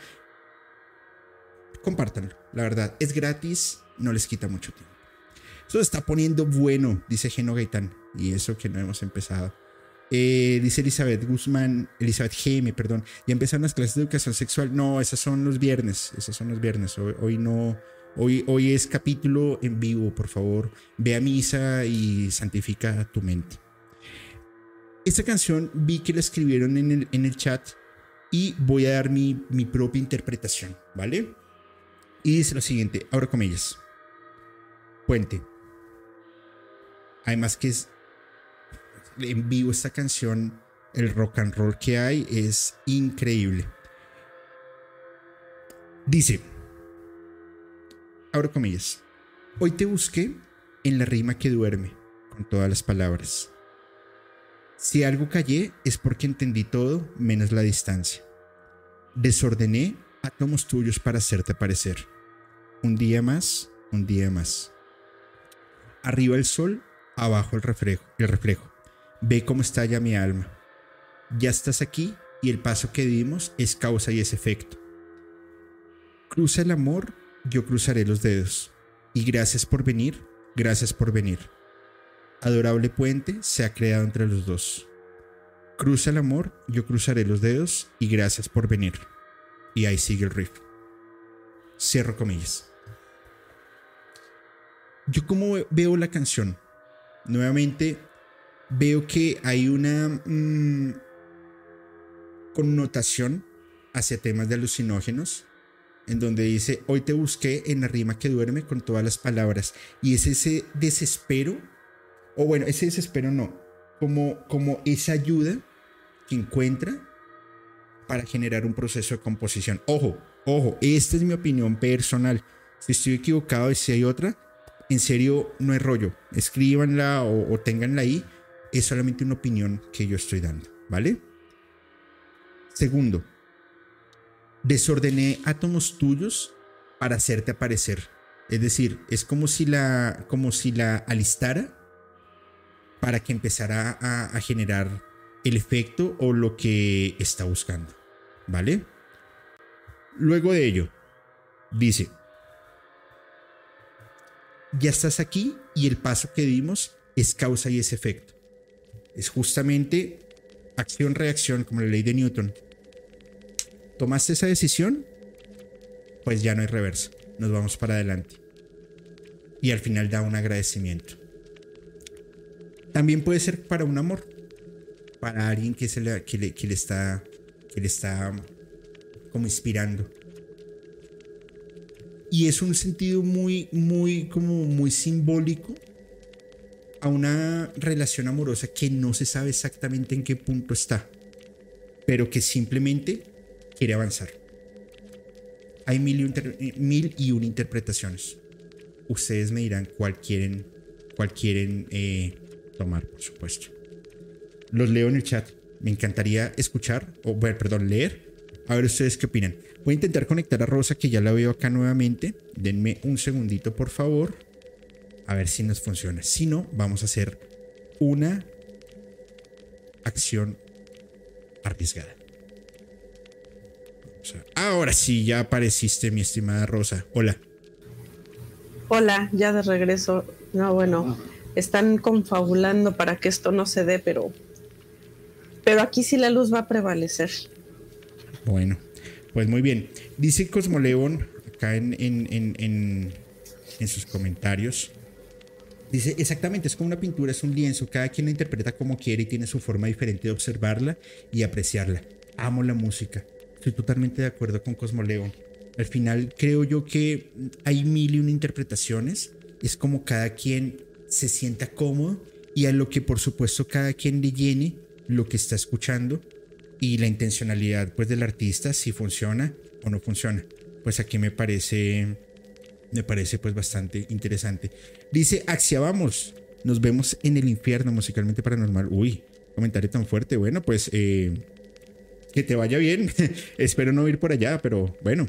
compártanlo. La verdad, es gratis, no les quita mucho tiempo. Eso se está poniendo bueno, dice Geno Gaitán. Y eso que no hemos empezado. Eh, dice Elizabeth Guzmán, Elizabeth Geme, perdón. Ya empezaron las clases de educación sexual. No, esas son los viernes. Esas son los viernes. Hoy, no. Hoy, hoy es capítulo en vivo, por favor. Ve a misa y santifica tu mente. Esta canción vi que la escribieron en el, en el chat y voy a dar mi, mi propia interpretación, ¿vale? Y dice lo siguiente, abro comillas. Puente. Además que es en vivo esta canción, el rock and roll que hay es increíble. Dice, abro comillas, hoy te busqué en la rima que duerme, con todas las palabras. Si algo callé es porque entendí todo menos la distancia. Desordené átomos tuyos para hacerte aparecer. Un día más, un día más. Arriba el sol, abajo el reflejo, el reflejo. Ve cómo estalla mi alma. Ya estás aquí y el paso que dimos es causa y es efecto. Cruza el amor, yo cruzaré los dedos. Y gracias por venir, gracias por venir. Adorable puente se ha creado entre los dos. Cruza el amor, yo cruzaré los dedos y gracias por venir. Y ahí sigue el riff. Cierro comillas. Yo como veo la canción, nuevamente veo que hay una mm, connotación hacia temas de alucinógenos, en donde dice, hoy te busqué en la rima que duerme con todas las palabras. Y es ese desespero, o bueno, ese desespero no, como, como esa ayuda que encuentra para generar un proceso de composición. Ojo, ojo, esta es mi opinión personal. Si estoy equivocado y si hay otra, en serio, no es rollo. Escríbanla o, o ténganla ahí. Es solamente una opinión que yo estoy dando, ¿vale? Segundo, desordené átomos tuyos para hacerte aparecer. Es decir, es como si la, como si la alistara para que empezara a generar el efecto o lo que está buscando. ¿Vale? Luego de ello, dice, ya estás aquí y el paso que dimos es causa y es efecto. Es justamente acción-reacción como la ley de Newton. Tomaste esa decisión, pues ya no hay reversa. Nos vamos para adelante. Y al final da un agradecimiento. También puede ser para un amor. Para alguien que, se le, que, le, que le está, que le está como inspirando y es un sentido muy, muy, como muy simbólico a una relación amorosa que no se sabe exactamente en qué punto está, pero que simplemente quiere avanzar. Hay mil y, mil y una interpretaciones. Ustedes me dirán cuál quieren, cuál quieren eh, tomar, por supuesto. Los leo en el chat. Me encantaría escuchar, o bueno, perdón, leer. A ver ustedes qué opinan. Voy a intentar conectar a Rosa, que ya la veo acá nuevamente. Denme un segundito, por favor. A ver si nos funciona. Si no, vamos a hacer una acción arriesgada. ahora sí, ya apareciste, mi estimada Rosa. Hola. Hola, ya de regreso. No, bueno, están confabulando para que esto no se dé, pero, pero aquí sí la luz va a prevalecer. Bueno, pues muy bien. Dice Cosmoleón acá en, en, en sus comentarios. Dice, exactamente, es como una pintura, es un lienzo, cada quien la interpreta como quiere y tiene su forma diferente de observarla y apreciarla. Amo la música. Estoy totalmente de acuerdo con Cosmo León. Al final creo yo que hay mil y una interpretaciones. Es como cada quien se sienta cómodo y a lo que por supuesto cada quien le llene lo que está escuchando y la intencionalidad pues del artista si funciona o no funciona. Pues aquí me parece me parece pues bastante interesante. Dice Axia vamos, nos vemos en el infierno musicalmente paranormal. Uy, comentario tan fuerte. Bueno, pues eh, que te vaya bien. [LAUGHS] Espero no ir por allá, pero bueno.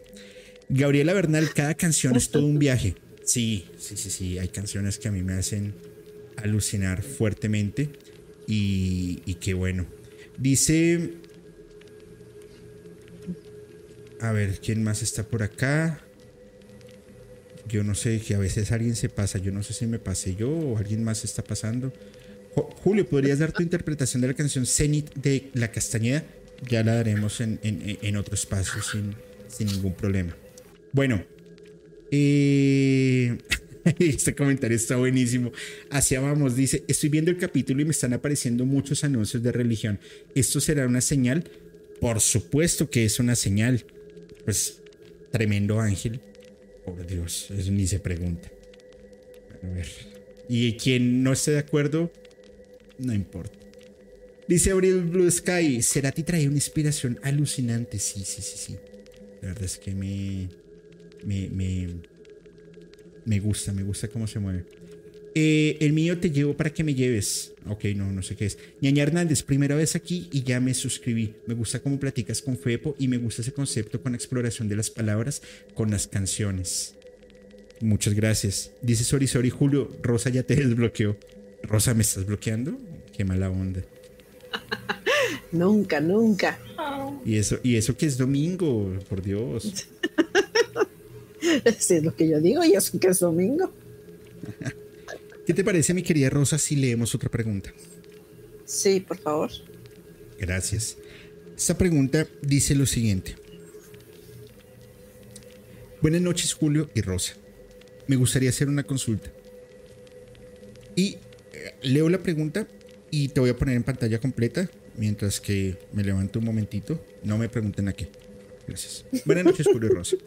Gabriela Bernal, cada canción es todo un viaje. Sí, sí, sí, sí. Hay canciones que a mí me hacen alucinar fuertemente. Y, y qué bueno. Dice. A ver, ¿quién más está por acá? Yo no sé, que a veces alguien se pasa. Yo no sé si me pasé yo o alguien más está pasando. Julio, ¿podrías dar tu interpretación de la canción Zenit de La Castañeda? Ya la daremos en, en, otro espacio sin, sin ningún problema. Bueno, eh, [LAUGHS] este comentario está buenísimo. Hacia vamos, dice, estoy viendo el capítulo y me están apareciendo muchos anuncios de religión. ¿Esto será una señal? Por supuesto que es una señal. Pues tremendo ángel. Por Dios, eso ni se pregunta. A ver. Y quien no esté de acuerdo, no importa. Dice Abril Blue Sky, Cerati trae una inspiración alucinante. Sí, sí, sí, sí. La verdad es que me me, me, gusta, me gusta cómo se mueve. Eh, el mío te llevo para que me lleves. Ok, no, no sé qué es. Ñaña Hernández, primera vez aquí y ya me suscribí. Me gusta cómo platicas con Fepo y me gusta ese concepto con exploración de las palabras con las canciones. Muchas gracias. Dice Sori Sori Julio, Rosa ya te desbloqueó. Rosa, ¿me estás bloqueando? Qué mala onda. [LAUGHS] nunca, nunca. Y eso, y eso que es domingo, por Dios. [LAUGHS] Si es lo que yo digo y eso que es domingo. [LAUGHS] ¿Qué te parece, mi querida Rosa, si leemos otra pregunta? Sí, por favor. Gracias. Esta pregunta dice lo siguiente. Buenas noches, Julio y Rosa. Me gustaría hacer una consulta. Y eh, leo la pregunta y te voy a poner en pantalla completa mientras que me levanto un momentito. No me pregunten a qué. Gracias. Buenas noches, Julio y Rosa.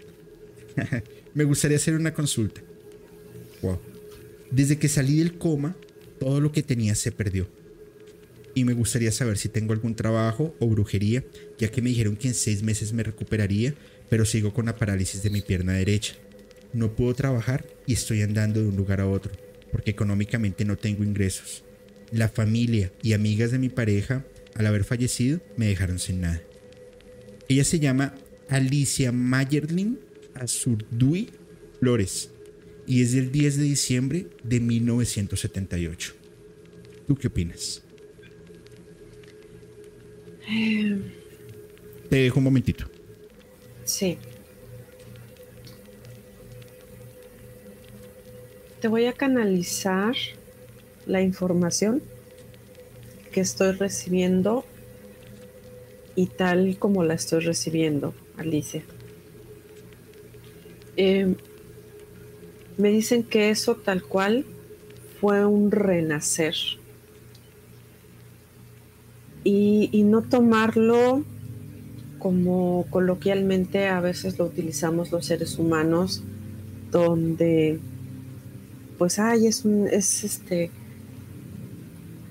[LAUGHS] Me gustaría hacer una consulta. Wow. Desde que salí del coma, todo lo que tenía se perdió. Y me gustaría saber si tengo algún trabajo o brujería, ya que me dijeron que en seis meses me recuperaría, pero sigo con la parálisis de mi pierna derecha. No puedo trabajar y estoy andando de un lugar a otro, porque económicamente no tengo ingresos. La familia y amigas de mi pareja, al haber fallecido, me dejaron sin nada. Ella se llama Alicia Mayerling Azurduy Flores y es del 10 de diciembre de 1978. ¿Tú qué opinas? Eh, Te dejo un momentito. Sí. Te voy a canalizar la información que estoy recibiendo y tal como la estoy recibiendo, Alicia. Eh, me dicen que eso tal cual fue un renacer. Y, no tomarlo como coloquialmente a veces lo utilizamos los seres humanos, donde pues ay, es un, es este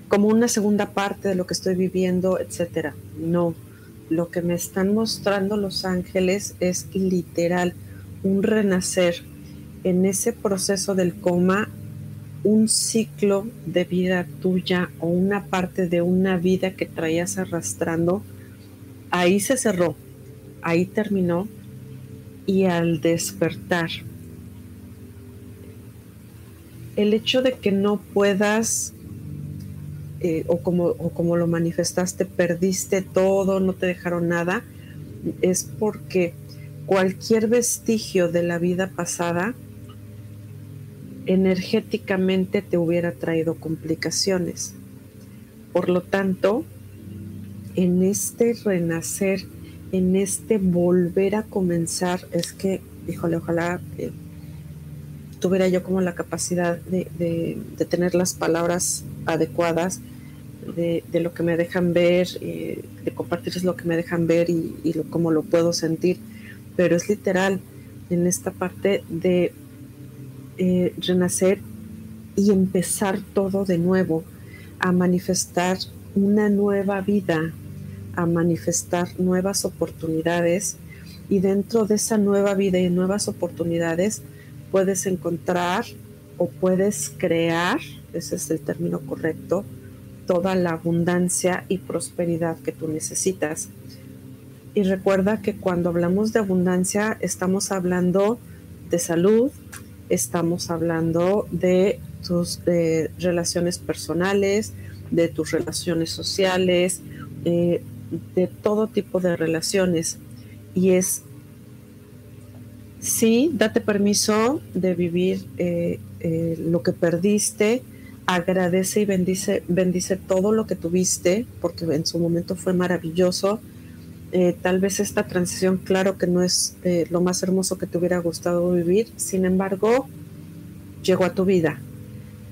como una segunda parte de lo que estoy viviendo, etcétera. No, lo que me están mostrando los ángeles es literal un renacer en ese proceso del coma, un ciclo de vida tuya o una parte de una vida que traías arrastrando, ahí se cerró, ahí terminó y al despertar, el hecho de que no puedas, eh, o, como, o como lo manifestaste, perdiste todo, no te dejaron nada, es porque cualquier vestigio de la vida pasada energéticamente te hubiera traído complicaciones. Por lo tanto, en este renacer, en este volver a comenzar, es que, híjole, ojalá tuviera yo como la capacidad de, tener las palabras adecuadas de, lo que me dejan ver, eh, de compartirles lo que me dejan ver y, y cómo lo puedo sentir. Pero es literal en esta parte de eh, renacer y empezar todo de nuevo, a manifestar una nueva vida, a manifestar nuevas oportunidades y dentro de esa nueva vida y nuevas oportunidades puedes encontrar o puedes crear, ese es el término correcto, toda la abundancia y prosperidad que tú necesitas. Y recuerda que cuando hablamos de abundancia estamos hablando de salud, estamos hablando de tus relaciones personales, de tus relaciones sociales, eh, de todo tipo de relaciones. Y es, sí, date permiso de vivir eh, eh, lo que perdiste, agradece y bendice, bendice todo lo que tuviste, porque en su momento fue maravilloso. Tal vez esta transición, claro que no es lo más hermoso que te hubiera gustado vivir, sin embargo, llegó a tu vida.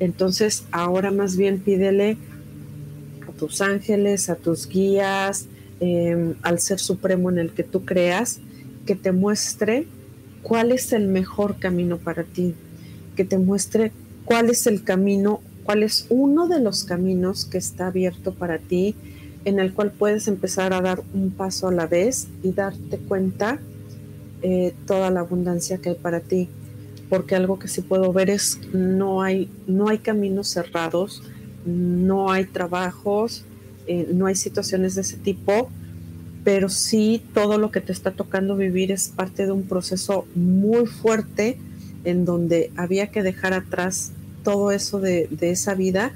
Entonces, ahora más bien pídele a tus ángeles, a tus guías, em, al ser supremo en el que tú creas, que te muestre cuál es el mejor camino para ti, que te muestre cuál es el camino, cuál es uno de los caminos que está abierto para ti, en el cual puedes empezar a dar un paso a la vez y darte cuenta eh, toda la abundancia que hay para ti. Porque algo que sí puedo ver es no hay, no hay caminos cerrados, no hay trabajos, eh, no hay situaciones de ese tipo, pero sí todo lo que te está tocando vivir es parte de un proceso muy fuerte en donde había que dejar atrás todo eso de, de esa vida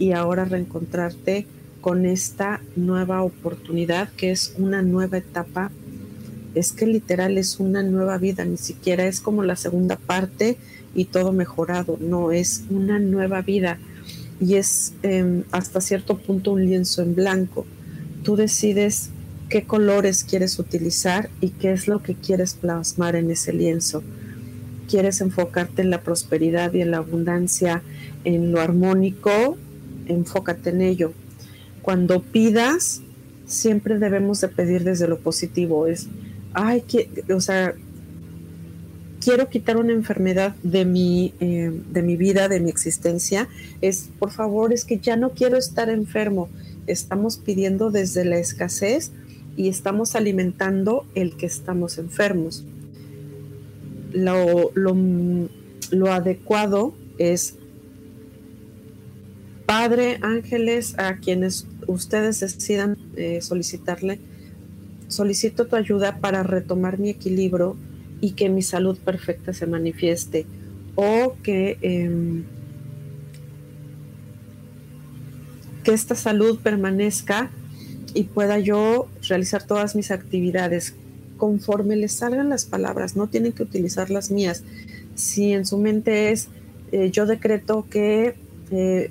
y ahora reencontrarte con esta nueva oportunidad que es una nueva etapa es que literal es una nueva vida, ni siquiera es como la segunda parte y todo mejorado, no, es una nueva vida y es em, hasta cierto punto un lienzo en blanco. Tú decides qué colores quieres utilizar y qué es lo que quieres plasmar en ese lienzo. ¿Quieres enfocarte en la prosperidad y en la abundancia, en lo armónico? Enfócate en ello. Cuando pidas, siempre debemos de pedir desde lo positivo. Es ay, que, o sea, quiero quitar una enfermedad de mi, eh, de mi vida, de mi existencia, es, por favor, es que ya no quiero estar enfermo. Estamos pidiendo desde la escasez y estamos alimentando el que estamos enfermos. Lo, lo, adecuado es, Padre, ángeles, a quienes ustedes decidan eh, solicitarle, solicito tu ayuda para retomar mi equilibrio y que mi salud perfecta se manifieste o que, em, que esta salud permanezca y pueda yo realizar todas mis actividades conforme les salgan las palabras, no tienen que utilizar las mías. Si en su mente es, eh, yo decreto que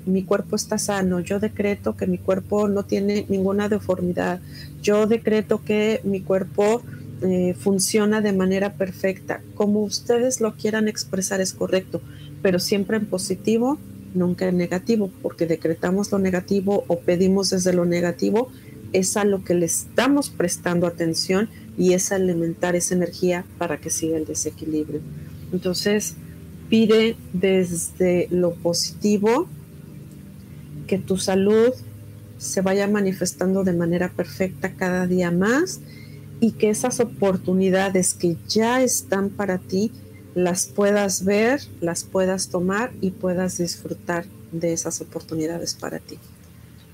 mi cuerpo está sano, yo decreto que mi cuerpo no tiene ninguna deformidad, yo decreto que mi cuerpo eh, funciona de manera perfecta. Como ustedes lo quieran expresar es correcto, pero siempre en positivo, nunca en negativo, porque decretamos lo negativo o pedimos desde lo negativo, es a lo que le estamos prestando atención y es alimentar esa energía para que siga el desequilibrio. Entonces, pide desde lo positivo que tu salud se vaya manifestando de manera perfecta cada día más y que esas oportunidades que ya están para ti las puedas ver, las puedas tomar y puedas disfrutar de esas oportunidades para ti.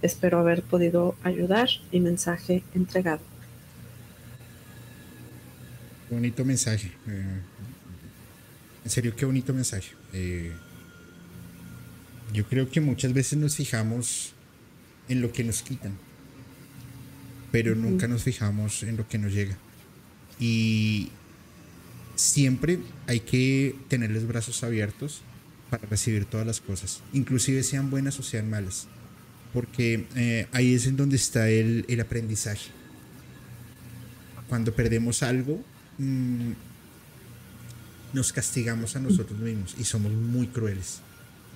Espero haber podido ayudar y mensaje entregado. Bonito mensaje. Eh, en serio, qué bonito mensaje. Eh, yo creo que muchas veces nos fijamos en lo que nos quitan, pero nunca nos fijamos en lo que nos llega. Y siempre hay que tener los brazos abiertos para recibir todas las cosas, inclusive sean buenas o sean malas, porque eh, ahí es en donde está el, aprendizaje. Cuando perdemos algo, mm, nos castigamos a nosotros mismos y somos muy crueles.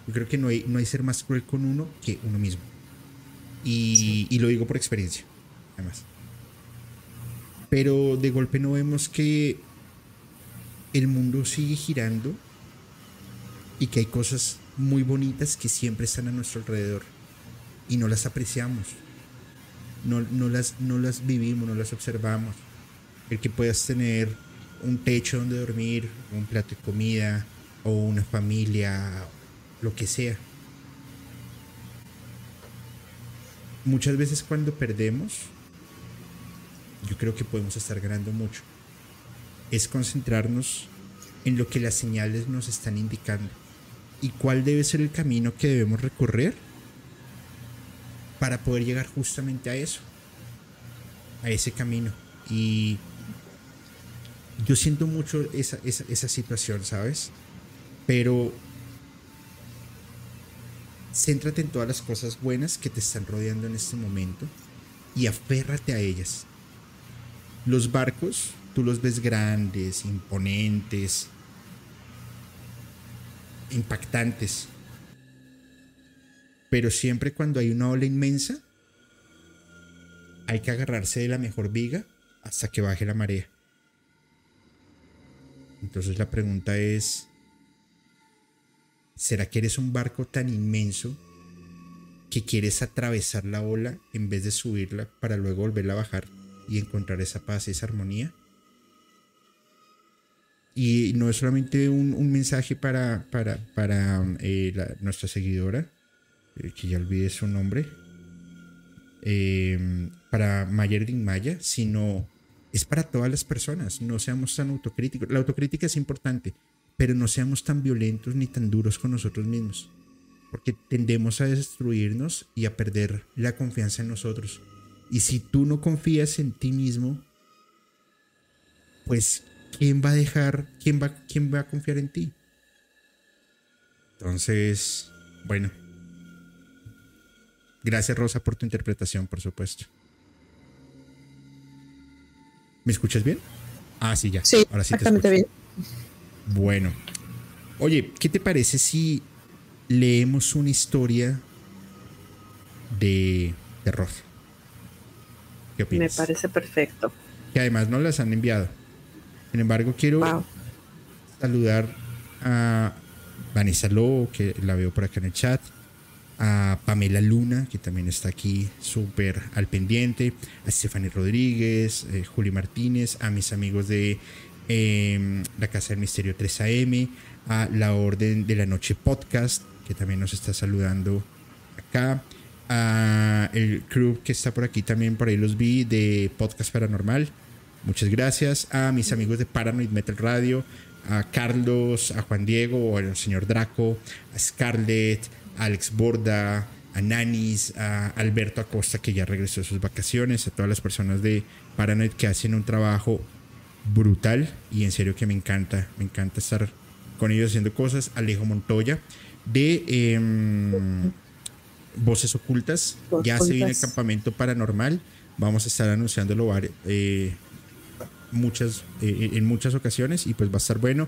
Yo creo que no hay, no hay ser más cruel con uno que uno mismo. Y, y lo digo por experiencia, además. Pero de golpe no vemos que el mundo sigue girando y que hay cosas muy bonitas que siempre están a nuestro alrededor y no las apreciamos, no, no, las, no las vivimos, no las observamos. El que puedas tener un techo donde dormir, un plato de comida o una familia, lo que sea. Muchas veces cuando perdemos, yo creo que podemos estar ganando mucho. Es concentrarnos en lo que las señales nos están indicando y cuál debe ser el camino que debemos recorrer para poder llegar justamente a eso, a ese camino. Y yo siento mucho esa, esa, situación, ¿sabes? Pero céntrate en todas las cosas buenas que te están rodeando en este momento y aférrate a ellas. Los barcos, tú los ves grandes, imponentes, impactantes. Pero siempre cuando hay una ola inmensa, hay que agarrarse de la mejor viga hasta que baje la marea. Entonces la pregunta es, ¿será que eres un barco tan inmenso que quieres atravesar la ola en vez de subirla para luego volverla a bajar y encontrar esa paz, esa armonía? Y no es solamente un, mensaje para, para, para eh, nuestra seguidora, eh, que ya olvidé su nombre, eh, para Mayerdin Maya, sino es para todas las personas. No seamos tan autocríticos. La autocrítica es importante, pero no seamos tan violentos ni tan duros con nosotros mismos, porque tendemos a destruirnos y a perder la confianza en nosotros. Y si tú no confías en ti mismo, pues ¿quién va a dejar, quién va, quién va a confiar en ti? Entonces, bueno. Gracias Rosa por tu interpretación, por supuesto. ¿Me escuchas bien? Ah, sí, ya. Sí, Ahora sí exactamente bien. Bueno. Oye, ¿qué te parece si leemos una historia de terror? ¿Qué opinas? Me parece perfecto. Que además no las han enviado. Sin embargo, quiero saludar a Vanessa Lobo, que la veo por acá en el chat, a Pamela Luna, que también está aquí súper al pendiente, a Stephanie Rodríguez, eh, Juli Martínez, a mis amigos de em, la Casa del Misterio 3AM, a la Orden de la Noche Podcast, que también nos está saludando acá, a el crew que está por aquí también, por ahí los vi, de Podcast Paranormal, Muchas gracias. A mis amigos de Paranoid Metal Radio, a Carlos, a Juan Diego, al señor Draco, a Scarlett, a Alex Borda, a Nanis, a Alberto Acosta que ya regresó de sus vacaciones, a todas las personas de Paranoid que hacen un trabajo brutal. Y en serio que me encanta, me encanta estar con ellos haciendo cosas. Alejo Montoya de em, Voces Ocultas, ya se viene el campamento paranormal, vamos a estar anunciándolo eh, muchas, eh, en muchas ocasiones. Y pues va a estar bueno.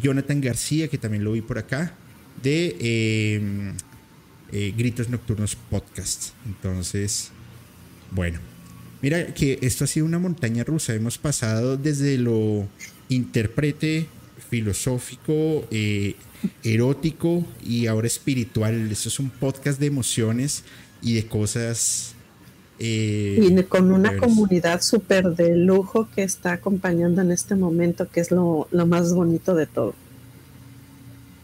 Jonathan García, que también lo vi por acá, de em, eh, Gritos Nocturnos Podcast. Entonces, bueno, mira que esto ha sido una montaña rusa. Hemos pasado desde lo intérprete, filosófico, eh, erótico y ahora espiritual. Esto es un podcast de emociones y de cosas y eh, con una comunidad súper de lujo que está acompañando en este momento, que es lo, más bonito de todo.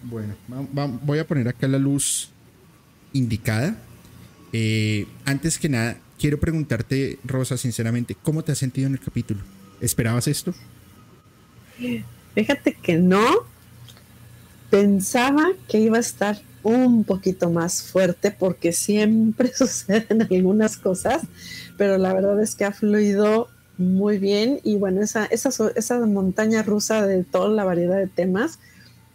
Bueno, voy a poner acá la luz indicada. Eh, antes que nada, quiero preguntarte, Rosa, sinceramente, ¿cómo te has sentido en el capítulo? ¿Esperabas esto? Fíjate que no. Pensaba que iba a estar un poquito más fuerte porque siempre [LAUGHS] suceden algunas cosas, pero la verdad es que ha fluido muy bien y bueno, esa, esa, esa montaña rusa de toda la variedad de temas,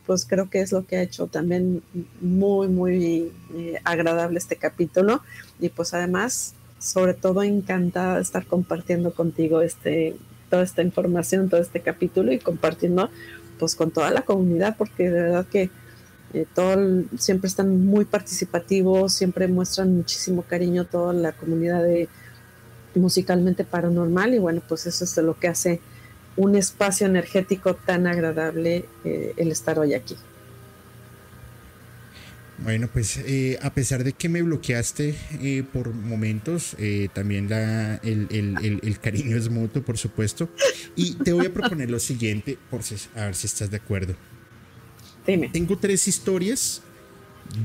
pues creo que es lo que ha hecho también muy, muy eh, agradable este capítulo. Y pues además, sobre todo encantada de estar compartiendo contigo este, toda esta información, todo este capítulo y compartiendo pues con toda la comunidad, porque de verdad que eh, todo siempre están muy participativos, siempre muestran muchísimo cariño toda la comunidad de musicalmente paranormal. Y bueno, pues eso es lo que hace un espacio energético tan agradable eh, el estar hoy aquí. Bueno, pues eh, a pesar de que me bloqueaste eh, por momentos, también la, el, cariño es mutuo, por supuesto. Y te voy a proponer lo siguiente, por a ver si estás de acuerdo. Dime. Tengo tres historias,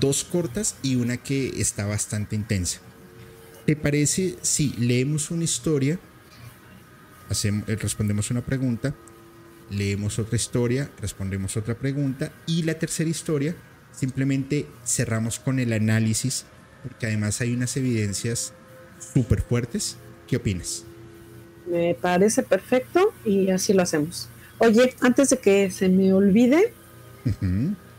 dos cortas y una que está bastante intensa. ¿Te parece si leemos una historia hacemos, eh, respondemos una pregunta, leemos otra historia, respondemos otra pregunta y la tercera historia simplemente cerramos con el análisis porque además hay unas evidencias súper fuertes. ¿Qué opinas? Me parece perfecto y así lo hacemos. Oye, antes de que se me olvide,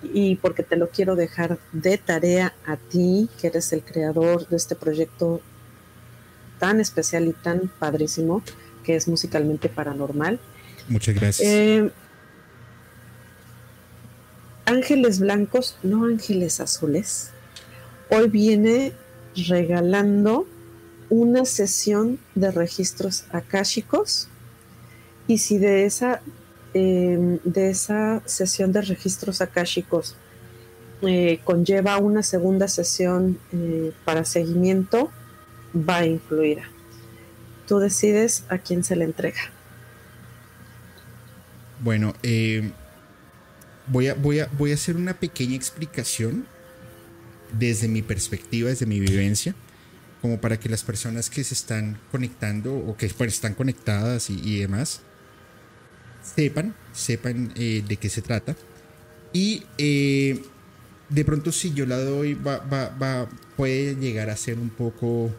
y porque te lo quiero dejar de tarea a ti, que eres el creador de este proyecto tan especial y tan padrísimo, que es musicalmente paranormal. Muchas gracias. Eh, ángeles blancos, no ángeles azules. Hoy viene regalando una sesión de registros akáshicos y si de esa em, de esa sesión de registros akáshicos eh, conlleva una segunda sesión eh, para seguimiento va a incluir tú decides a quién se le entrega. Bueno, eh, voy, a, voy, a, voy a hacer una pequeña explicación desde mi perspectiva, desde mi vivencia, como para que las personas que se están conectando o que pues, están conectadas y, demás sepan, sepan eh, de qué se trata. Y eh, de pronto si yo la doy, va, va, va, puede llegar a ser un poco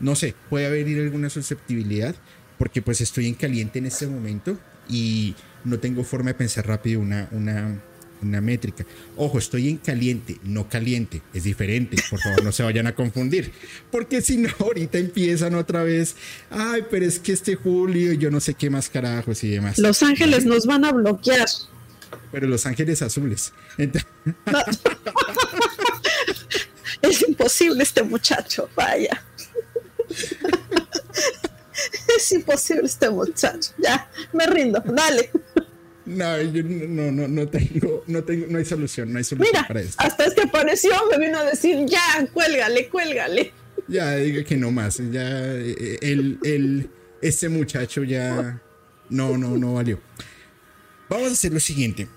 no sé, puede haber alguna susceptibilidad porque pues estoy en caliente en este momento y no tengo forma de pensar rápido una, una, una métrica. Ojo, estoy en caliente, no caliente, es diferente, por favor no se vayan a confundir, porque si no, ahorita empiezan otra vez, ay, pero es que este Julio, yo no sé qué más carajos y demás. Los ángeles nos van a bloquear. Pero los ángeles azules. [LAUGHS] es imposible este muchacho, vaya. [LAUGHS] es imposible este muchacho. Ya, me rindo. Dale. No, yo no, no, no tengo, no tengo, no hay solución, no hay solución Mira, para esto. Hasta este apareció, me vino a decir, ya, cuélgale, cuélgale. Ya, diga que no más. Ya, el, el, este muchacho ya, no, no, no valió. Vamos a hacer lo siguiente.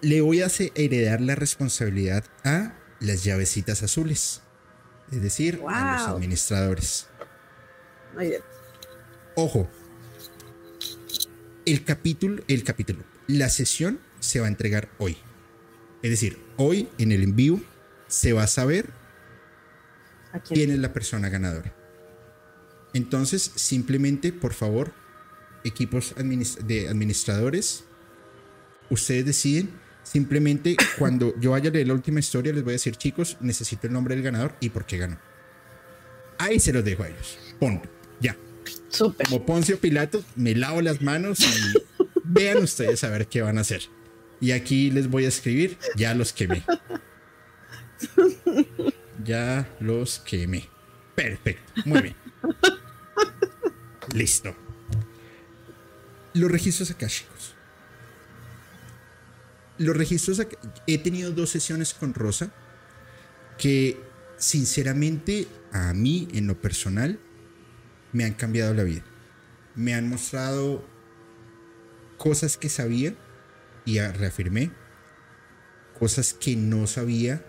Le voy a heredar la responsabilidad a las llavecitas azules es decir, a los administradores. Muy bien. Ojo, el capítulo, el capítulo, la sesión se va a entregar hoy. Es decir, hoy en el envío se va a saber quién? es la persona ganadora. Entonces, simplemente, por favor, equipos de administradores, ustedes deciden Simplemente cuando yo vaya a leer la última historia, les voy a decir, chicos, necesito el nombre del ganador y por qué ganó. Ahí se los dejo a ellos. Ponto. Ya. Como Poncio Pilato, me lavo las manos y [LAUGHS] vean ustedes a ver qué van a hacer. Y aquí les voy a escribir, ya los quemé. Ya los quemé. Perfecto. Muy bien. Listo. Los registros akáshicos los registros, he tenido dos sesiones con Rosa que sinceramente a mí en lo personal me han cambiado la vida. Me han mostrado cosas que sabía y reafirmé, cosas que no sabía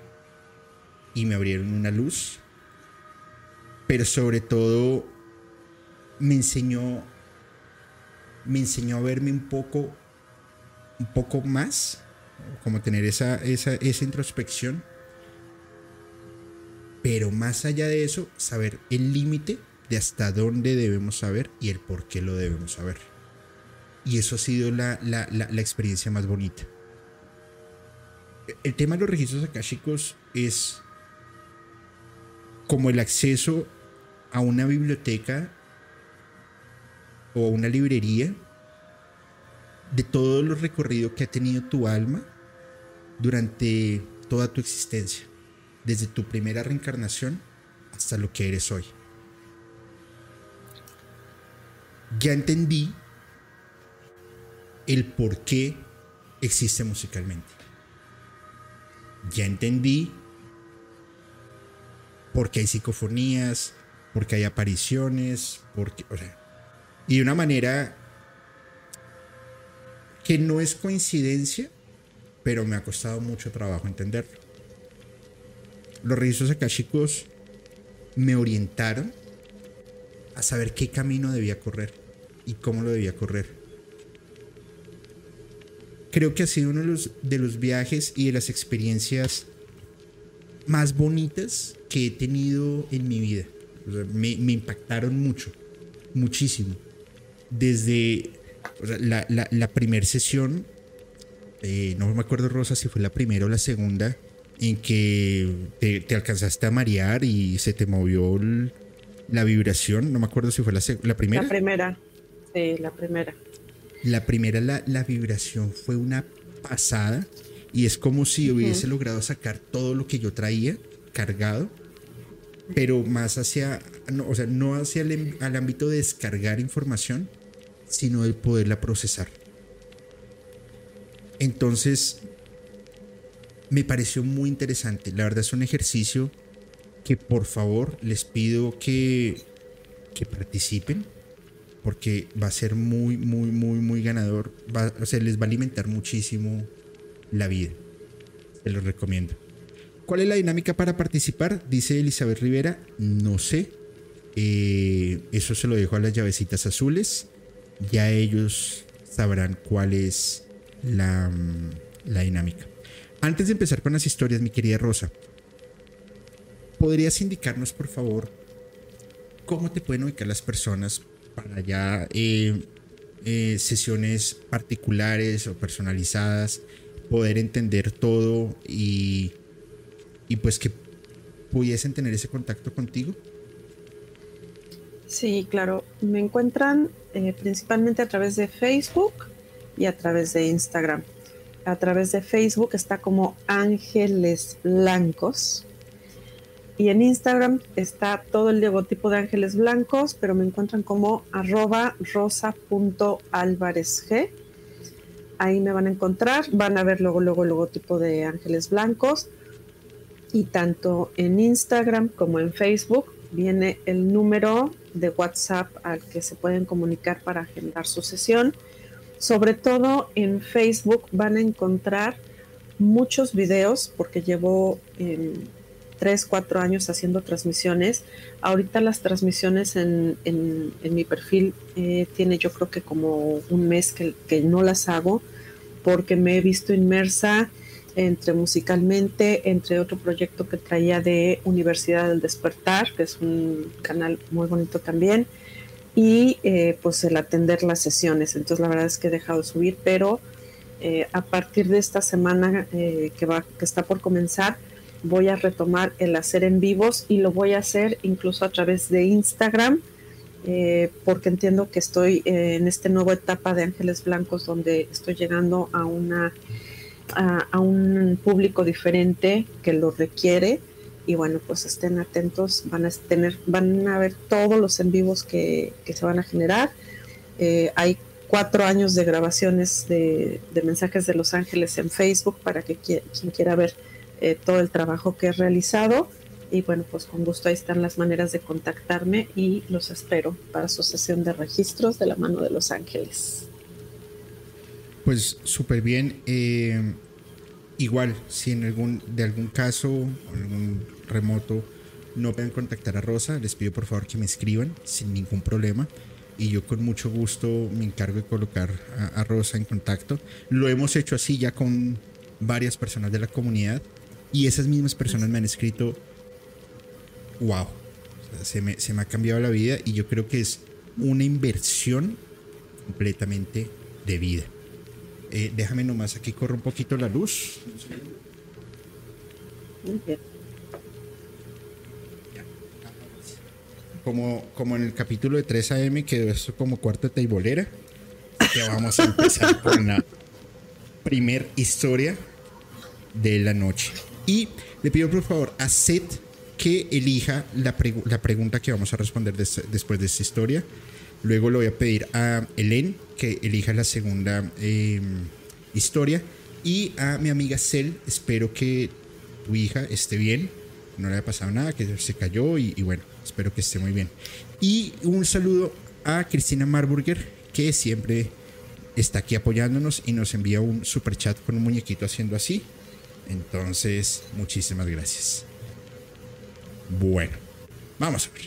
y me abrieron una luz, pero sobre todo me enseñó me enseñó a verme un poco un poco más como tener esa, esa, esa introspección. Pero más allá de eso, saber el límite de hasta dónde debemos saber y el por qué lo debemos saber. Y eso ha sido la, la, la, experiencia más bonita. El tema de los registros akáshicos es como el acceso a una biblioteca o a una librería de todo lo recorrido que ha tenido tu alma durante toda tu existencia, desde tu primera reencarnación hasta lo que eres hoy. Ya entendí el por qué existe musicalmente. Ya entendí por qué hay psicofonías, por qué hay apariciones, porque, y de una manera que no es coincidencia, pero me ha costado mucho trabajo entenderlo. Los registros akashicos me orientaron a saber qué camino debía correr y cómo lo debía correr. Creo que ha sido uno de los, viajes y de las experiencias más bonitas que he tenido en mi vida. me, impactaron mucho, muchísimo. Desde la, la, primera sesión, eh, no me acuerdo Rosa si fue la primera o la segunda, en que te, alcanzaste a marear y se te movió la vibración, no me acuerdo si fue la, la primera. La primera, sí, la primera. La primera, la, la vibración fue una pasada y es como si hubiese logrado sacar todo lo que yo traía cargado, pero más hacia, no, o sea, no hacia el al ámbito de descargar información, sino de poderla procesar. Entonces, me pareció muy interesante. La verdad es un ejercicio que por favor les pido que, que participen porque va a ser muy, muy, muy, muy ganador. Va, o sea, les va a alimentar muchísimo la vida. Se los recomiendo. ¿Cuál es la dinámica para participar? Dice Elizabeth Rivera. No sé. Eh, eso se lo dejo a las llavecitas azules. Ya ellos sabrán cuál es la, la dinámica. Antes de empezar con las historias, mi querida Rosa, ¿podrías indicarnos, por favor, cómo te pueden ubicar las personas para ya eh, eh, sesiones particulares o personalizadas, poder entender todo y, y pues que pudiesen tener ese contacto contigo? Sí, claro. Me encuentran eh, principalmente a través de Facebook y a través de Instagram. A través de Facebook está como Ángeles Blancos y en Instagram está todo el logotipo de Ángeles Blancos, pero me encuentran como arroba. Ahí me van a encontrar, van a ver luego, luego el logotipo de Ángeles Blancos. Y tanto en Instagram como en Facebook viene el número de WhatsApp al que se pueden comunicar para agendar su sesión. Sobre todo en Facebook van a encontrar muchos videos porque llevo... en tres, cuatro años haciendo transmisiones. Ahorita las transmisiones en, en, mi perfil eh, tiene yo creo que como un mes que, que, no las hago porque me he visto inmersa entre musicalmente, entre otro proyecto que traía de Universidad del Despertar, que es un canal muy bonito también, y eh, pues el atender las sesiones. Entonces la verdad es que he dejado de subir, pero eh, a partir de esta semana que, va, que está por comenzar, voy a retomar el hacer en vivos y lo voy a hacer incluso a través de Instagram, eh, porque entiendo que estoy eh, en esta nueva etapa de Ángeles Blancos donde estoy llegando a, una, a, un público diferente que lo requiere. Y bueno, pues estén atentos, van a tener, van a ver todos los en vivos que, se van a generar. Eh, hay cuatro años de grabaciones de, mensajes de Los Ángeles en Facebook para que quien quiera ver eh, todo el trabajo que he realizado. Y bueno, pues con gusto ahí están las maneras de contactarme y los espero para su sesión de registros de la mano de Los Ángeles. Pues súper bien. Eh, igual, si en algún, de algún caso, algún remoto, no pueden contactar a Rosa, les pido por favor que me escriban sin ningún problema. Y yo con mucho gusto me encargo de colocar a Rosa en contacto. Lo hemos hecho así ya con varias personas de la comunidad y esas mismas personas me han escrito, wow, se, me, ha cambiado la vida y yo creo que es una inversión completamente de vida. Eh, déjame nomás aquí corro un poquito la luz. Como, como en el capítulo de 3 AM quedó esto como cuarta teibolera. que vamos a empezar [LAUGHS] con la primer historia de la noche. Y le pido por favor a Seth que elija la, pregunta que vamos a responder después de esta historia. Luego le voy a pedir a Helen que elija la segunda em, historia. Y a mi amiga Cel, espero que tu hija esté bien, no le haya pasado nada, que se cayó y, bueno, espero que esté muy bien. Y un saludo a Cristina Marburger, que siempre está aquí apoyándonos y nos envía un super chat con un muñequito haciendo así. Entonces, muchísimas gracias. Bueno, vamos a ver.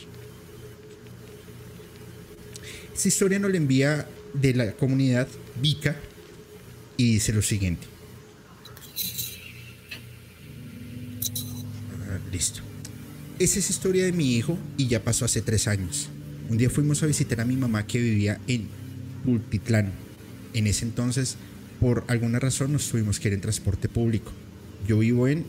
Esta historia nos la envía de la comunidad Vika y dice lo siguiente. Ah, listo. Esa es historia de mi hijo y ya pasó hace tres años. Un día fuimos a visitar a mi mamá que vivía en Pultitlán. En ese entonces, por alguna razón, nos tuvimos que ir en transporte público. Yo vivo en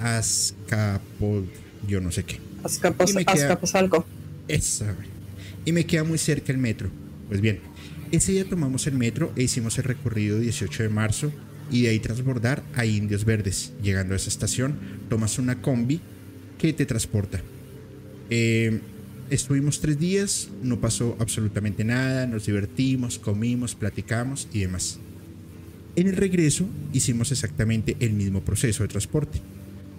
Azcapol, yo no sé qué. Azcapotzalco. Esa. Y me queda muy cerca el metro. Pues bien, ese día tomamos el metro e hicimos el recorrido 18 de marzo y de ahí transbordar a Indios Verdes. Llegando a esa estación, tomas una combi que te transporta. Eh, estuvimos tres días, no pasó absolutamente nada, nos divertimos, comimos, platicamos y demás. En el regreso hicimos exactamente el mismo proceso de transporte,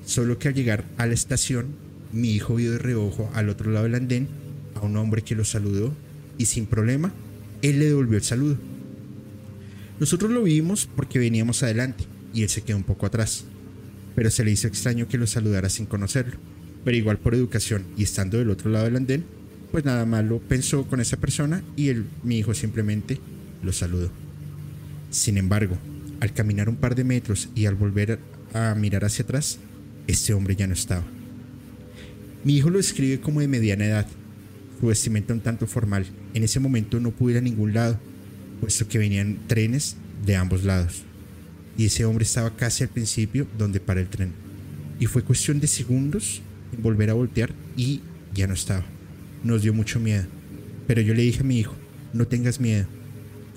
solo que al llegar a la estación, mi hijo vio de reojo al otro lado del andén a un hombre que lo saludó y sin problema él le devolvió el saludo. Nosotros lo vimos porque veníamos adelante y él se quedó un poco atrás, pero se le hizo extraño que lo saludara sin conocerlo. Pero igual por educación y estando del otro lado del andén, pues nada malo pensó con esa persona y él, mi hijo simplemente lo saludó. Sin embargo, al caminar un par de metros y al volver a mirar hacia atrás, este hombre ya no estaba. Mi hijo lo describe como de mediana edad, su vestimenta un tanto formal. En ese momento no pude ir a ningún lado, puesto que venían trenes de ambos lados. Y ese hombre estaba casi al principio donde para el tren. Y fue cuestión de segundos en volver a voltear y ya no estaba. Nos dio mucho miedo. Pero yo le dije a mi hijo, no tengas miedo,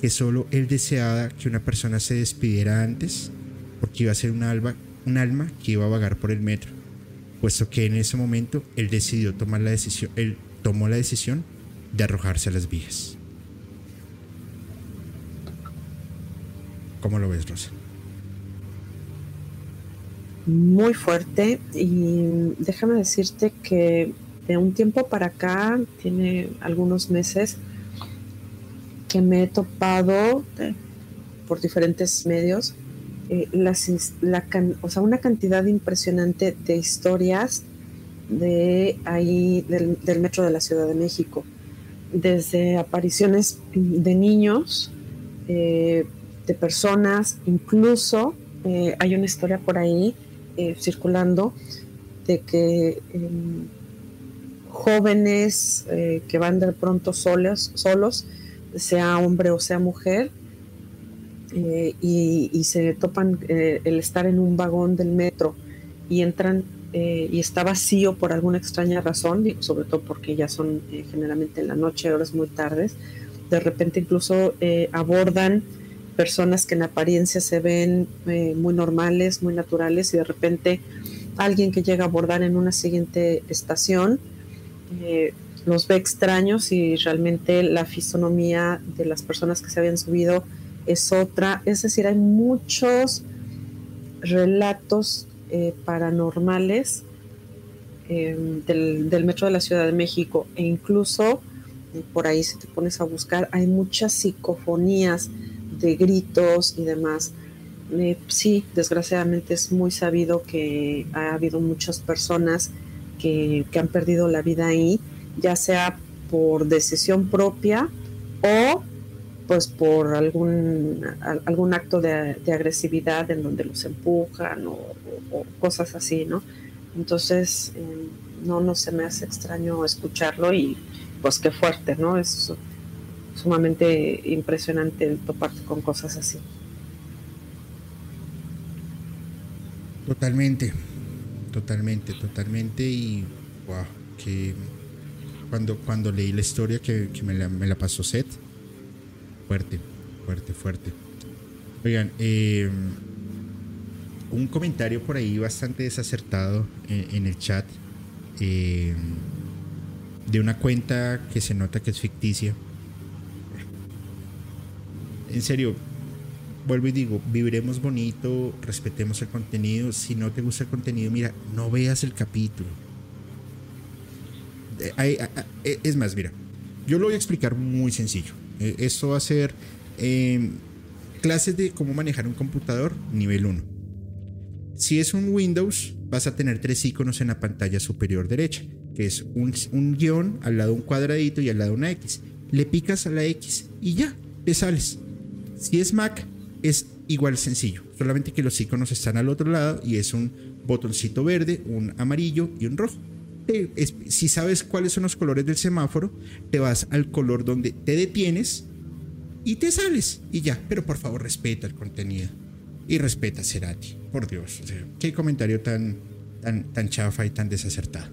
que solo él deseaba que una persona se despidiera antes, porque iba a ser un, alba, un alma que iba a vagar por el metro, puesto que en ese momento él decidió tomar la decisión, él tomó la decisión de arrojarse a las vías. ¿Cómo lo ves, Rosa? Muy fuerte y déjame decirte que de un tiempo para acá, tiene algunos meses, que me he topado por diferentes medios, eh, o sea, una cantidad impresionante de historias de ahí del, metro de la Ciudad de México, desde apariciones de niños, eh, de personas, incluso eh, hay una historia por ahí eh, circulando de que em, jóvenes que van de pronto solos, solos, sea hombre o sea mujer, y, y, se topan el estar en un vagón del metro y entran eh, y está vacío por alguna extraña razón, sobre todo porque ya son eh, generalmente en la noche, horas muy tardes, de repente incluso eh, abordan personas que en apariencia se ven muy normales, muy naturales, y de repente alguien que llega a abordar en una siguiente estación los ve extraños y realmente la fisonomía de las personas que se habían subido es otra. Es decir, hay muchos relatos eh, paranormales em, del, metro de la Ciudad de México e incluso eh, por ahí si te pones a buscar hay muchas psicofonías de gritos y demás. Eh, sí, desgraciadamente es muy sabido que ha habido muchas personas que, que han perdido la vida ahí, ya sea por decisión propia o pues por algún, algún acto de, agresividad en donde los empujan o, cosas así, ¿no? Entonces, em, no, no se me hace extraño escucharlo y pues qué fuerte, ¿no? Es sumamente impresionante toparte con cosas así. Totalmente, totalmente, totalmente y wow, que cuando, cuando leí la historia que, me, la, me la pasó Seth, fuerte, Fuerte, fuerte. Oigan, eh, un comentario por ahí bastante desacertado eh, en, el chat eh, de una cuenta que se nota que es ficticia. En serio, vuelvo y digo, viviremos bonito, respetemos el contenido. Si no te gusta el contenido, mira, no veas el capítulo. Eh, es más, mira, yo lo voy a explicar muy sencillo. Esto va a ser clases de cómo manejar un computador nivel 1. Si es un Windows, vas a tener tres iconos en la pantalla superior derecha, que es un, guion, al lado un cuadradito y al lado una X. Le picas a la X y ya, te sales. Si es Mac, es igual sencillo, solamente que los iconos están al otro lado y es un botoncito verde, un amarillo y un rojo. si sabes cuáles son los colores del semáforo, te vas al color donde te detienes y te sales y ya, pero por favor respeta el contenido y respeta a Cerati. Por Dios, qué comentario tan, tan, tan chafa y tan desacertado.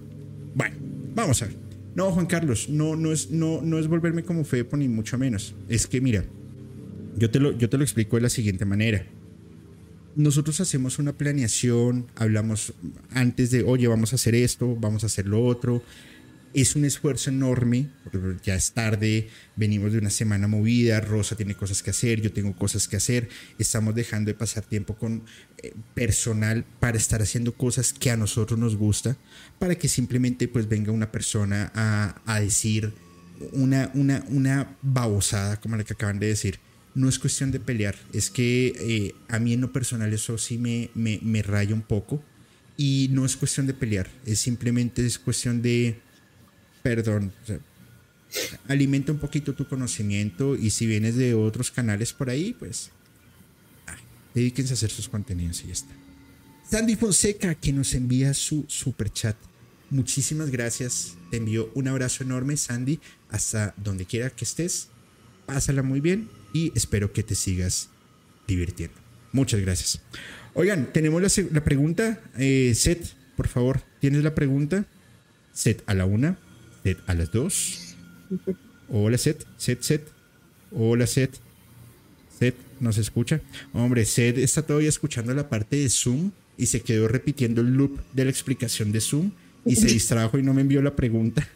Bueno, vamos a ver. No, Juan Carlos, no, no, es, no, no es volverme como Fepo, ni mucho menos. Es que, mira, yo te, lo, yo te lo explico de la siguiente manera. Nosotros hacemos una planeación, hablamos antes de, oye, vamos a hacer esto, vamos a hacer lo otro, es un esfuerzo enorme, ya es tarde, venimos de una semana movida, Rosa tiene cosas que hacer, yo tengo cosas que hacer, estamos dejando de pasar tiempo con eh, personal para estar haciendo cosas que a nosotros nos gusta, para que simplemente pues venga una persona a, decir una, una, una babosada como la que acaban de decir. No es cuestión de pelear, es que eh, a mí en lo personal eso sí me, me, me raya un poco y no es cuestión de pelear, es simplemente es cuestión de perdón, alimenta un poquito tu conocimiento y si vienes de otros canales por ahí, pues dedíquense a hacer sus contenidos y ya está. Sandy Fonseca, que nos envía su super chat. Muchísimas gracias. Te envío un abrazo enorme, Sandy, hasta donde quiera que estés. Pásala muy bien y espero que te sigas divirtiendo. Muchas gracias. Oigan, tenemos la, pregunta. Eh, Seth, por favor, ¿tienes la pregunta? Seth a la una a las dos. Hola, Seth, Seth, Seth. Hola, Seth. Seth, ¿nos escucha? Hombre, Seth está todavía escuchando la parte de Zoom y se quedó repitiendo el loop de la explicación de Zoom y se [LAUGHS] distrajo y no me envió la pregunta.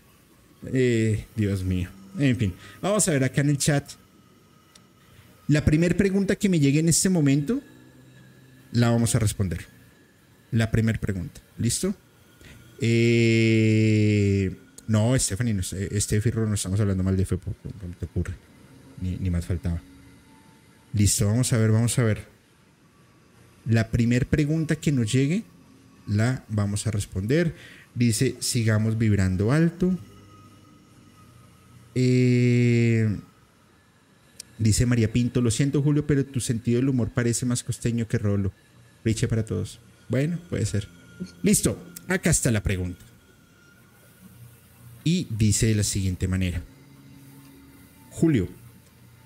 Eh, Dios mío. En fin, vamos a ver acá en el chat. La primera pregunta que me llegue en este momento, la vamos a responder. La primera pregunta. ¿Listo? Eh, no, Stephanie, no, Steffi no estamos hablando mal de fe, ¿cómo te ocurre? Ni, más faltaba. Listo, vamos a ver, vamos a ver. La primera pregunta que nos llegue, la vamos a responder. Dice, sigamos vibrando alto. Eh, dice María Pinto, lo siento Julio, pero tu sentido del humor parece más costeño que rolo. Riche para todos. Bueno, puede ser. Listo, acá está la pregunta y dice de la siguiente manera. Julio,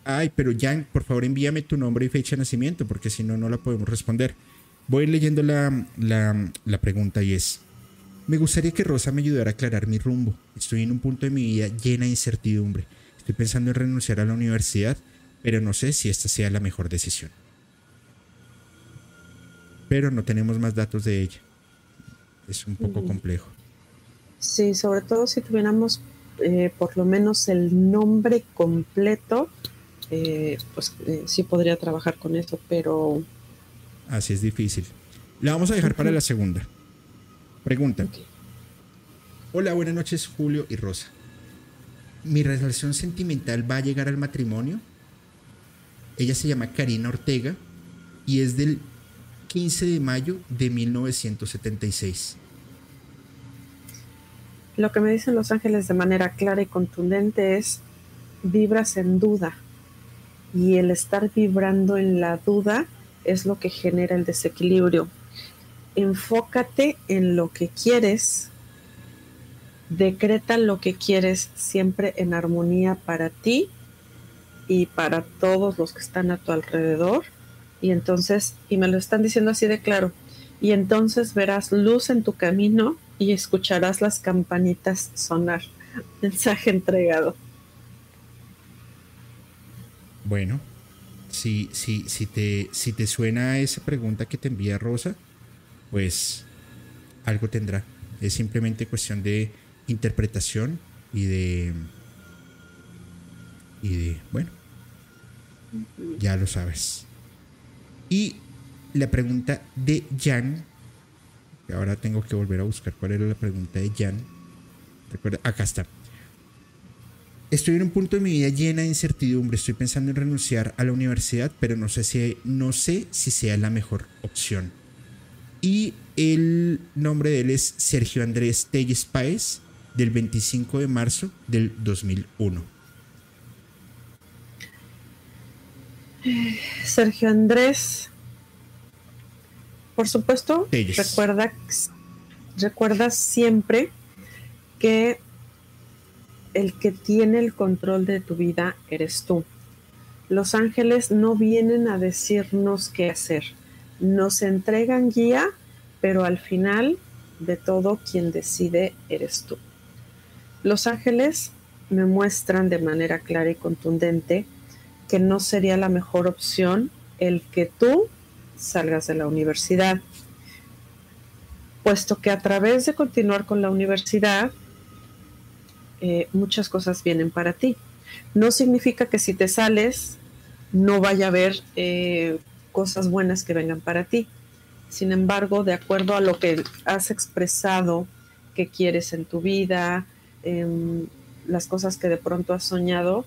ay, pero Jan, por favor envíame tu nombre y fecha de nacimiento, porque si no, no la podemos responder. Voy leyendo la, la, pregunta y es, me gustaría que Rosa me ayudara a aclarar mi rumbo. Estoy en un punto de mi vida llena de incertidumbre. Estoy pensando en renunciar a la universidad, pero no sé si esta sea la mejor decisión. Pero no tenemos más datos de ella. Es un poco complejo. Sí, sobre todo si tuviéramos eh, por lo menos el nombre completo, eh, pues eh, sí podría trabajar con eso, pero... Así es difícil. La vamos a dejar para la segunda. Pregunta. Hola, buenas noches Julio y Rosa. ¿Mi relación sentimental va a llegar al matrimonio? Ella se llama Karina Ortega y es del 15 de mayo de 1976. Lo que me dicen los ángeles de manera clara y contundente es, vibras en duda. Y el estar vibrando en la duda es lo que genera el desequilibrio. Enfócate en lo que quieres, decreta lo que quieres siempre en armonía para ti y para todos los que están a tu alrededor. Y entonces, y me lo están diciendo así de claro, y entonces verás luz en tu camino y escucharás las campanitas sonar. [LAUGHS] Mensaje entregado. Bueno, si, si, si, te, si te suena esa pregunta que te envía Rosa, pues algo tendrá. Es simplemente cuestión de interpretación y de... Y de, bueno, ya lo sabes. Y la pregunta de Jan, ahora tengo que volver a buscar cuál era la pregunta de Jan. Recuerda, acá está. Estoy en un punto de mi vida llena de incertidumbre. Estoy pensando en renunciar a la universidad, pero no sé si, no sé si sea la mejor opción. Y el nombre de él es Sergio Andrés Telles Páez, del 25 de marzo del 2001. Sergio Andrés, por supuesto, recuerda, recuerda siempre que el que tiene el control de tu vida eres tú. Los ángeles no vienen a decirnos qué hacer, nos entregan guía, pero al final de todo quien decide eres tú. Los ángeles me muestran de manera clara y contundente que no sería la mejor opción el que tú salgas de la universidad, puesto que a través de continuar con la universidad, eh, muchas cosas vienen para ti. No significa que si te sales no vaya a haber eh, cosas buenas que vengan para ti. Sin embargo, de acuerdo a lo que has expresado que quieres en tu vida, em, las cosas que de pronto has soñado,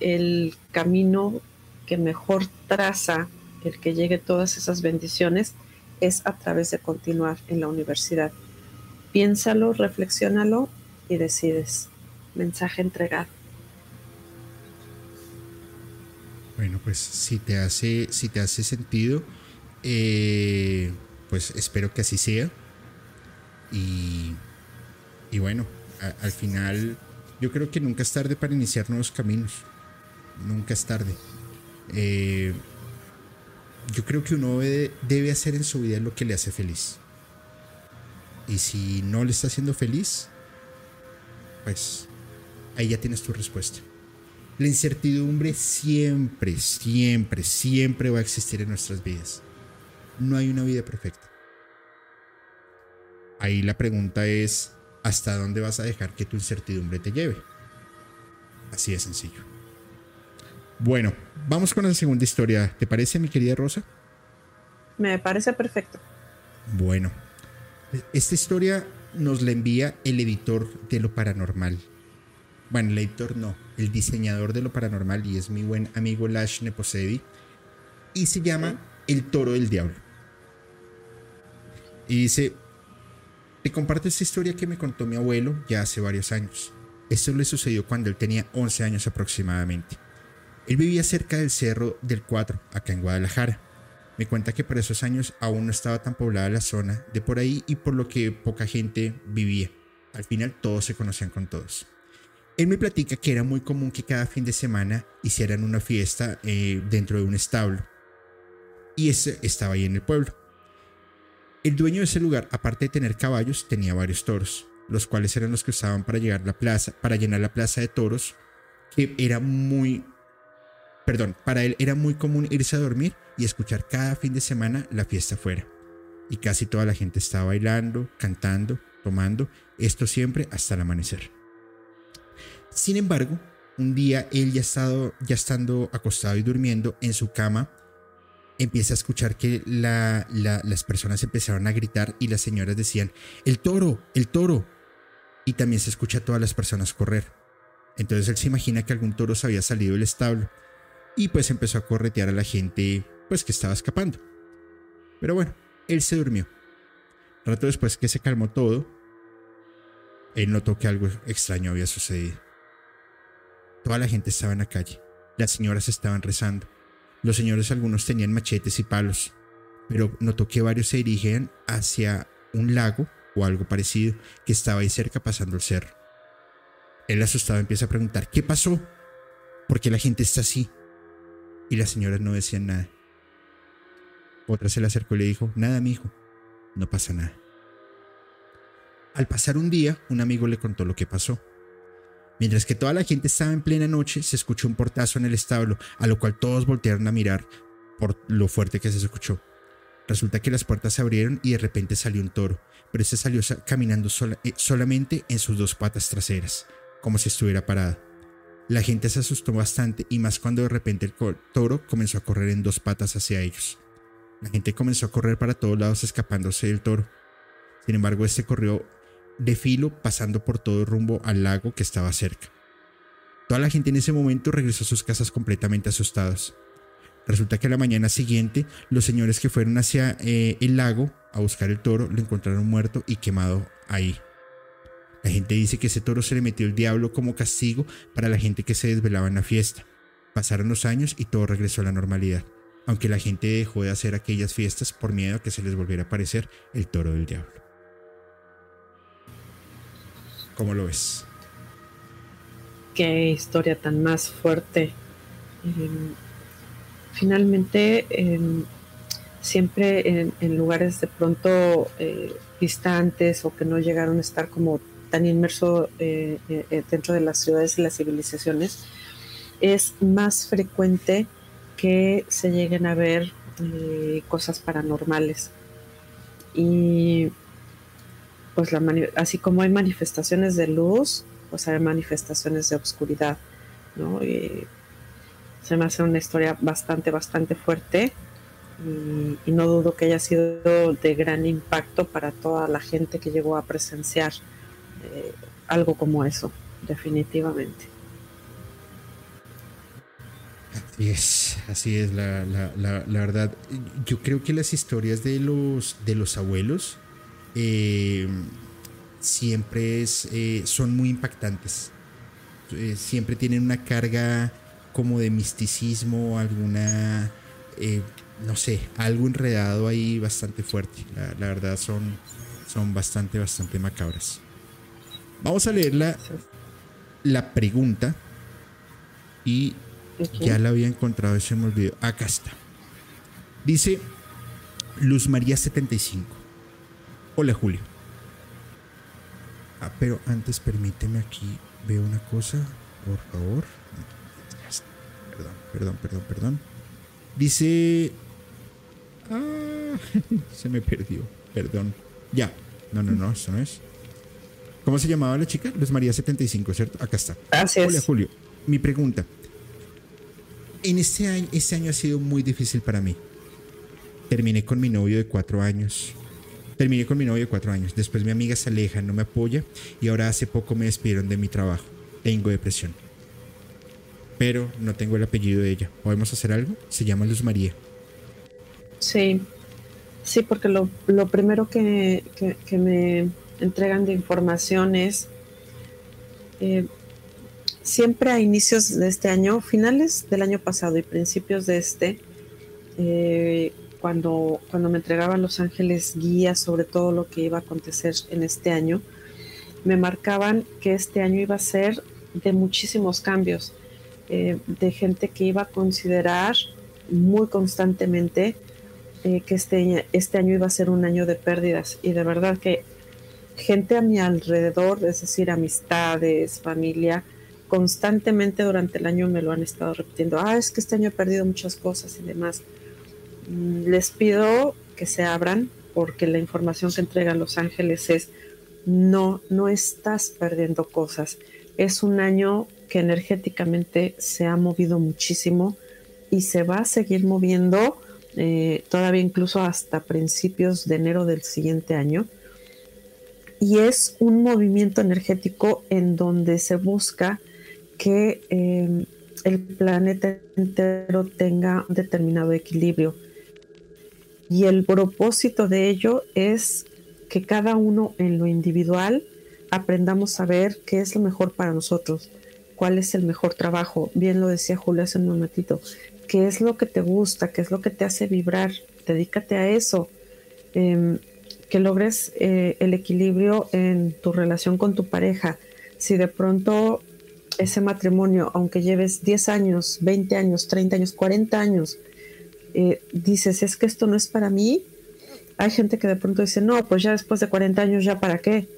el camino que mejor traza el que llegue todas esas bendiciones es a través de continuar en la universidad. Piénsalo, reflexiónalo y decides mensaje entregado. Bueno, pues si te hace, si te hace sentido, eh, pues espero que así sea. Y, y bueno, al final yo creo que nunca es tarde para iniciar nuevos caminos. Nunca es tarde. Eh, yo creo que uno debe, hacer en su vida lo que le hace feliz. Y si no le está haciendo feliz, pues ahí ya tienes tu respuesta. La incertidumbre siempre, siempre, siempre va a existir en nuestras vidas. No hay una vida perfecta. Ahí la pregunta es, ¿hasta dónde vas a dejar que tu incertidumbre te lleve? Así de sencillo. Bueno, vamos con la segunda historia. ¿Te parece, mi querida Rosa? Me parece perfecto. Bueno, esta historia nos la envía el editor de lo paranormal, bueno, el editor no, el diseñador de lo paranormal y es mi buen amigo Lash Neposedi y se llama El Toro del Diablo. Y dice, te comparto esta historia que me contó mi abuelo ya hace varios años. Esto le sucedió cuando él tenía 11 años aproximadamente. Él vivía cerca del Cerro del Cuatro, acá en Guadalajara. Me cuenta que por esos años aún no estaba tan poblada la zona de por ahí y por lo que poca gente vivía. Al final todos se conocían con todos. Él me platica que era muy común que cada fin de semana hicieran una fiesta eh, dentro de un establo. Y ese estaba ahí en el pueblo. El dueño de ese lugar, aparte de tener caballos, tenía varios toros, los cuales eran los que usaban para llegar la plaza, para llenar la plaza de toros, que era muy perdón, para él era muy común irse a dormir y escuchar cada fin de semana la fiesta fuera. Y casi toda la gente estaba bailando, cantando, tomando, esto siempre hasta el amanecer. Sin embargo, un día él ya, estado, ya estando acostado y durmiendo en su cama, empieza a escuchar que las personas empezaron a gritar y las señoras decían, el toro, el toro. Y también se escucha a todas las personas correr. Entonces él se imagina que algún toro se había salido del establo y pues empezó a corretear a la gente pues que estaba escapando. Pero bueno, él se durmió. Rato después que se calmó todo, él notó que algo extraño había sucedido. Toda la gente estaba en la calle. Las señoras estaban rezando. Los señores algunos tenían machetes y palos, pero notó que varios se dirigían hacia un lago o algo parecido que estaba ahí cerca pasando el cerro. Él asustado empieza a preguntar, ¿qué pasó? ¿Por qué la gente está así? Y las señoras no decían nada. Otra se le acercó y le dijo, nada, mi no pasa nada. Al pasar un día, un amigo le contó lo que pasó. Mientras que toda la gente estaba en plena noche, se escuchó un portazo en el establo, a lo cual todos voltearon a mirar por lo fuerte que se escuchó. Resulta que las puertas se abrieron y de repente salió un toro, pero este salió caminando eh, solamente en sus dos patas traseras, como si estuviera parado. La gente se asustó bastante y más cuando de repente el toro comenzó a correr en dos patas hacia ellos. La gente comenzó a correr para todos lados escapándose del toro. Sin embargo, este corrió de filo pasando por todo rumbo al lago que estaba cerca. Toda la gente en ese momento regresó a sus casas completamente asustados. Resulta que a la mañana siguiente, los señores que fueron hacia eh, el lago a buscar el toro lo encontraron muerto y quemado ahí. La gente dice que ese toro se le metió el diablo como castigo para la gente que se desvelaba en la fiesta. Pasaron los años y todo regresó a la normalidad, aunque la gente dejó de hacer aquellas fiestas por miedo a que se les volviera a aparecer el toro del diablo. ¿Cómo lo ves? Qué historia tan más fuerte. Em, finalmente, em, siempre en, lugares de pronto eh, distantes o que no llegaron a estar como tan inmerso eh, eh, dentro de las ciudades y las civilizaciones, es más frecuente que se lleguen a ver cosas paranormales. Y pues así como hay manifestaciones de luz, pues hay manifestaciones de oscuridad, se me hace una historia bastante, bastante fuerte y, no dudo que haya sido de gran impacto para toda la gente que llegó a presenciar eh, algo como eso, definitivamente. Así es, así es la, la, la, verdad. Yo creo que las historias de los, de los abuelos eh, siempre es, eh, son muy impactantes. Siempre tienen una carga como de misticismo, alguna, no sé, algo enredado ahí bastante fuerte. La, verdad son, son bastante, bastante macabras. Vamos a leer la, la pregunta y ya la había encontrado, se me olvidó. Acá está. Dice Luz María 75. Hola Julio. Ah, pero antes permíteme aquí, veo una cosa, por favor. Perdón, perdón, perdón, perdón. Dice... Ah, [LAUGHS] se me perdió, perdón. Ya, no, no, no, eso no es. ¿Cómo se llamaba la chica? Luz María 75, ¿cierto? Acá está. Gracias. Hola Julio, mi pregunta. En este año, este año ha sido muy difícil para mí. Terminé con mi novio de cuatro años. Terminé con mi novio de cuatro años. Después mi amiga se aleja, no me apoya y ahora hace poco me despidieron de mi trabajo. Tengo depresión. Pero no tengo el apellido de ella. ¿Podemos hacer algo? Se llama Luz María. Sí, sí, porque lo, primero que, me entregan de información es eh, siempre a inicios de este año, finales del año pasado y principios de este, eh, cuando, cuando me entregaban los ángeles guías sobre todo lo que iba a acontecer en este año, me marcaban que este año iba a ser de muchísimos cambios, eh, de gente que iba a considerar muy constantemente que este, este año iba a ser un año de pérdidas. Y de verdad que gente a mi alrededor, es decir, amistades, familia, constantemente durante el año me lo han estado repitiendo. Ah, es que este año he perdido muchas cosas y demás. Mm, les pido que se abran porque la información que entregan los ángeles es no, no estás perdiendo cosas. Es un año que energéticamente se ha movido muchísimo y se va a seguir moviendo eh, todavía incluso hasta principios de enero del siguiente año. Y es un movimiento energético en donde se busca que eh, el planeta entero tenga un determinado equilibrio y el propósito de ello es que cada uno en lo individual aprendamos a ver qué es lo mejor para nosotros, cuál es el mejor trabajo. Bien lo decía Julio hace un momentito, qué es lo que te gusta, qué es lo que te hace vibrar. Dedícate a eso. Em, que logres eh, el equilibrio en tu relación con tu pareja. Si de pronto ese matrimonio, aunque lleves 10 años, 20 años, 30 años, 40 años, eh, dices, es que esto no es para mí, hay gente que de pronto dice, no, pues ya después de 40 años, ¿ya para qué?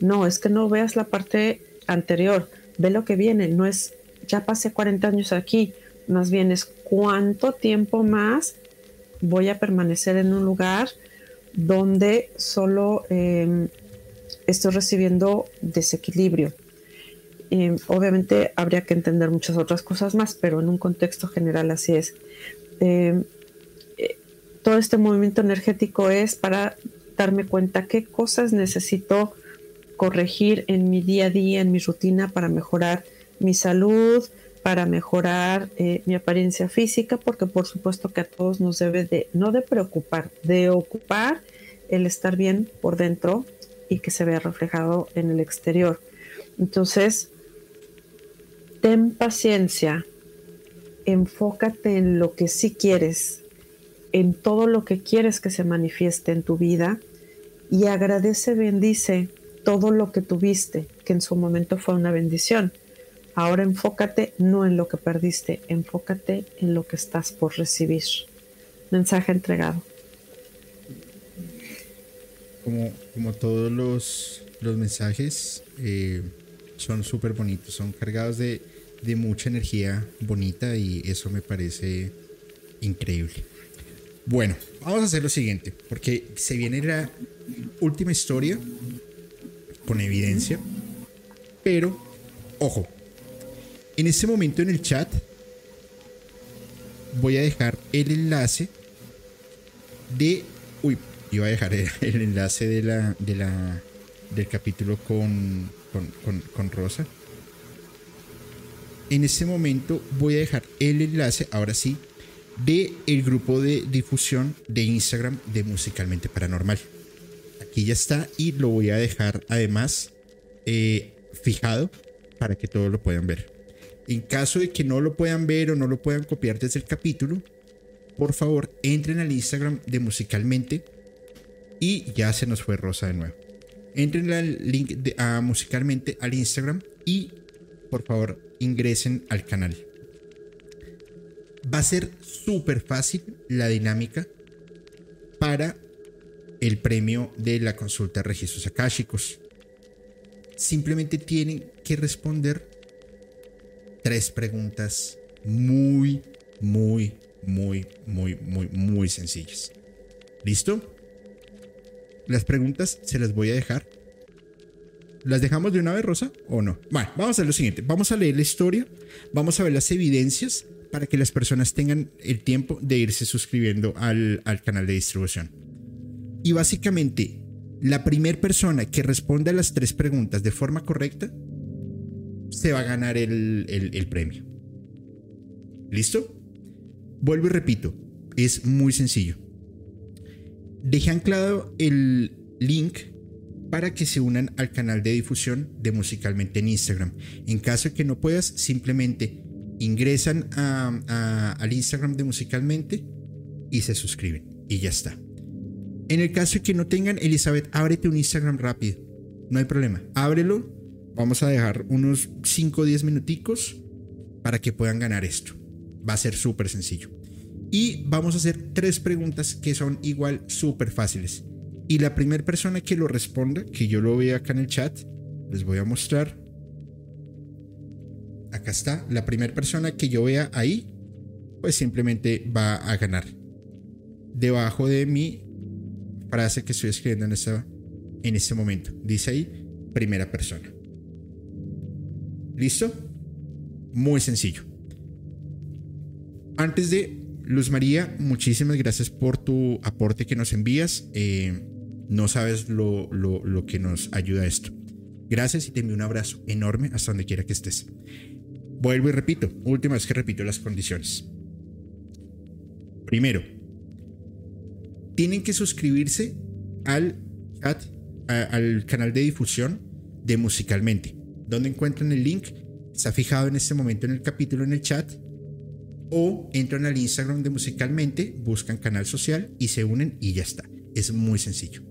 No, es que no veas la parte anterior. ve lo que viene, no es ya pasé 40 años aquí, más bien es cuánto tiempo más voy a permanecer en un lugar donde solo em, estoy recibiendo desequilibrio. Em, obviamente habría que entender muchas otras cosas más, pero en un contexto general así es. Em, eh, todo este movimiento energético es para darme cuenta qué cosas necesito corregir en mi día a día, en mi rutina para mejorar mi salud, para mejorar eh, mi apariencia física, porque por supuesto que a todos nos debe de, no de preocupar, de ocupar el estar bien por dentro y que se vea reflejado en el exterior. Entonces, ten paciencia, enfócate en lo que sí quieres, en todo lo que quieres que se manifieste en tu vida y agradece, bendice todo lo que tuviste, que en su momento fue una bendición Ahora enfócate no en lo que perdiste, enfócate en lo que estás por recibir. Mensaje entregado. Como, como todos los, los mensajes, eh, son súper bonitos, son cargados de, de mucha energía bonita y eso me parece increíble. Bueno, vamos a hacer lo siguiente, porque se viene la última historia con evidencia, pero ojo, en este momento en el chat voy a dejar el enlace de... Uy, iba a dejar el, [LAUGHS] enlace de la, de la, del capítulo con, con, Rosa. En este momento voy a dejar el enlace, ahora sí, de el grupo de difusión de Instagram de Musicalmente Paranormal. Aquí ya está y lo voy a dejar además eh, fijado para que todos lo puedan ver. En caso de que no lo puedan ver o no lo puedan copiar desde el capítulo, por favor entren al Instagram de Musicalmente y ya se nos fue Rosa de nuevo. Entren al link de, Musicalmente al Instagram y por favor ingresen al canal. Va a ser súper fácil la dinámica para el premio de la consulta de registros akáshicos. Simplemente tienen que responder tres preguntas muy, muy, muy, muy, muy, muy sencillas. ¿Listo? Las preguntas se las voy a dejar. ¿Las dejamos de una vez, Rosa? ¿O no? Bueno, vamos a hacer lo siguiente. Vamos a leer la historia, vamos a ver las evidencias para que las personas tengan el tiempo de irse suscribiendo al, canal de distribución. Y básicamente, la primera persona que responda a las tres preguntas de forma correcta se va a ganar el, premio. ¿Listo? Vuelvo y repito, es muy sencillo. Dejé anclado el link para que se unan al canal de difusión de Musicalmente en Instagram. En caso de que no puedas, simplemente ingresan al Instagram de Musicalmente y se suscriben. Y ya está. En el caso de que no tengan, Elizabeth, ábrete un Instagram rápido. No hay problema. Ábrelo Vamos a dejar unos 5 o 10 minuticos para que puedan ganar esto. Va a ser súper sencillo. Y vamos a hacer tres preguntas que son igual súper fáciles. Y la primera persona que lo responda, que yo lo vea acá en el chat, les voy a mostrar. Acá está. La primera persona que yo vea ahí, pues simplemente va a ganar. Debajo de mi frase que estoy escribiendo en, esta, en este momento. Dice ahí, primera persona. ¿Listo? Muy sencillo. Antes de Luz María, muchísimas gracias por tu aporte que nos envías. Eh, no sabes lo, lo, que nos ayuda esto. Gracias y te envío un abrazo enorme hasta donde quiera que estés. Vuelvo y repito, última vez que repito las condiciones. Primero, tienen que suscribirse al al canal de difusión de Musicalmente. ¿Dónde encuentran el link? Está fijado en este momento en el capítulo en el chat. O entran al Instagram de Musicalmente, buscan canal social y se unen y ya está. Es muy sencillo.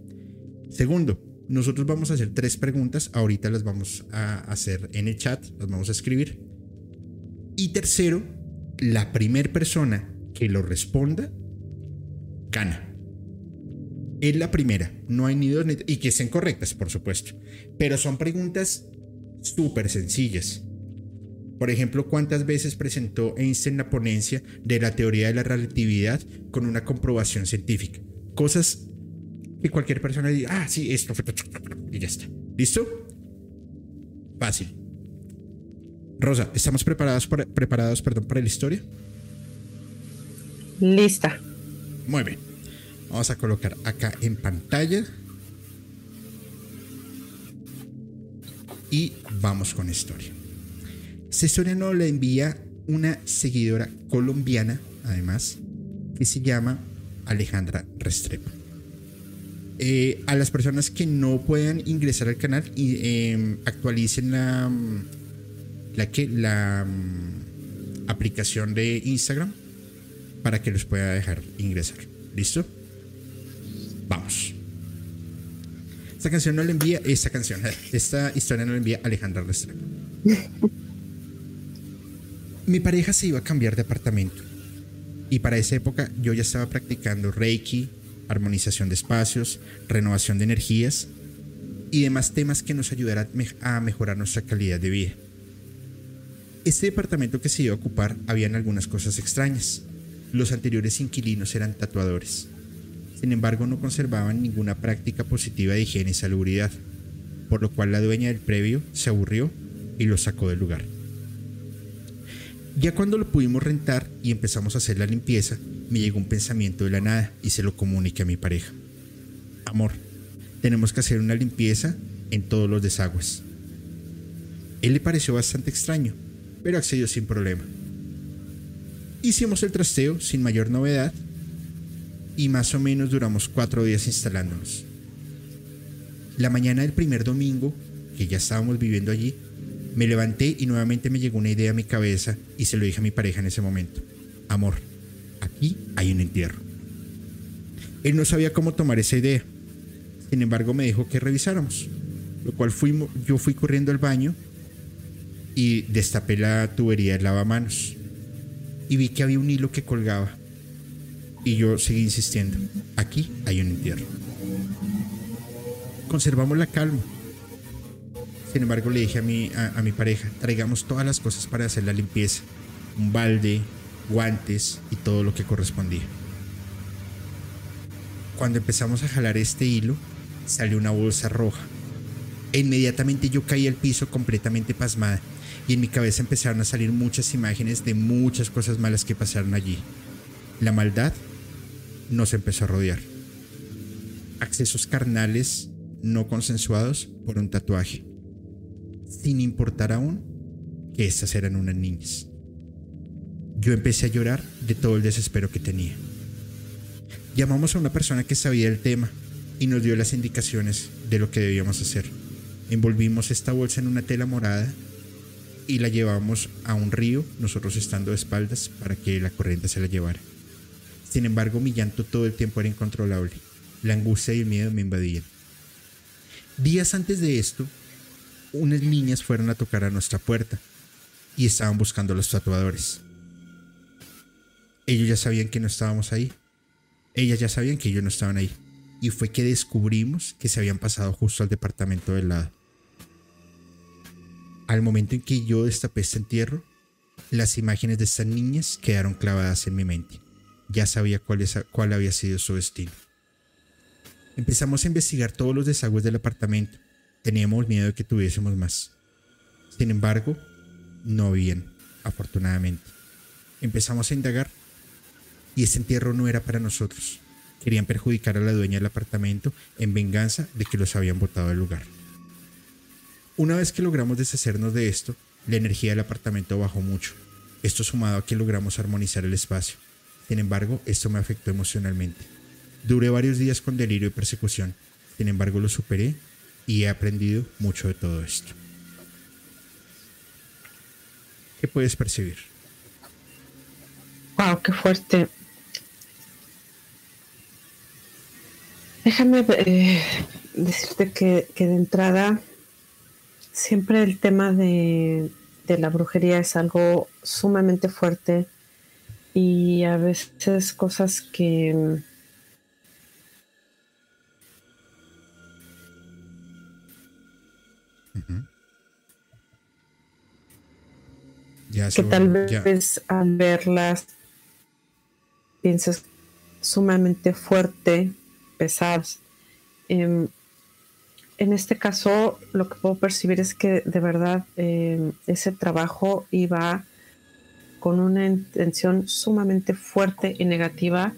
Segundo, nosotros vamos a hacer tres preguntas. Ahorita las vamos a hacer en el chat, las vamos a escribir. Y tercero, la primera persona que lo responda gana. Es la primera, no hay ni dos ni y que sean correctas, por supuesto. Pero son preguntas súper sencillas. Por ejemplo, ¿cuántas veces presentó Einstein la ponencia de la teoría de la relatividad con una comprobación científica? Cosas que cualquier persona diga, ah, sí, esto fue... Y ya está. ¿Listo? Fácil. Rosa, ¿estamos preparados para, preparados perdón, para la historia? Lista. Muy bien. Vamos a colocar acá en pantalla. Y vamos con historia. Esta historia nos la envía una seguidora colombiana, además, que se llama Alejandra Restrepo. Eh, a las personas que no puedan ingresar al canal em, actualicen la, la, que, la mm, aplicación de Instagram para que los pueda dejar ingresar. ¿Listo? Vamos. Esta canción no la envía, esta canción, esta historia no la envía Alejandra Restrepo. [LAUGHS] Mi pareja se iba a cambiar de apartamento y para esa época yo ya estaba practicando Reiki, armonización de espacios, renovación de energías y demás temas que nos ayudarán a mejorar nuestra calidad de vida. Este departamento que se iba a ocupar habían algunas cosas extrañas. Los anteriores inquilinos eran tatuadores. Sin embargo, no conservaban ninguna práctica positiva de higiene y salubridad, por lo cual la dueña del previo se aburrió y lo sacó del lugar. Ya cuando lo pudimos rentar y empezamos a hacer la limpieza, me llegó un pensamiento de la nada y se lo comuniqué a mi pareja. Amor, tenemos que hacer una limpieza en todos los desagües. Él le pareció bastante extraño, pero accedió sin problema. Hicimos el trasteo sin mayor novedad y más o menos duramos cuatro días instalándonos. La mañana del primer domingo, que ya estábamos viviendo allí, me levanté y nuevamente me llegó una idea a mi cabeza y se lo dije a mi pareja en ese momento. Amor, aquí hay un entierro. Él no sabía cómo tomar esa idea. Sin embargo, me dijo que revisáramos. Lo cual fuimos, yo fui corriendo al baño y destapé la tubería del lavamanos. Y vi que había un hilo que colgaba. Y yo seguí insistiendo. Aquí hay un entierro. Conservamos la calma sin embargo, le dije a mi, a, mi pareja, traigamos todas las cosas para hacer la limpieza. Un balde, guantes y todo lo que correspondía. Cuando empezamos a jalar este hilo, salió una bolsa roja. E inmediatamente yo caí al piso completamente pasmada y en mi cabeza empezaron a salir muchas imágenes de muchas cosas malas que pasaron allí. La maldad nos empezó a rodear. Accesos carnales no consensuados por un tatuaje sin importar aún que estas eran unas niñas. Yo empecé a llorar de todo el desespero que tenía. Llamamos a una persona que sabía el tema y nos dio las indicaciones de lo que debíamos hacer. Envolvimos esta bolsa en una tela morada y la llevamos a un río, nosotros estando de espaldas para que la corriente se la llevara. Sin embargo, mi llanto todo el tiempo era incontrolable. La angustia y el miedo me invadían. Días antes de esto, unas niñas fueron a tocar a nuestra puerta y estaban buscando a los tatuadores. Ellos ya sabían que no estábamos ahí. Ellas ya sabían que ellos no estaban ahí. Y fue que descubrimos que se habían pasado justo al departamento del lado. Al momento en que yo destapé este entierro, las imágenes de estas niñas quedaron clavadas en mi mente. Ya sabía cuál, había sido su destino. Empezamos a investigar todos los desagües del apartamento Teníamos miedo de que tuviésemos más. Sin embargo, no bien, afortunadamente. Empezamos a indagar y ese entierro no era para nosotros. Querían perjudicar a la dueña del apartamento en venganza de que los habían botado del lugar. Una vez que logramos deshacernos de esto, la energía del apartamento bajó mucho. Esto sumado a que logramos armonizar el espacio. Sin embargo, esto me afectó emocionalmente. Duré varios días con delirio y persecución. Sin embargo, lo superé y he aprendido mucho de todo esto. ¿Qué puedes percibir? Wow, qué fuerte. Déjame eh, decirte que, que, de entrada siempre el tema de, de la brujería es algo sumamente fuerte y a veces cosas que que tal vez al verlas piensas sumamente fuerte, pesadas. Em, en este caso, lo que puedo percibir es que de verdad em, ese trabajo iba con una intención sumamente fuerte y negativa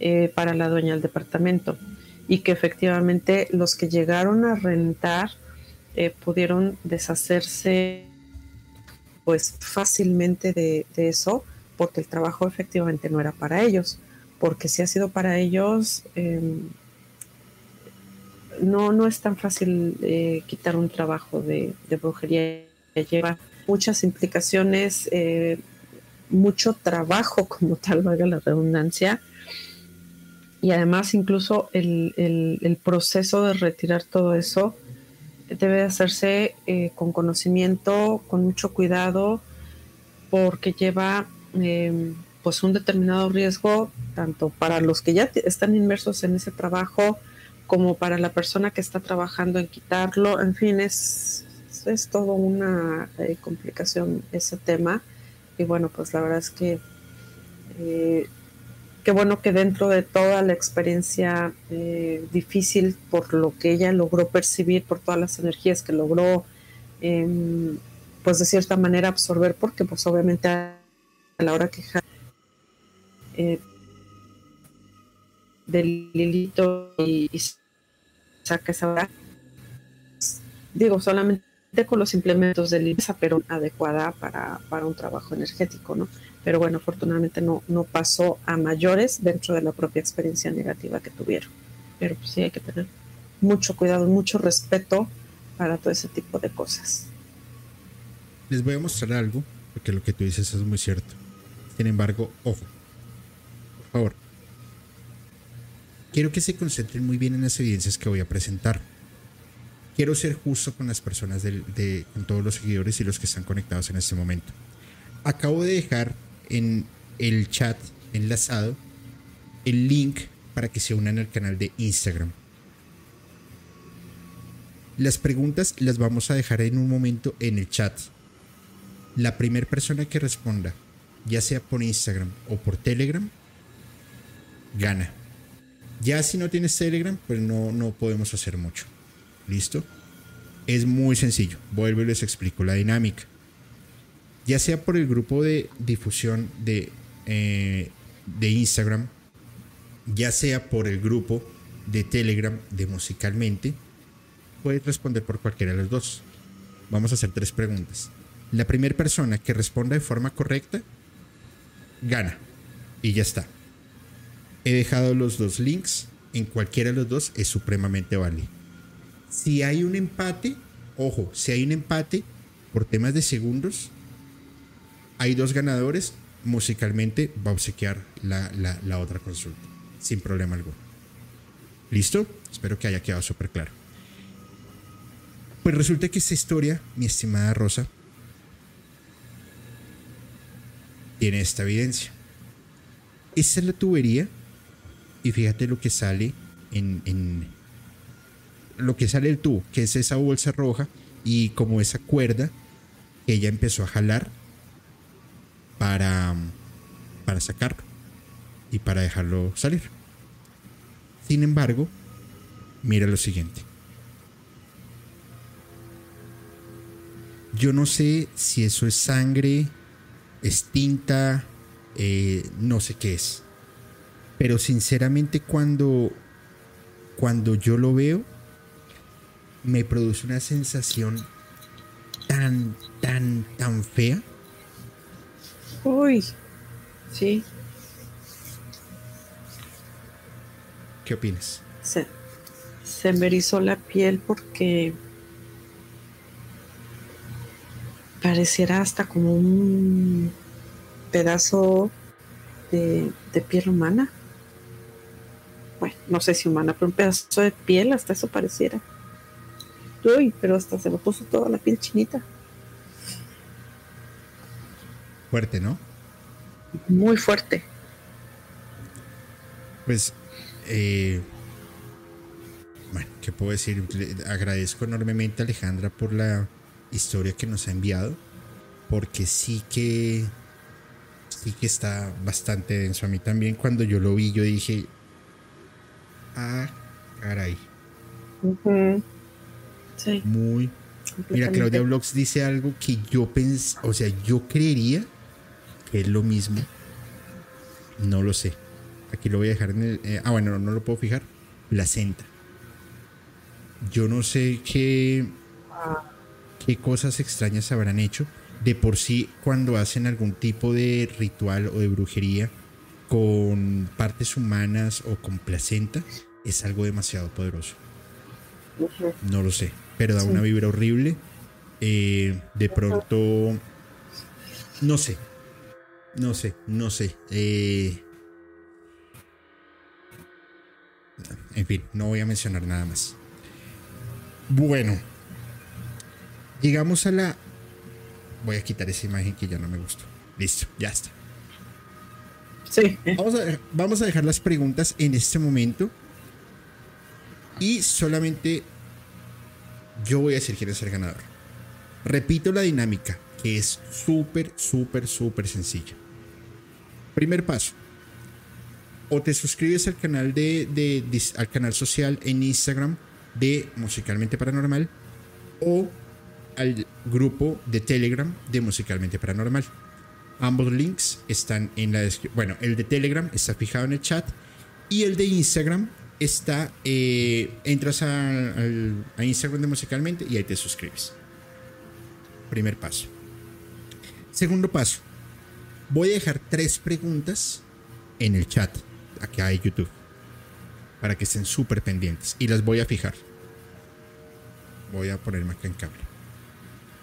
eh, para la dueña del departamento. Y que efectivamente los que llegaron a rentar eh, pudieron deshacerse pues fácilmente de, eso porque el trabajo efectivamente no era para ellos. Porque si ha sido para ellos em, no, no es tan fácil eh, quitar un trabajo de, brujería lleva muchas implicaciones mucho trabajo [LAUGHS] como tal valga la redundancia y además incluso el, proceso de retirar todo eso debe hacerse eh, con conocimiento, con mucho cuidado, porque lleva em, pues un determinado riesgo tanto para los que ya están inmersos en ese trabajo como para la persona que está trabajando en quitarlo. En fin, es, es todo una eh, complicación ese tema. Y bueno, pues la verdad es que eh, qué bueno que dentro de toda la experiencia eh, difícil por lo que ella logró percibir, por todas las energías que logró, em, pues de cierta manera absorber, porque pues obviamente a la hora que eh, del hilito y, saca esa digo solamente con los implementos de limpieza, pero adecuada para, para un trabajo energético, ¿no? pero bueno, afortunadamente no, no pasó a mayores dentro de la propia experiencia negativa que tuvieron. Pero pues sí hay que tener mucho cuidado, mucho respeto para todo ese tipo de cosas. Les voy a mostrar algo, porque lo que tú dices es muy cierto. Sin embargo, ojo, por favor, quiero que se concentren muy bien en las evidencias que voy a presentar. Quiero ser justo con las personas, de, con todos los seguidores y los que están conectados en este momento. Acabo de dejar en el chat enlazado el link para que se unan al canal de Instagram. Las preguntas las vamos a dejar en un momento en el chat. La primera persona que responda, ya sea por Instagram o por Telegram, gana. Ya si no tienes Telegram, pues no, no podemos hacer mucho. ¿Listo? Es muy sencillo. Vuelvo y les explico la dinámica ya sea por el grupo de difusión de, eh, de Instagram, ya sea por el grupo de Telegram de Musicalmente, puedes responder por cualquiera de los dos. Vamos a hacer tres preguntas. La primera persona que responda de forma correcta, gana. Y ya está. He dejado los dos links. En cualquiera de los dos es supremamente válido. Si hay un empate, ojo, si hay un empate por temas de segundos, hay dos ganadores, musicalmente va a obsequiar la, otra consulta, sin problema alguno. ¿Listo? Espero que haya quedado súper claro. Pues resulta que esta historia, mi estimada Rosa, tiene esta evidencia. Esta es la tubería y fíjate lo que sale en, en lo que sale el tubo, que es esa bolsa roja y como esa cuerda que ella empezó a jalar para, para sacarlo y para dejarlo salir. Sin embargo, mira lo siguiente. Yo no sé si eso es sangre, extinta, eh, no sé qué es. Pero sinceramente cuando, cuando yo lo veo, me produce una sensación tan, tan, tan fea Uy, sí. ¿Qué opinas? Se, se me erizó la piel porque pareciera hasta como un pedazo de, de, piel humana. Bueno, no sé si humana, pero un pedazo de piel, hasta eso pareciera. Uy, pero hasta se me puso toda la piel chinita. Fuerte, ¿no? Muy fuerte. Pues, eh, bueno, ¿qué puedo decir? agradezco enormemente a Alejandra por la historia que nos ha enviado. porque sí que sí que está bastante denso. A mí también cuando yo lo vi, yo dije, ah, caray. Sí. Muy. Mira, Claudia Blogs dice algo que yo pensé, o sea, yo creería que es lo mismo. No lo sé. Aquí lo voy a dejar en el. eh, ah, bueno, no, no lo puedo fijar. Placenta. Yo no sé qué. qué cosas extrañas habrán hecho. De por sí, cuando hacen algún tipo de ritual o de brujería con partes humanas o con placenta, es algo demasiado poderoso. No lo sé, pero da Sí. una vibra horrible. Eh, de pronto, no sé, no sé, no sé. Eh, en fin, no voy a mencionar nada más. Bueno, llegamos a la... Voy a quitar esa imagen que ya no me gustó. Listo, ya está. Sí. Vamos a, vamos a dejar las preguntas en este momento. Y solamente yo voy a decir quién es el ganador. Repito la dinámica, que es súper, súper, súper sencilla. Primer paso. O te suscribes al canal de, al canal social en Instagram de Musicalmente Paranormal o al grupo de Telegram de Musicalmente Paranormal. Ambos links están en la descripción. Bueno, el de Telegram está fijado en el chat y el de Instagram está. eh, entras a, Instagram de Musicalmente y ahí te suscribes. Primer paso. Segundo paso. Voy a dejar tres preguntas en el chat, acá de YouTube, para que estén súper pendientes y las voy a fijar. Voy a ponerme acá en cable.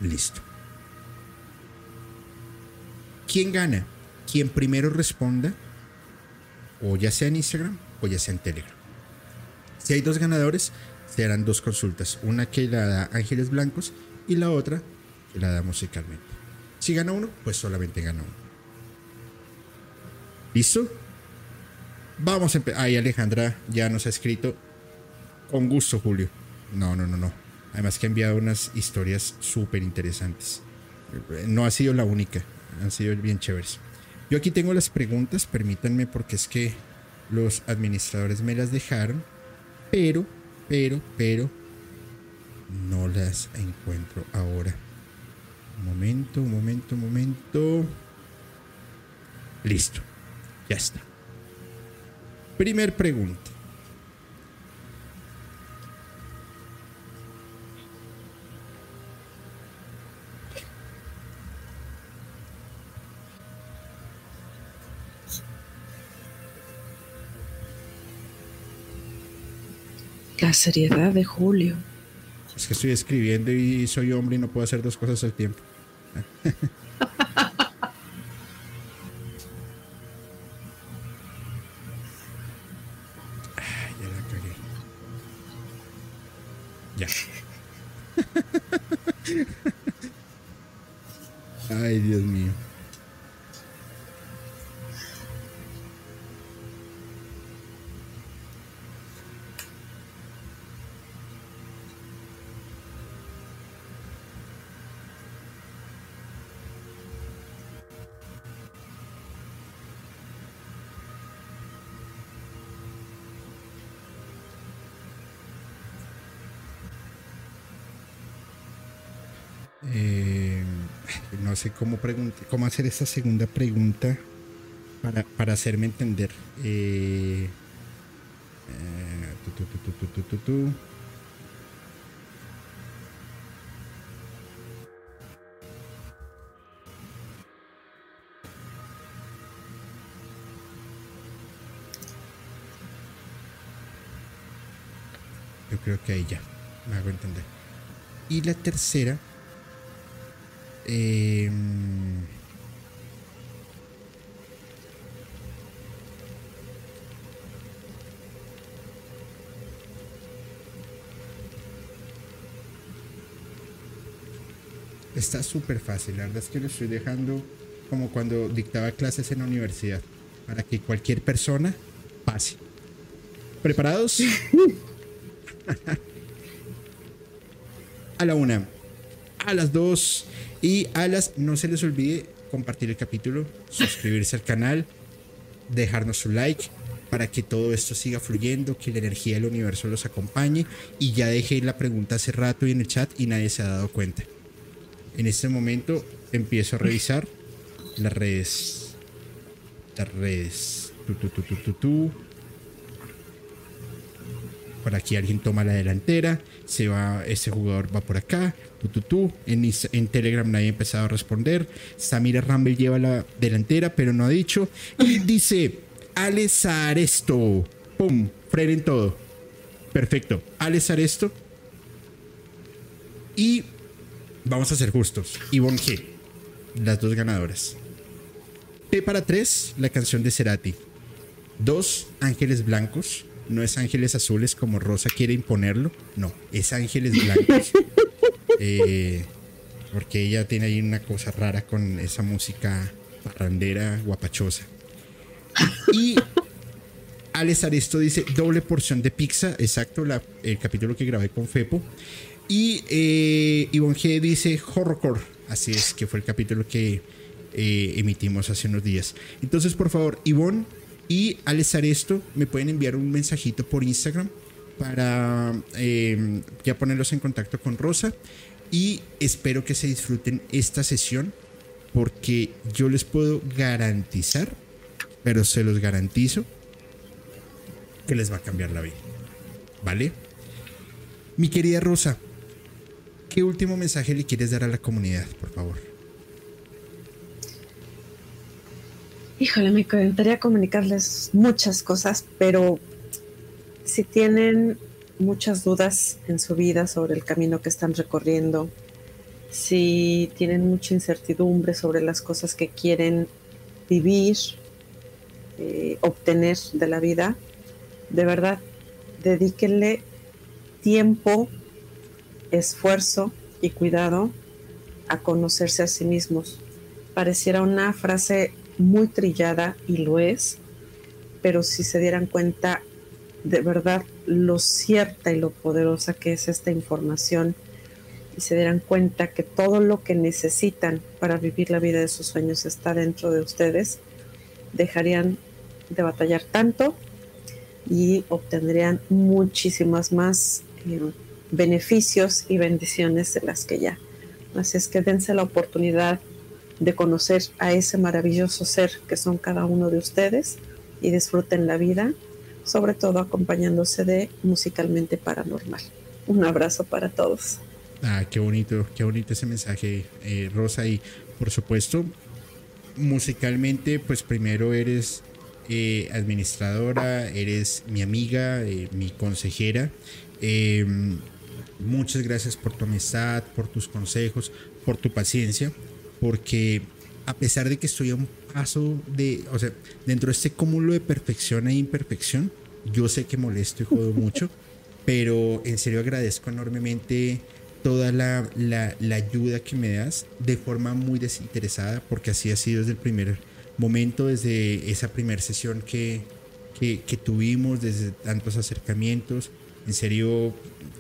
Listo. ¿Quién gana? Quien primero responda, o ya sea en Instagram o ya sea en Telegram. Si hay dos ganadores, se harán dos consultas. Una que la da Ángeles Blancos y la otra que la da musicalmente. Si gana uno, pues solamente gana uno. ¿Listo? Vamos a empezar. Ahí Alejandra ya nos ha escrito. Con gusto, Julio. No, no, no, no. Además que ha enviado unas historias súper interesantes. No ha sido la única. Han sido bien chéveres. Yo aquí tengo las preguntas, permítanme porque es que los administradores me las dejaron. Pero, pero, pero, no las encuentro ahora. Un momento, un momento, un momento. Listo. Ya está. Primer pregunta. Seriedad de Julio. Es que estoy escribiendo y soy hombre y no puedo hacer dos cosas al tiempo. [LAUGHS] sé cómo, cómo hacer esta segunda pregunta para, para hacerme entender. Eh, eh, tu, tu, tu, Yo creo que ahí ya me hago entender. Y la tercera eh, está súper fácil. La verdad es que lo estoy dejando como cuando dictaba clases en la universidad. Para que cualquier persona pase. ¿Preparados? [LAUGHS] a la una, a las dos Y a las, no se les olvide compartir el capítulo, suscribirse al canal, dejarnos su like para que todo esto siga fluyendo, que la energía del universo los acompañe. Y ya dejé la pregunta hace rato y en el chat y nadie se ha dado cuenta. En este momento empiezo a revisar las redes. Las redes. Aquí alguien toma la delantera. Se va, ese jugador va por acá. En, en Telegram nadie ha empezado a responder. Samira Rumble lleva la delantera, pero no ha dicho. Y [LAUGHS] dice Alex Aresto. ¡Pum! Frenen todo. Perfecto. Alex Aresto. Y vamos a ser justos. Ivonne G. Las dos ganadoras. P para 3, la canción de Cerati. 2, Ángeles Blancos. No es Ángeles Azules como Rosa quiere imponerlo. No, es Ángeles Blancos. [LAUGHS] Eh, porque ella tiene ahí una cosa rara con esa música parrandera guapachosa. Y Alex Aresto dice doble porción de pizza. Exacto, el capítulo que grabé con Fepo. Y eh, Ivonne G dice horrorcore. Así es, que fue el capítulo que eh, emitimos hace unos días. Entonces, por favor, Ivonne y Alex Aresto me pueden enviar un mensajito por Instagram para eh, ya ponerlos en contacto con Rosa. Y espero que se disfruten esta sesión porque yo les puedo garantizar, pero se los garantizo, que les va a cambiar la vida. ¿Vale? Mi querida Rosa, ¿qué último mensaje le quieres dar a la comunidad, por favor? Híjole, me encantaría comunicarles muchas cosas, pero si tienen muchas dudas en su vida sobre el camino que están recorriendo, si tienen mucha incertidumbre sobre las cosas que quieren vivir, eh, obtener de la vida, de verdad, dedíquenle tiempo, esfuerzo y cuidado a conocerse a sí mismos. Pareciera una frase muy trillada y lo es, pero si se dieran cuenta de verdad lo cierta y lo poderosa que es esta información y se dieran cuenta que todo lo que necesitan para vivir la vida de sus sueños está dentro de ustedes, dejarían de batallar tanto y obtendrían muchísimas más eh, beneficios y bendiciones de las que ya. Así es que dense la oportunidad de conocer a ese maravilloso ser que son cada uno de ustedes y disfruten la vida, sobre todo acompañándose de musicalmente paranormal. Un abrazo para todos. Ah, qué bonito, qué bonito ese mensaje, eh, Rosa. Y por supuesto, musicalmente, pues primero eres eh, administradora, eres mi amiga, eh, mi consejera. Em, muchas gracias por tu amistad, por tus consejos, por tu paciencia porque a pesar de que estoy a un paso de, o sea, dentro de este cúmulo de perfección e imperfección, yo sé que molesto y jodo mucho, [LAUGHS] pero en serio agradezco enormemente toda la, ayuda que me das de forma muy desinteresada, porque así ha sido desde el primer momento, desde esa primera sesión que, que, que tuvimos, desde tantos acercamientos. En serio,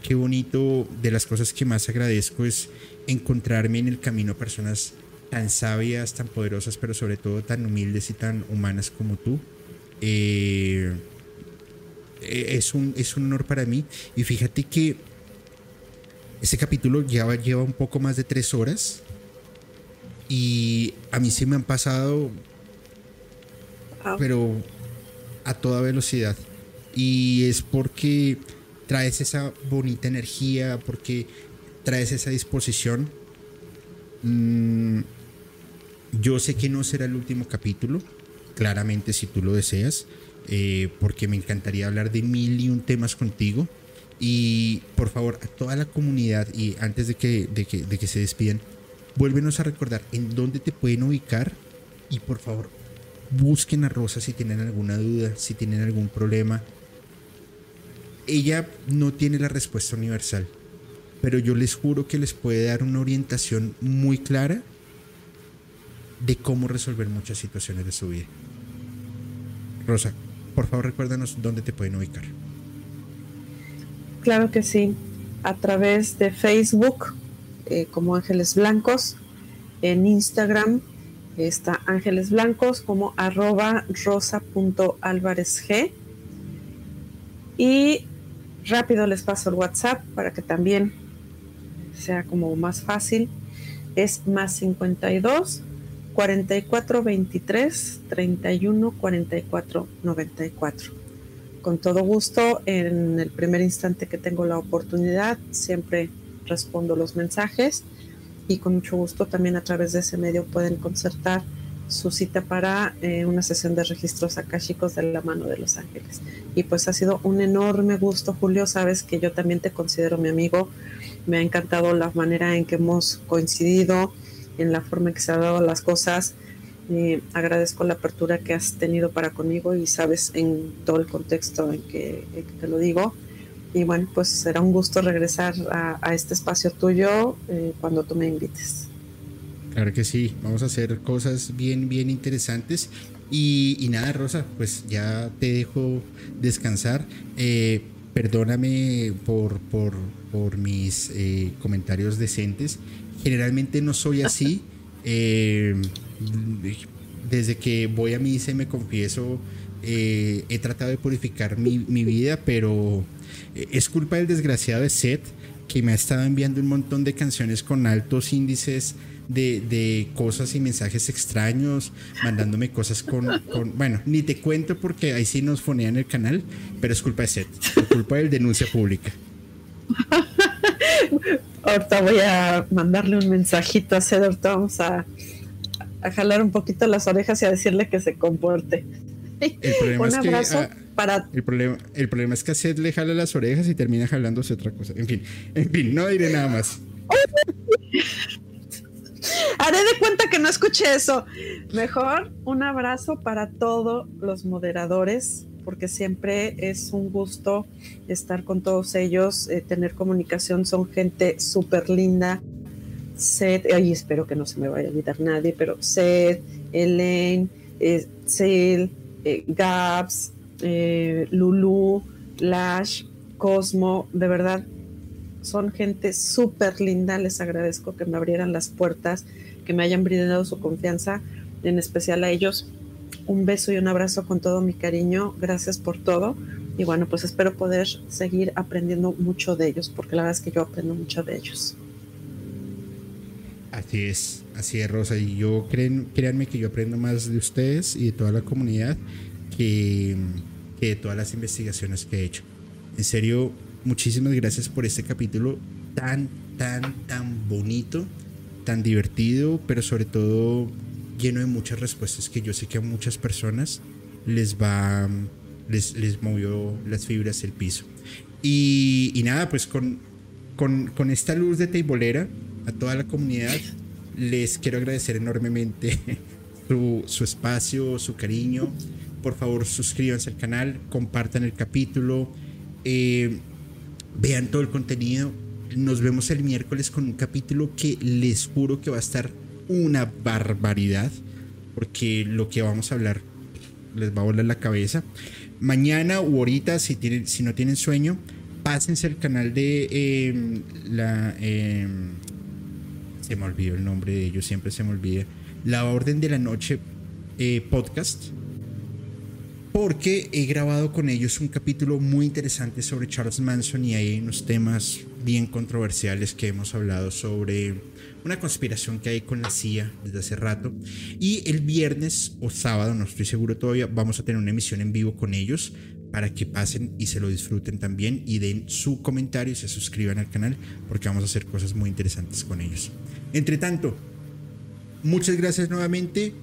qué bonito. De las cosas que más agradezco es encontrarme en el camino a personas tan sabias, tan poderosas, pero sobre todo tan humildes y tan humanas como tú. Eh, eh, es, un, es un honor para mí. Y fíjate que ese capítulo lleva, lleva un poco más de tres horas. Y a mí sí me han pasado, pero a toda velocidad. Y es porque traes esa bonita energía, porque traes esa disposición. Mm, yo sé que no será el último capítulo, claramente si tú lo deseas, eh, porque me encantaría hablar de mil y un temas contigo. Y por favor, a toda la comunidad, y antes de que, de que, de que se despiden, vuélvenos a recordar en dónde te pueden ubicar. Y por favor, busquen a Rosa si tienen alguna duda, si tienen algún problema. Ella no tiene la respuesta universal, pero yo les juro que les puede dar una orientación muy clara de cómo resolver muchas situaciones de su vida. Rosa, por favor recuérdanos dónde te pueden ubicar. Claro que sí, a través de Facebook eh, como Ángeles Blancos En Instagram está Ángeles Blancos como arroba rosa.álvarezg. Y rápido les paso el WhatsApp para que también sea como más fácil. Es más 52 44 23 31 44 94. Con todo gusto, en el primer instante que tengo la oportunidad, siempre respondo los mensajes y con mucho gusto también a través de ese medio pueden concertar su cita para eh, una sesión de registros chicos de la mano de Los Ángeles. Y pues ha sido un enorme gusto, Julio. Sabes que yo también te considero mi amigo. Me ha encantado la manera en que hemos coincidido, en la forma en que se han dado las cosas. Eh, agradezco la apertura que has tenido para conmigo y sabes en todo el contexto en que, te lo digo. Y bueno, pues será un gusto regresar a, este espacio tuyo eh, cuando tú me invites. Claro que sí, vamos a hacer cosas bien, bien interesantes. Y, nada, Rosa, pues ya te dejo descansar. Eh, perdóname por, por, por mis eh, comentarios decentes. Generalmente no soy así. [LAUGHS] Eh, desde que voy a misa y me confieso, he tratado de purificar mi, mi, vida, pero es culpa del desgraciado de Seth que me ha estado enviando un montón de canciones con altos índices de, cosas y mensajes extraños, mandándome cosas con, Bueno, ni te cuento porque ahí sí nos fonean el canal, pero es culpa de Seth, es culpa del denuncia pública. [LAUGHS] ahorita voy a mandarle un mensajito a Seth, ahorita vamos a, a jalar un poquito las orejas y a decirle que se comporte. El problema es que, ah, para... el, problema, el problema es que a Seth le jala las orejas y termina jalándose otra cosa. En fin, en fin, no diré nada más. Haré de cuenta que no escuché eso. Mejor un abrazo para todos los moderadores, porque siempre es un gusto estar con todos ellos, eh, tener comunicación. Son gente súper linda. Seth, ay, espero que no se me vaya a olvidar nadie, pero Seth, Elaine, eh, eh Gabs, eh, Lulu, Lash, Cosmo, de verdad, son gente súper linda, les agradezco que me abrieran las puertas, que me hayan brindado su confianza, en especial a ellos. Un beso y un abrazo con todo mi cariño, gracias por todo. Y bueno, pues espero poder seguir aprendiendo mucho de ellos, porque la verdad es que yo aprendo mucho de ellos. Así es, así es, Rosa. Y yo creen, créanme que yo aprendo más de ustedes y de toda la comunidad que, que de todas las investigaciones que he hecho. En serio, muchísimas gracias por este capítulo tan, tan, tan bonito, tan divertido, pero sobre todo lleno de muchas respuestas que yo sé que a muchas personas les va, les, les movió las fibras del piso. Y, nada, pues con, con, con esta luz de teibolera a toda la comunidad, les quiero agradecer enormemente [LAUGHS] su, su espacio, su cariño. Por favor, suscríbanse al canal, compartan el capítulo. Eh, vean todo el contenido. Nos vemos el miércoles con un capítulo que les juro que va a estar una barbaridad, porque lo que vamos a hablar les va a volar la cabeza. Mañana u ahorita, si, tienen, si no tienen sueño, pásense al canal de em, la... Em, se me olvidó el nombre de ellos, siempre se me olvida. La Orden de la Noche eh, podcast porque he grabado con ellos un capítulo muy interesante sobre Charles Manson y hay unos temas bien controversiales que hemos hablado sobre una conspiración que hay con la CIA desde hace rato. Y el viernes o sábado, no estoy seguro todavía, vamos a tener una emisión en vivo con ellos para que pasen y se lo disfruten también y den su comentario y se suscriban al canal porque vamos a hacer cosas muy interesantes con ellos. Entre tanto, muchas gracias nuevamente.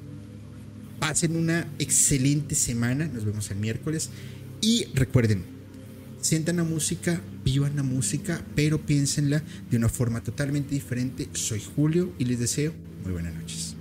Pasen una excelente semana. Nos vemos el miércoles. Y recuerden, sientan la música, vivan la música, pero piénsenla de una forma totalmente diferente. Soy Julio y les deseo muy buenas noches.